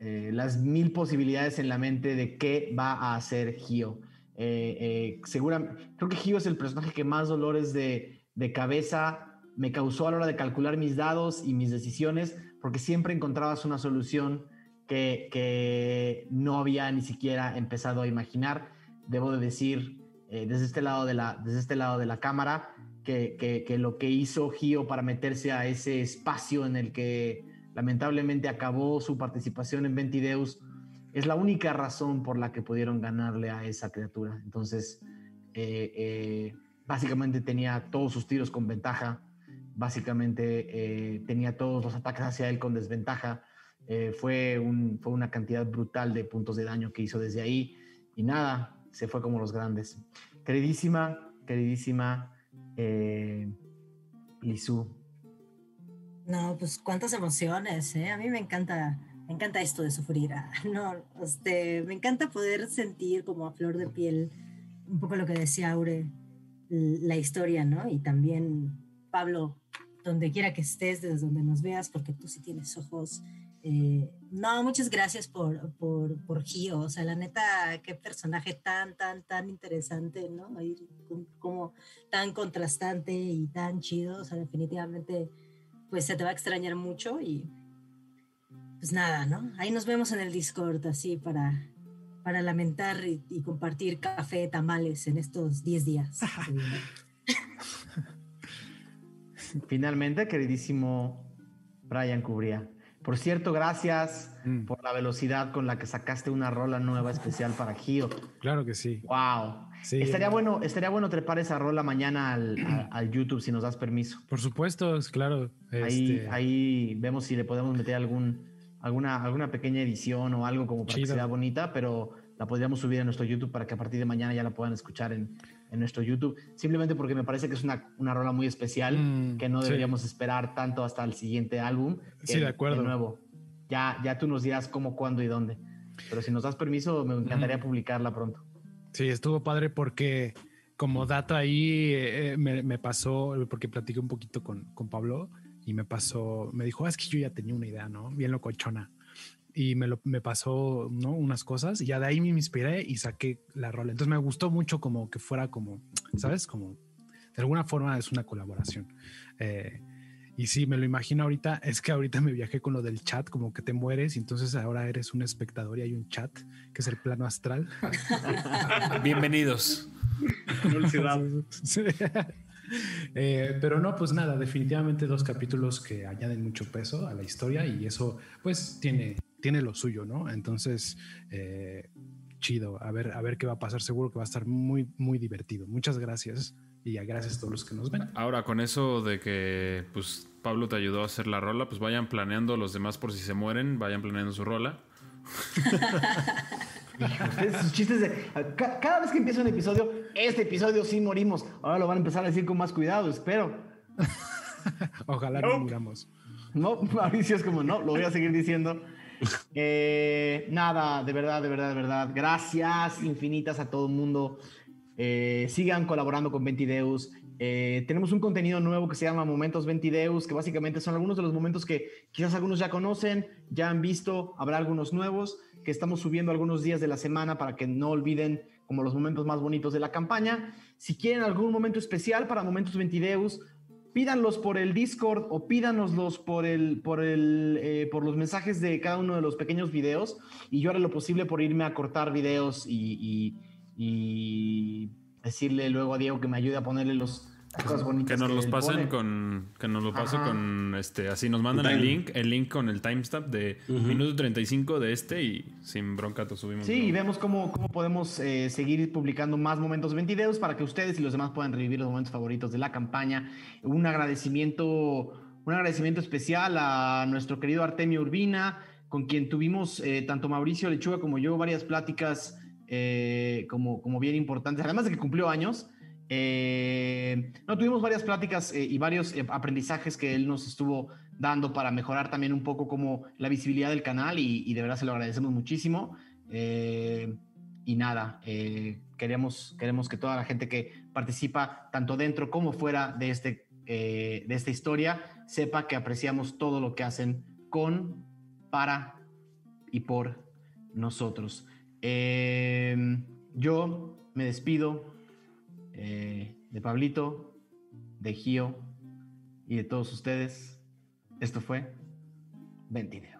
eh, las mil posibilidades en la mente de qué va a hacer Gio. Eh, creo que Gio es el personaje que más dolores de, de cabeza me causó a la hora de calcular mis dados y mis decisiones, porque siempre encontrabas una solución que, no había ni siquiera empezado a imaginar. Debo de decir, eh, desde, este lado de la, desde este lado de la cámara, que, lo que hizo Gio para meterse a ese espacio en el que lamentablemente acabó su participación en Ventideus es la única razón por la que pudieron ganarle a esa criatura. Entonces, eh, eh, básicamente tenía todos sus tiros con ventaja, básicamente tenía todos los ataques hacia él con desventaja eh, fue una cantidad brutal de puntos de daño que hizo desde ahí y nada, se fue como los grandes. Queridísima, queridísima eh, No, pues cuántas emociones, ¿eh? A mí me encanta, me encanta esto de sufrir. Ah, <laughs> no, este, me encanta poder sentir como a flor de piel un poco lo que decía Aure, la historia, ¿no? Y también, Pablo, donde quiera que estés, desde donde nos veas, porque tú sí tienes ojos eh, no, muchas gracias por, por, por Gio. O sea, la neta, qué personaje tan, tan, tan interesante, ¿no? Como tan contrastante y tan chido. O sea, definitivamente, pues se te va a extrañar mucho y pues nada, ¿no? Ahí nos vemos en el Discord, así para, para lamentar y, y compartir café, tamales en estos 10 días. <laughs> Finalmente, queridísimo Brian Cubría. Por cierto, gracias mm. por la velocidad con la que sacaste una rola nueva especial para Gio. Claro que sí. Wow. estaría, bueno, estaría bueno trepar esa rola mañana al, <clears throat> YouTube si nos das permiso. Por supuesto, claro. Ahí, este ahí vemos si le podemos meter algún, alguna, alguna pequeña edición o algo como para que sea bonita, pero la podríamos subir a nuestro YouTube para que a partir de mañana ya la puedan escuchar en, en nuestro YouTube, simplemente porque me parece que es una, una rola muy especial, mm, que no deberíamos esperar tanto hasta el siguiente álbum. sí, de acuerdo. De nuevo, ya, ya tú nos dirás cómo, cuándo y dónde. Pero si nos das permiso, me encantaría publicarla pronto. Sí, estuvo padre porque como dato ahí eh, me, me, pasó, porque platiqué un poquito con, con Pablo y me pasó, me dijo, ah, es que yo ya tenía una idea, ¿no? Bien locochona y me, lo, me pasó ¿no? unas cosas y ya de ahí me inspiré y saqué la rola. Entonces me gustó mucho como que fuera como, ¿sabes? Como de alguna forma es una colaboración. Eh, y sí, me lo imagino ahorita, <laughs> es que ahorita me viajé con lo del chat, como que te mueres y entonces ahora eres un espectador y hay un chat, que es el plano astral. <laughs> Bienvenidos. <laughs> Eh, pero no, pues nada, definitivamente dos capítulos que añaden mucho peso a la historia y eso pues tiene tiene lo suyo, ¿no? Entonces, eh, chido, a ver, a ver qué va a pasar, seguro que va a estar muy, muy divertido. Muchas gracias y ya gracias a todos los que nos ven. Ahora, con eso de que pues Pablo te ayudó a hacer la rola, pues vayan planeando los demás por si se mueren, vayan planeando su rola. Ustedes, sus chistes de. ca- Cada vez que empieza un episodio, este episodio sí morimos. Ahora lo van a empezar a decir con más cuidado, espero. <laughs> Ojalá no muramos. No, <laughs> Mauricio es como, no, lo voy a seguir diciendo. Eh, nada, de verdad, de verdad, de verdad. Gracias infinitas a todo el mundo. Eh, sigan colaborando con Ventideus. Eh, tenemos un contenido nuevo que se llama Momentos Ventideus, que básicamente son algunos de los momentos que quizás algunos ya conocen, ya han visto, habrá algunos nuevos que estamos subiendo algunos días de la semana para que no olviden como los momentos más bonitos de la campaña. Si quieren algún momento especial para Momentos Ventideus, pídanlos por el Discord o pídanoslos por, el, por, el, eh, por los mensajes de cada uno de los pequeños videos y yo haré lo posible por irme a cortar videos y, y- y decirle luego a Diego que me ayude a ponerle los, cosas bonitas. Que nos los él pasen pone. con. Que nos lo pase Ajá. con este. Así nos mandan El link, el link con el timestamp de minuto 35 de este y sin bronca te subimos. Sí, y vemos cómo, cómo podemos eh, seguir publicando más momentos 20 videos para que ustedes y los demás puedan revivir los momentos favoritos de la campaña. Un agradecimiento, un agradecimiento especial a nuestro querido Artemio Urbina, con quien tuvimos eh, tanto Mauricio Lechuga como yo varias pláticas eh, como, como bien importantes, además de que cumplió años. Eh, no, tuvimos varias pláticas eh, y varios eh, aprendizajes que él nos estuvo dando para mejorar también un poco como la visibilidad del canal y, de verdad se lo agradecemos muchísimo. Y nada, queremos, queremos que toda la gente que participa, tanto dentro como fuera de, este, de esta historia, sepa que apreciamos todo lo que hacen con, para y por nosotros. Yo me despido eh, de Pablito, de Gio y de todos ustedes. Esto fue Ventideos.